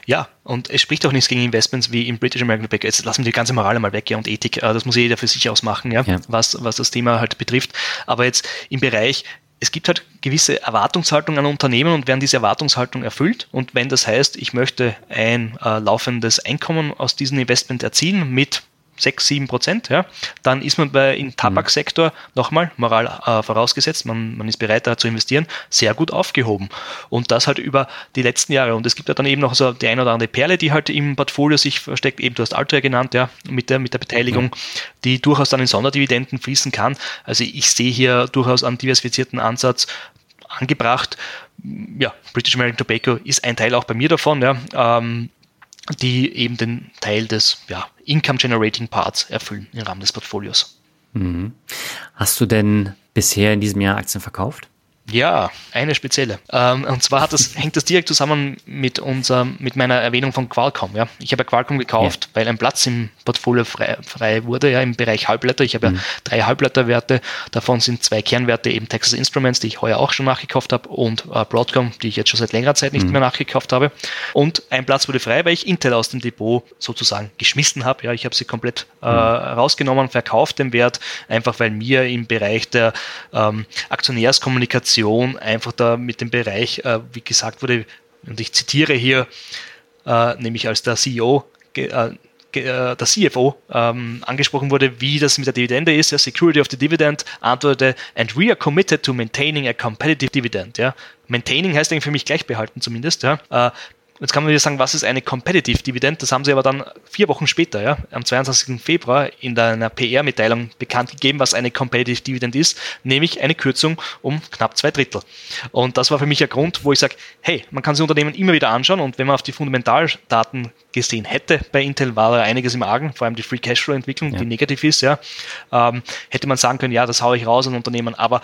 Ja, und es spricht auch nichts gegen Investments wie im British American Tobacco. Jetzt lassen wir die ganze Moral mal weg ja, und Ethik. Äh, das muss jeder für sich ausmachen, ja, ja. Was, was das Thema halt betrifft. Aber jetzt im Bereich es gibt halt gewisse Erwartungshaltungen an Unternehmen und werden diese Erwartungshaltung erfüllt. Und wenn das heißt, ich möchte ein äh, laufendes Einkommen aus diesem Investment erzielen mit 6, 7 Prozent, ja, dann ist man bei im Tabaksektor, nochmal, Moral äh, vorausgesetzt, man, man ist bereit da zu investieren, sehr gut aufgehoben. Und das halt über die letzten Jahre. Und es gibt ja dann eben noch so die ein oder andere Perle, die halt im Portfolio sich versteckt, eben du hast Altria genannt, ja, mit der, mit der Beteiligung, mhm. die durchaus dann in Sonderdividenden fließen kann. Also ich sehe hier durchaus einen diversifizierten Ansatz angebracht. Ja, British American Tobacco ist ein Teil auch bei mir davon, ja. Ähm, die eben den Teil des ja, Income-Generating Parts erfüllen im Rahmen des Portfolios. Mhm. Hast du denn bisher in diesem Jahr Aktien verkauft? Ja, eine spezielle. Ähm, und zwar das, hängt das direkt zusammen mit unser, mit meiner Erwähnung von Qualcomm. Ja. Ich habe ja Qualcomm gekauft, ja. weil ein Platz im Portfolio frei, frei wurde, ja, im Bereich Halbleiter. Ich habe mhm. ja drei Halbleiterwerte, davon sind zwei Kernwerte eben Texas Instruments, die ich heuer auch schon nachgekauft habe, und äh, Broadcom, die ich jetzt schon seit längerer Zeit nicht mhm. mehr nachgekauft habe. Und ein Platz wurde frei, weil ich Intel aus dem Depot sozusagen geschmissen habe. Ja, ich habe sie komplett äh, mhm. rausgenommen, verkauft den Wert, einfach weil mir im Bereich der ähm, Aktionärskommunikation Diskussion einfach da mit dem Bereich, äh, wie gesagt wurde, und ich zitiere hier, äh, nämlich als der CEO, äh, äh, der CFO ähm, angesprochen wurde, wie das mit der Dividende ist, ja, Security of the Dividend, antwortete, and we are committed to maintaining a competitive dividend. Ja. Maintaining heißt eigentlich für mich gleich behalten zumindest. Ja. Äh, Jetzt kann man wieder sagen, was ist eine Competitive Dividend? Das haben sie aber dann vier Wochen später, ja, am 22. Februar in einer PR-Mitteilung bekannt gegeben, was eine Competitive Dividend ist, nämlich eine Kürzung um knapp zwei Drittel. Und das war für mich ein Grund, wo ich sage, hey, man kann sich Unternehmen immer wieder anschauen und wenn man auf die Fundamentaldaten gesehen hätte bei Intel, war da einiges im Argen, vor allem die Free Cashflow-Entwicklung, ja. die negativ ist, ja, ähm, hätte man sagen können, ja, das haue ich raus an Unternehmen, aber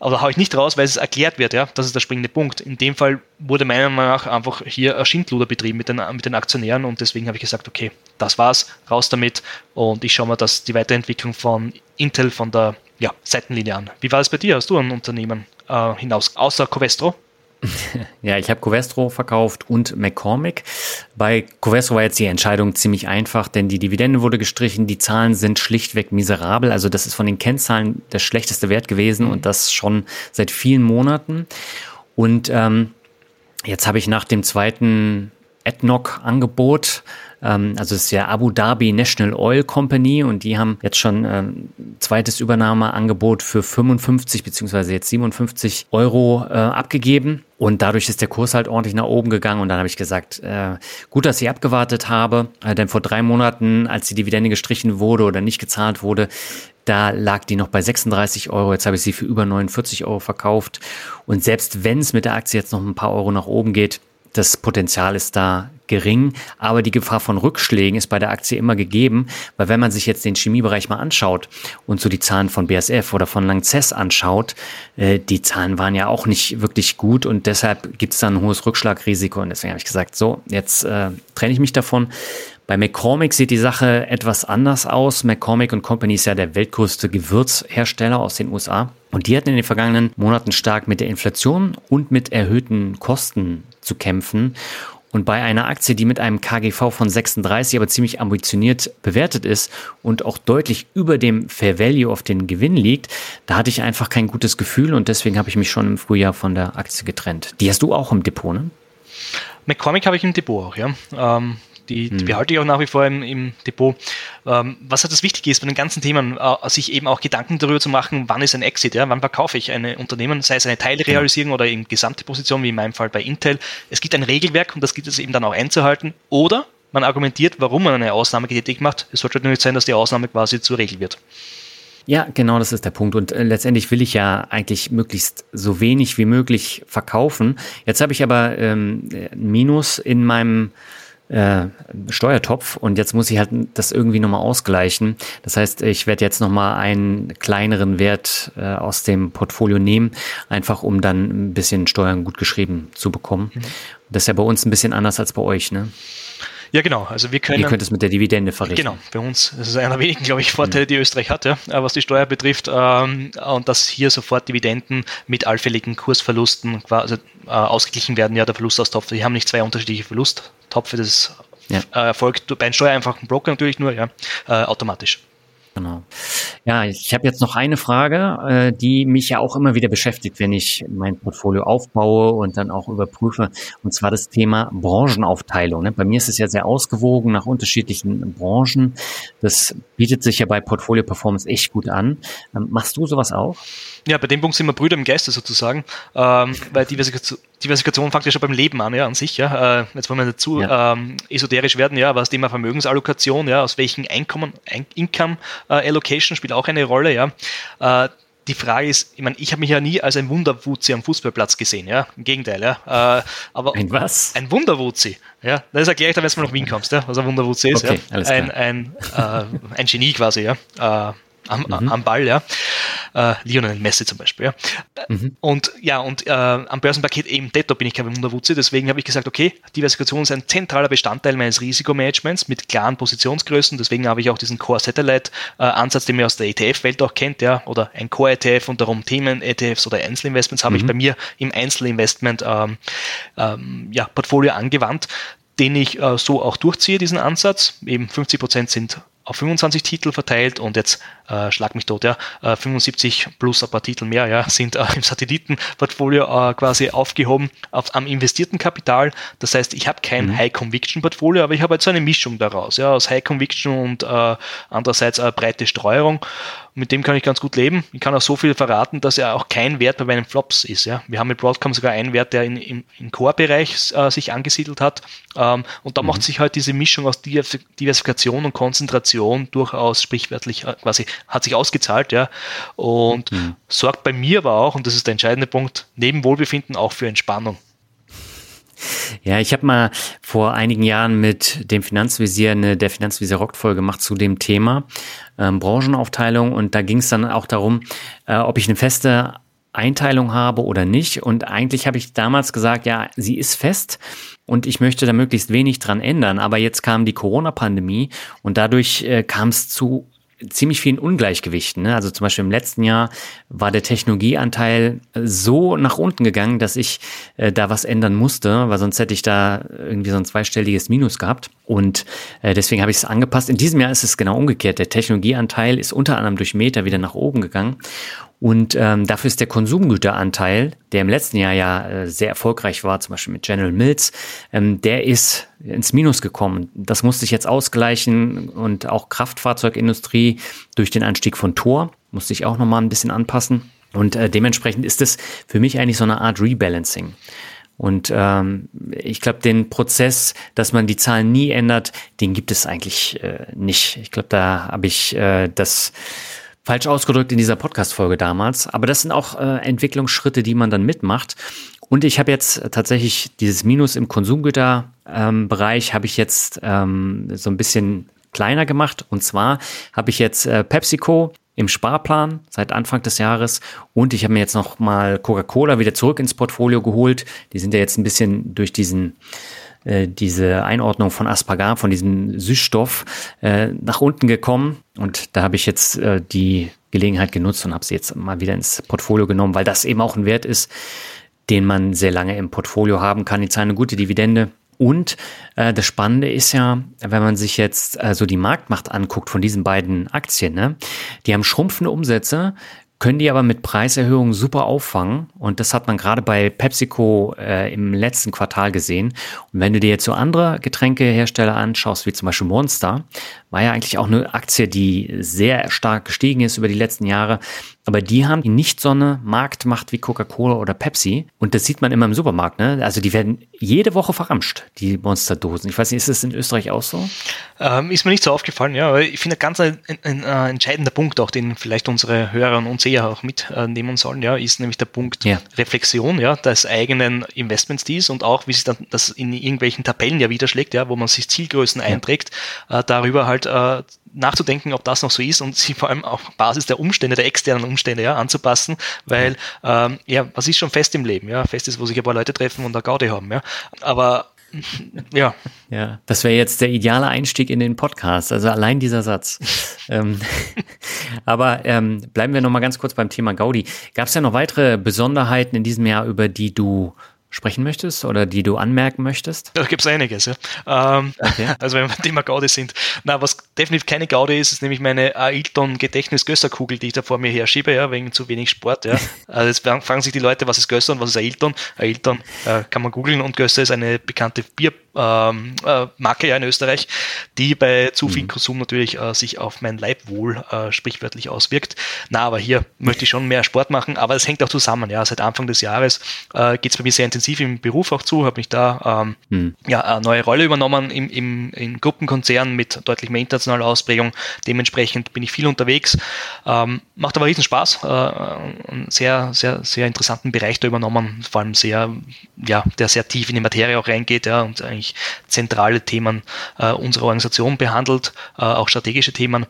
oder haue ich nicht raus, weil es erklärt wird, ja, das ist der springende Punkt. In dem Fall wurde meiner Meinung nach einfach hier ein Schindluder betrieben mit den, mit den Aktionären und deswegen habe ich gesagt, okay, das war's, raus damit und ich schaue mir das, die Weiterentwicklung von Intel von der ja, Seitenlinie an. Wie war es bei dir? Hast du ein Unternehmen äh, hinaus, außer Covestro? Ja, ich habe Covestro verkauft und McCormick. Bei Covestro war jetzt die Entscheidung ziemlich einfach, denn die Dividende wurde gestrichen, die Zahlen sind schlichtweg miserabel. Also das ist von den Kennzahlen der schlechteste Wert gewesen und das schon seit vielen Monaten. Und ähm, jetzt habe ich nach dem zweiten AdNoc-Angebot ähm, also es ist ja Abu Dhabi National Oil Company und die haben jetzt schon ähm, zweites Übernahmeangebot für 55 beziehungsweise jetzt 57 Euro äh, abgegeben. Und dadurch ist der Kurs halt ordentlich nach oben gegangen. Und dann habe ich gesagt, äh, gut, dass ich abgewartet habe. Äh, denn vor drei Monaten, als die Dividende gestrichen wurde oder nicht gezahlt wurde, da lag die noch bei 36 Euro. Jetzt habe ich sie für über 49 Euro verkauft. Und selbst wenn es mit der Aktie jetzt noch ein paar Euro nach oben geht, das Potenzial ist da gering, aber die Gefahr von Rückschlägen ist bei der Aktie immer gegeben, weil wenn man sich jetzt den Chemiebereich mal anschaut und so die Zahlen von BSF oder von Lanxess anschaut, äh, die Zahlen waren ja auch nicht wirklich gut und deshalb gibt es dann ein hohes Rückschlagrisiko und deswegen habe ich gesagt, so, jetzt äh, trenne ich mich davon. Bei McCormick sieht die Sache etwas anders aus. McCormick Company ist ja der weltgrößte Gewürzhersteller aus den USA. Und die hatten in den vergangenen Monaten stark mit der Inflation und mit erhöhten Kosten zu kämpfen. Und bei einer Aktie, die mit einem KGV von 36 aber ziemlich ambitioniert bewertet ist und auch deutlich über dem Fair Value auf den Gewinn liegt, da hatte ich einfach kein gutes Gefühl und deswegen habe ich mich schon im Frühjahr von der Aktie getrennt. Die hast du auch im Depot, ne? McCormick habe ich im Depot auch, ja. Ähm, die, die hm. behalte ich auch nach wie vor im, im Depot. Ähm, was halt das Wichtige ist bei den ganzen Themen, äh, sich eben auch Gedanken darüber zu machen, wann ist ein Exit, ja? wann verkaufe ich ein Unternehmen, sei es eine Teilrealisierung oder in gesamte Position, wie in meinem Fall bei Intel. Es gibt ein Regelwerk und das gibt es eben dann auch einzuhalten. Oder man argumentiert, warum man eine Ausnahme getätigt macht. Es sollte nur nicht sein, dass die Ausnahme quasi zur Regel wird. Ja, genau, das ist der Punkt. Und äh, letztendlich will ich ja eigentlich möglichst so wenig wie möglich verkaufen. Jetzt habe ich aber ähm, ein Minus in meinem äh, Steuertopf und jetzt muss ich halt das irgendwie nochmal ausgleichen. Das heißt, ich werde jetzt nochmal einen kleineren Wert äh, aus dem Portfolio nehmen, einfach um dann ein bisschen Steuern gut geschrieben zu bekommen. Mhm. Das ist ja bei uns ein bisschen anders als bei euch, ne? Ja, genau. Also wir können. Ihr könnt es mit der Dividende verrichten. Genau. Bei uns, das ist einer der wenigen, glaube ich, Vorteile, mhm. die Österreich hat, ja, was die Steuer betrifft. Ähm, und dass hier sofort Dividenden mit allfälligen Kursverlusten quasi äh, ausgeglichen werden. Ja, der Verlustaustopf. Wir haben nicht zwei unterschiedliche Verlust Topfe, das ja. äh, erfolgt bei einem steuereinfachen Broker natürlich nur, ja, äh, automatisch. Genau. Ja, ich habe jetzt noch eine Frage, äh, die mich ja auch immer wieder beschäftigt, wenn ich mein Portfolio aufbaue und dann auch überprüfe, und zwar das Thema Branchenaufteilung. Ne? Bei mir ist es ja sehr ausgewogen nach unterschiedlichen Branchen. Das bietet sich ja bei Portfolio Performance echt gut an. Ähm, machst du sowas auch? Ja, bei dem Punkt sind wir Brüder im Geiste sozusagen, ähm, weil Diversifikation, Diversifikation fängt ja schon beim Leben an, ja, an sich, ja. Äh, jetzt wollen wir nicht zu ja. ähm, esoterisch werden, ja, aber das Thema Vermögensallokation, ja, aus welchen Einkommen, Ein Income äh, Allocation spielt auch eine Rolle, ja. Äh, die Frage ist, ich meine, ich habe mich ja nie als ein Wunderwuzi am Fußballplatz gesehen, ja, im Gegenteil, ja. Äh, aber ein was? Ein Wunderwuzi, ja. Das erkläre ich dann, wenn du nach Wien kommst, ja, was ein Wunderwuzi ist, okay, ja. Ein, ein, äh, ein Genie quasi, ja. Am, mhm. am Ball, ja. Äh, Lionel Messi zum Beispiel, ja. Mhm. Und ja, und äh, am Börsenpaket eben Detto bin ich kein Wunderwutze, deswegen habe ich gesagt, okay, Diversifikation ist ein zentraler Bestandteil meines Risikomanagements mit klaren Positionsgrößen, deswegen habe ich auch diesen Core Satellite äh, Ansatz, den man aus der ETF-Welt auch kennt, ja, oder ein Core ETF und darum Themen-ETFs oder Einzelinvestments habe mhm. ich bei mir im Einzelinvestment ähm, ähm, ja, Portfolio angewandt den ich äh, so auch durchziehe, diesen Ansatz. Eben 50 Prozent sind auf 25 Titel verteilt und jetzt äh, schlag mich tot, ja, äh, 75 plus ein paar Titel mehr, ja, sind äh, im Satellitenportfolio äh, quasi aufgehoben auf, am investierten Kapital. Das heißt, ich habe kein mhm. High Conviction Portfolio, aber ich habe halt so eine Mischung daraus, ja, aus High Conviction und äh, andererseits eine breite Streuerung mit dem kann ich ganz gut leben. Ich kann auch so viel verraten, dass er auch kein Wert bei meinen Flops ist. Ja. Wir haben mit Broadcom sogar einen Wert, der in, im, im Core-Bereich äh, sich angesiedelt hat. Ähm, und da mhm. macht sich halt diese Mischung aus Diversifikation und Konzentration durchaus sprichwörtlich äh, quasi hat sich ausgezahlt. Ja. Und mhm. sorgt bei mir aber auch, und das ist der entscheidende Punkt, neben Wohlbefinden auch für Entspannung. Ja, ich habe mal vor einigen Jahren mit dem Finanzvisier eine der Finanzvisier Rock Folge gemacht zu dem Thema ähm, Branchenaufteilung und da ging es dann auch darum, äh, ob ich eine feste Einteilung habe oder nicht. Und eigentlich habe ich damals gesagt, ja, sie ist fest und ich möchte da möglichst wenig dran ändern. Aber jetzt kam die Corona-Pandemie und dadurch äh, kam es zu ziemlich vielen Ungleichgewichten. Ne? Also zum Beispiel im letzten Jahr war der Technologieanteil so nach unten gegangen, dass ich äh, da was ändern musste, weil sonst hätte ich da irgendwie so ein zweistelliges Minus gehabt. Und äh, deswegen habe ich es angepasst. In diesem Jahr ist es genau umgekehrt. Der Technologieanteil ist unter anderem durch Meta wieder nach oben gegangen. Und ähm, dafür ist der Konsumgüteranteil, der im letzten Jahr ja äh, sehr erfolgreich war, zum Beispiel mit General Mills, ähm, der ist ins Minus gekommen. Das musste ich jetzt ausgleichen und auch Kraftfahrzeugindustrie durch den Anstieg von Tor musste ich auch nochmal ein bisschen anpassen. Und äh, dementsprechend ist es für mich eigentlich so eine Art Rebalancing. Und ähm, ich glaube, den Prozess, dass man die Zahlen nie ändert, den gibt es eigentlich äh, nicht. Ich glaube, da habe ich äh, das falsch ausgedrückt in dieser Podcast-Folge damals. Aber das sind auch äh, Entwicklungsschritte, die man dann mitmacht. Und ich habe jetzt tatsächlich dieses Minus im Konsumgüterbereich ähm, habe ich jetzt ähm, so ein bisschen kleiner gemacht. Und zwar habe ich jetzt äh, PepsiCo im Sparplan seit Anfang des Jahres und ich habe mir jetzt noch mal Coca-Cola wieder zurück ins Portfolio geholt. Die sind ja jetzt ein bisschen durch diesen äh, diese Einordnung von Aspargan, von diesem Süßstoff, äh, nach unten gekommen. Und da habe ich jetzt äh, die Gelegenheit genutzt und habe sie jetzt mal wieder ins Portfolio genommen, weil das eben auch ein Wert ist, den man sehr lange im Portfolio haben kann. Die zahlen eine gute Dividende. Und äh, das Spannende ist ja, wenn man sich jetzt äh, so die Marktmacht anguckt von diesen beiden Aktien, ne, die haben schrumpfende Umsätze, können die aber mit Preiserhöhungen super auffangen. Und das hat man gerade bei PepsiCo äh, im letzten Quartal gesehen. Und wenn du dir jetzt so andere Getränkehersteller anschaust, wie zum Beispiel Monster, war ja eigentlich auch eine Aktie, die sehr stark gestiegen ist über die letzten Jahre. Aber die haben nicht so eine Marktmacht wie Coca-Cola oder Pepsi. Und das sieht man immer im Supermarkt. Ne? Also die werden jede Woche verramscht, die Monsterdosen. Ich weiß nicht, ist das in Österreich auch so? Ähm, ist mir nicht so aufgefallen, ja. Aber ich finde, ganz ein, ein, ein, äh, entscheidender Punkt, auch den vielleicht unsere Hörer und Seher auch mitnehmen sollen, ja, ist nämlich der Punkt ja. Reflexion ja, des eigenen Investmentstils und auch, wie sich dann das in irgendwelchen Tabellen ja widerschlägt, ja, wo man sich Zielgrößen ja. einträgt, äh, darüber halt äh, nachzudenken, ob das noch so ist und sie vor allem auf Basis der Umstände, der externen Umstände ja, anzupassen, weil ähm, ja, was ist schon fest im Leben? Ja, fest ist, wo sich ein paar Leute treffen und eine Gaudi haben. Ja, aber ja. Ja, das wäre jetzt der ideale Einstieg in den Podcast. Also allein dieser Satz. ähm, aber ähm, bleiben wir noch mal ganz kurz beim Thema Gaudi. Gab es ja noch weitere Besonderheiten in diesem Jahr, über die du sprechen möchtest oder die du anmerken möchtest? Da gibt es einiges, ja. Ähm, okay. Also wenn wir Thema Gaudi sind. Na, was definitiv keine Gaudi ist, ist nämlich meine Ailton Gedächtnis Gösser-Kugel, die ich da vor mir her schiebe, ja, wegen zu wenig Sport. Ja. Also jetzt fragen sich die Leute, was ist Gösser und was ist Ailton? Ailton äh, kann man googeln und Gösser ist eine bekannte Bier ähm, äh, in Österreich, die bei zu viel mhm. Konsum natürlich äh, sich auf mein Leibwohl äh, sprichwörtlich auswirkt. Na, aber hier möchte ich schon mehr Sport machen, aber es hängt auch zusammen. Ja, seit Anfang des Jahres äh, geht es bei mir sehr intensiv intensiv im Beruf auch zu, habe mich da ähm, hm. ja, eine neue Rolle übernommen im, im, in Gruppenkonzernen mit deutlich mehr internationaler Ausprägung. Dementsprechend bin ich viel unterwegs. Ähm, macht aber riesen Spaß. Äh, einen sehr, sehr, sehr interessanten Bereich da übernommen, vor allem sehr, ja, der sehr tief in die Materie auch reingeht ja, und eigentlich zentrale Themen äh, unserer Organisation behandelt, äh, auch strategische Themen.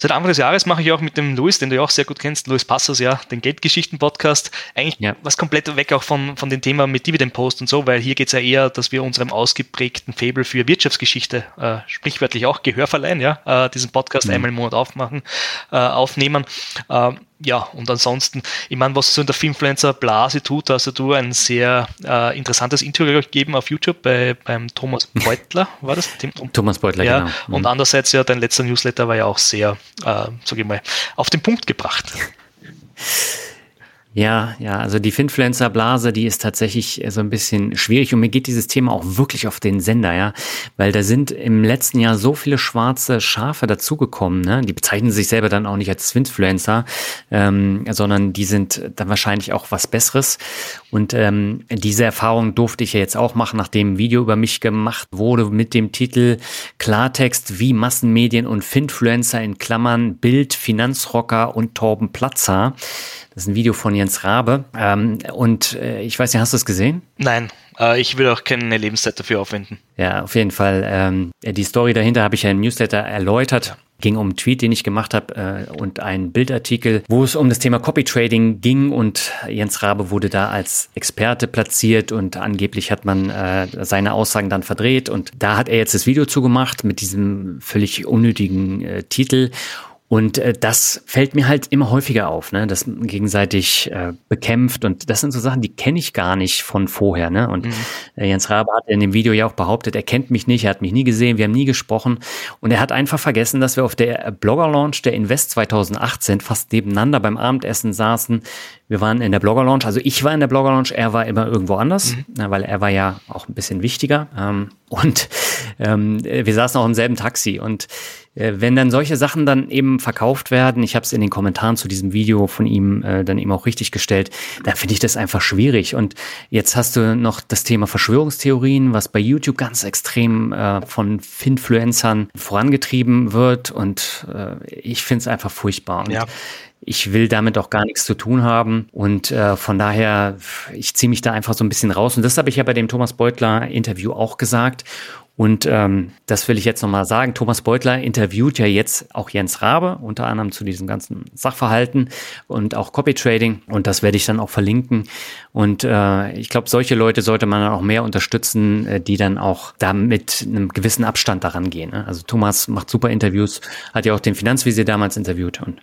Seit Anfang des Jahres mache ich auch mit dem Luis, den du ja auch sehr gut kennst, Luis Passos, ja, den Geldgeschichten-Podcast. Eigentlich ja. was komplett weg auch von, von dem Thema mit Dividend Post und so, weil hier geht es ja eher, dass wir unserem ausgeprägten Fable für Wirtschaftsgeschichte äh, sprichwörtlich auch Gehör verleihen, ja, äh, diesen Podcast mhm. einmal im Monat aufmachen, äh, aufnehmen. Äh, ja, und ansonsten, ich meine, was so in der Filmfluencer-Blase tut, also du ein sehr äh, interessantes Interview gegeben auf YouTube bei, beim Thomas Beutler, war das? Thomas Beutler, ja. genau. Mhm. Und andererseits ja, dein letzter Newsletter war ja auch sehr, äh, sag ich mal, auf den Punkt gebracht. Ja, ja, also die Finfluencer-Blase, die ist tatsächlich so ein bisschen schwierig. Und mir geht dieses Thema auch wirklich auf den Sender, ja, weil da sind im letzten Jahr so viele schwarze Schafe dazugekommen, ne? Die bezeichnen sich selber dann auch nicht als Finfluencer, ähm, sondern die sind dann wahrscheinlich auch was Besseres und ähm, diese Erfahrung durfte ich ja jetzt auch machen, nachdem ein Video über mich gemacht wurde mit dem Titel Klartext wie Massenmedien und Finfluencer in Klammern Bild, Finanzrocker und Torben Platzer. Das ist ein Video von Jens Rabe. Ähm, und äh, ich weiß nicht, hast du es gesehen? Nein, ich will auch keine Lebenszeit dafür aufwenden. Ja, auf jeden Fall. Ähm, die Story dahinter habe ich ja im Newsletter erläutert. Ging um einen Tweet, den ich gemacht habe äh, und einen Bildartikel, wo es um das Thema Copy Trading ging. Und Jens Rabe wurde da als Experte platziert und angeblich hat man äh, seine Aussagen dann verdreht. Und da hat er jetzt das Video zugemacht mit diesem völlig unnötigen äh, Titel und äh, das fällt mir halt immer häufiger auf, ne? man gegenseitig äh, bekämpft. Und das sind so Sachen, die kenne ich gar nicht von vorher. Ne? Und mhm. äh, Jens Rabe hat in dem Video ja auch behauptet, er kennt mich nicht, er hat mich nie gesehen, wir haben nie gesprochen. Und er hat einfach vergessen, dass wir auf der Blogger-Launch der Invest 2018 fast nebeneinander beim Abendessen saßen. Wir waren in der Blogger-Launch, also ich war in der Blogger-Launch, er war immer irgendwo anders, mhm. ne? weil er war ja auch ein bisschen wichtiger. Ähm, und ähm, wir saßen auch im selben Taxi. Und äh, wenn dann solche Sachen dann eben verkauft werden, ich habe es in den Kommentaren zu diesem Video von ihm äh, dann eben auch richtig gestellt, dann finde ich das einfach schwierig. Und jetzt hast du noch das Thema Verschwörungstheorien, was bei YouTube ganz extrem äh, von Finfluencern vorangetrieben wird. Und äh, ich finde es einfach furchtbar. Und ja. Ich will damit auch gar nichts zu tun haben. Und äh, von daher, ich ziehe mich da einfach so ein bisschen raus. Und das habe ich ja bei dem Thomas Beutler Interview auch gesagt. Und ähm, das will ich jetzt nochmal sagen. Thomas Beutler interviewt ja jetzt auch Jens Rabe, unter anderem zu diesem ganzen Sachverhalten und auch Copy Trading. Und das werde ich dann auch verlinken. Und äh, ich glaube, solche Leute sollte man dann auch mehr unterstützen, äh, die dann auch da mit einem gewissen Abstand daran gehen. Ne? Also Thomas macht super Interviews, hat ja auch den Finanzvisier damals interviewt. Und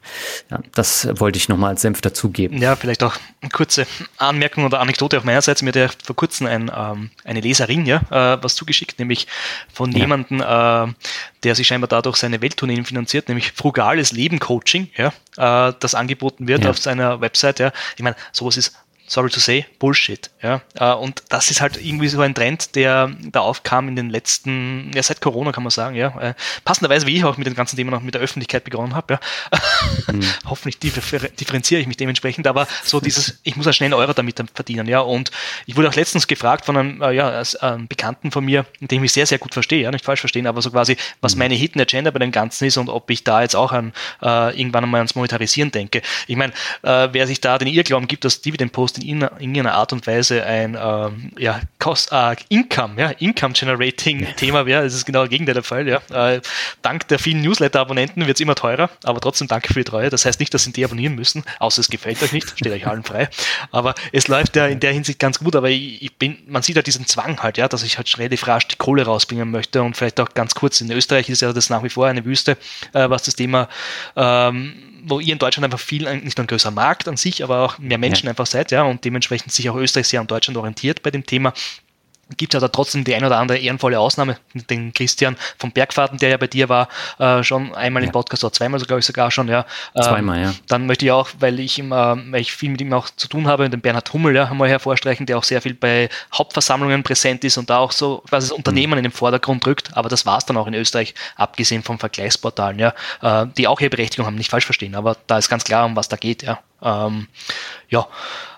ja, das wollte ich nochmal als Senf dazugeben. Ja, vielleicht auch eine kurze Anmerkung oder Anekdote auf meinerseits. Mir hat ja vor kurzem ein, ähm, eine Leserin ja, äh, was zugeschickt, nämlich von ja. jemandem, äh, der sich scheinbar dadurch seine Welttourneen finanziert, nämlich frugales Leben Coaching, ja, äh, das angeboten wird ja. auf seiner Website. Ja. Ich meine, sowas ist sorry to say, Bullshit. Ja? Äh, und das ist halt irgendwie so ein Trend, der da aufkam in den letzten, ja seit Corona kann man sagen, ja. Äh, passenderweise, wie ich auch mit dem ganzen Thema noch mit der Öffentlichkeit begonnen habe, ja. Mhm. Hoffentlich differenziere ich mich dementsprechend, aber so dieses, ich muss ja schnell einen Euro damit verdienen, ja. Und ich wurde auch letztens gefragt von einem, äh, ja, einem Bekannten von mir, den ich mich sehr, sehr gut verstehe, ja, nicht falsch verstehen, aber so quasi, was mhm. meine Hidden Agenda bei dem Ganzen ist und ob ich da jetzt auch an äh, irgendwann einmal ans Monetarisieren denke. Ich meine, äh, wer sich da den Irrglauben gibt, dass Dividend Post in irgendeiner Art und Weise ein ähm, ja, Cost, äh, Income, ja, Income Generating Thema wäre. Das ist genau das Gegenteil der Fall. Ja. Äh, dank der vielen Newsletter-Abonnenten wird es immer teurer, aber trotzdem danke für die Treue. Das heißt nicht, dass Sie die abonnieren müssen, außer es gefällt euch nicht, steht euch allen frei. Aber es läuft ja in der Hinsicht ganz gut, aber ich, ich bin, man sieht ja diesen Zwang halt, ja, dass ich halt relativ rasch die Kohle rausbringen möchte und vielleicht auch ganz kurz. In Österreich ist ja das nach wie vor eine Wüste, äh, was das Thema ähm, wo ihr in Deutschland einfach viel, nicht nur ein größerer Markt an sich, aber auch mehr Menschen ja. einfach seid, ja, und dementsprechend sich auch Österreich sehr an Deutschland orientiert bei dem Thema gibt es aber trotzdem die ein oder andere ehrenvolle Ausnahme. Den Christian vom Bergfahrten, der ja bei dir war, äh, schon einmal ja. im Podcast oder zweimal, so glaube ich sogar schon, ja. Äh, zweimal, ja. Dann möchte ich auch, weil ich immer, weil ich viel mit ihm auch zu tun habe, den Bernhard Hummel, ja, wir hervorstreichen, der auch sehr viel bei Hauptversammlungen präsent ist und da auch so quasi das Unternehmen mhm. in den Vordergrund rückt. Aber das war es dann auch in Österreich, abgesehen von Vergleichsportalen, ja, äh, die auch ihre Berechtigung haben, nicht falsch verstehen, aber da ist ganz klar, um was da geht, ja. Ähm, ja,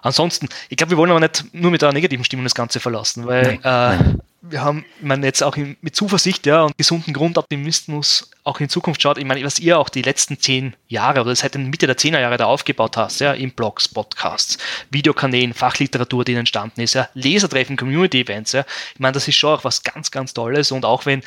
ansonsten, ich glaube, wir wollen aber nicht nur mit einer negativen Stimmung das Ganze verlassen, weil äh, wir haben, ich meine, jetzt auch in, mit Zuversicht ja, und gesunden Grundoptimismus auch in Zukunft schaut. Ich meine, was ihr auch die letzten zehn Jahre oder seit der Mitte der zehner Jahre da aufgebaut hast, ja, in Blogs, Podcasts, Videokanälen, Fachliteratur, die entstanden ist, ja, Lesertreffen, Community-Events, ja. Ich meine, das ist schon auch was ganz, ganz Tolles und auch wenn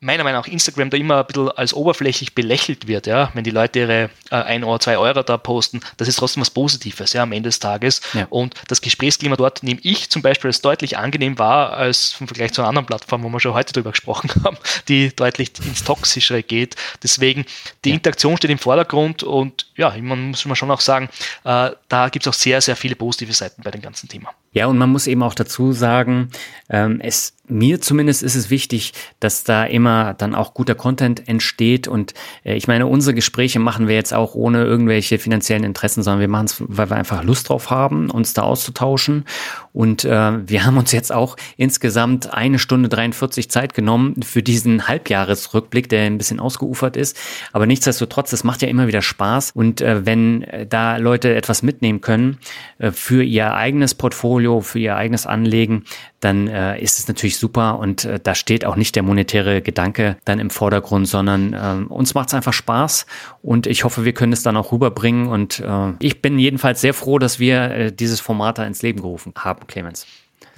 meiner Meinung nach Instagram da immer ein bisschen als oberflächlich belächelt wird, ja, wenn die Leute ihre äh, 1 oder 2 Euro da posten, das ist trotzdem was Positives, ja, am Ende des Tages. Ja. Und das Gesprächsklima dort nehme ich zum Beispiel als deutlich angenehm wahr, als im Vergleich zu einer anderen Plattform, wo wir schon heute drüber gesprochen haben, die deutlich ins Toxischere geht. Deswegen, die ja. Interaktion steht im Vordergrund und ja, man muss man schon auch sagen, äh, da gibt es auch sehr, sehr viele positive Seiten bei dem ganzen Thema. Ja, und man muss eben auch dazu sagen, ähm, es mir zumindest ist es wichtig, dass da immer dann auch guter Content entsteht. Und äh, ich meine, unsere Gespräche machen wir jetzt auch ohne irgendwelche finanziellen Interessen, sondern wir machen es, weil wir einfach Lust drauf haben, uns da auszutauschen. Und äh, wir haben uns jetzt auch insgesamt eine Stunde 43 Zeit genommen für diesen Halbjahresrückblick, der ein bisschen ausgeufert ist. Aber nichtsdestotrotz, das macht ja immer wieder Spaß. Und äh, wenn äh, da Leute etwas mitnehmen können äh, für ihr eigenes Portfolio, für ihr eigenes Anlegen, dann äh, ist es natürlich super und äh, da steht auch nicht der monetäre Gedanke dann im Vordergrund, sondern äh, uns macht es einfach Spaß und ich hoffe, wir können es dann auch rüberbringen und äh, ich bin jedenfalls sehr froh, dass wir äh, dieses Format da ins Leben gerufen haben, Clemens.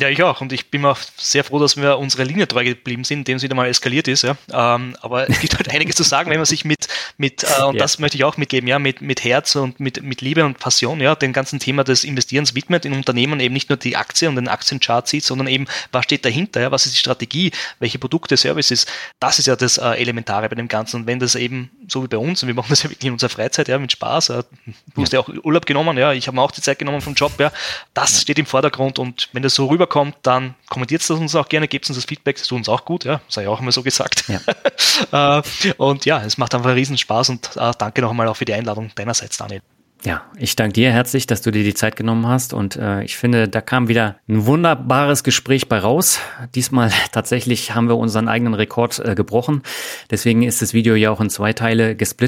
Ja, ich auch. Und ich bin auch sehr froh, dass wir unsere Linie treu geblieben sind, indem sie wieder mal eskaliert ist. Ja. Ähm, aber es gibt halt einiges zu sagen, wenn man sich mit, mit äh, und ja. das möchte ich auch mitgeben, ja, mit, mit Herz und mit, mit Liebe und Passion, ja, dem ganzen Thema des Investierens widmet in Unternehmen eben nicht nur die Aktie und den Aktienchart sieht, sondern eben, was steht dahinter, ja, was ist die Strategie, welche Produkte, Services, das ist ja das äh, Elementare bei dem Ganzen. Und wenn das eben, so wie bei uns, und wir machen das ja wirklich in unserer Freizeit, ja, mit Spaß, äh, du hast ja auch Urlaub genommen, ja, ich habe mir auch die Zeit genommen vom Job, ja, das steht im Vordergrund und wenn das so rüber rüberkommt, dann kommentiert es uns auch gerne, gebt uns das Feedback, das tut uns auch gut, ja, sei auch immer so gesagt. Ja. Äh, und ja, es macht einfach riesen Spaß und äh, danke nochmal auch für die Einladung deinerseits, Daniel. Ja, ich danke dir herzlich, dass du dir die Zeit genommen hast und äh, ich finde, da kam wieder ein wunderbares Gespräch bei raus. Diesmal tatsächlich haben wir unseren eigenen Rekord äh, gebrochen. Deswegen ist das Video ja auch in zwei Teile gesplittet.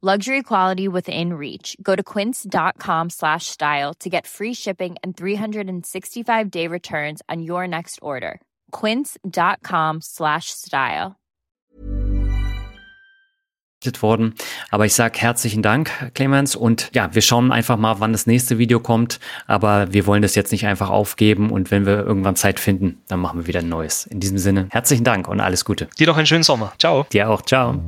Luxury quality within reach. Go to quince.com slash style to get free shipping and 365 day returns on your next order. Quince.com slash style. worden. Aber ich sage herzlichen Dank, Clemens. Und ja, wir schauen einfach mal, wann das nächste Video kommt. Aber wir wollen das jetzt nicht einfach aufgeben. Und wenn wir irgendwann Zeit finden, dann machen wir wieder ein neues. In diesem Sinne, herzlichen Dank und alles Gute. Dir noch einen schönen Sommer. Ciao. Dir auch. Ciao.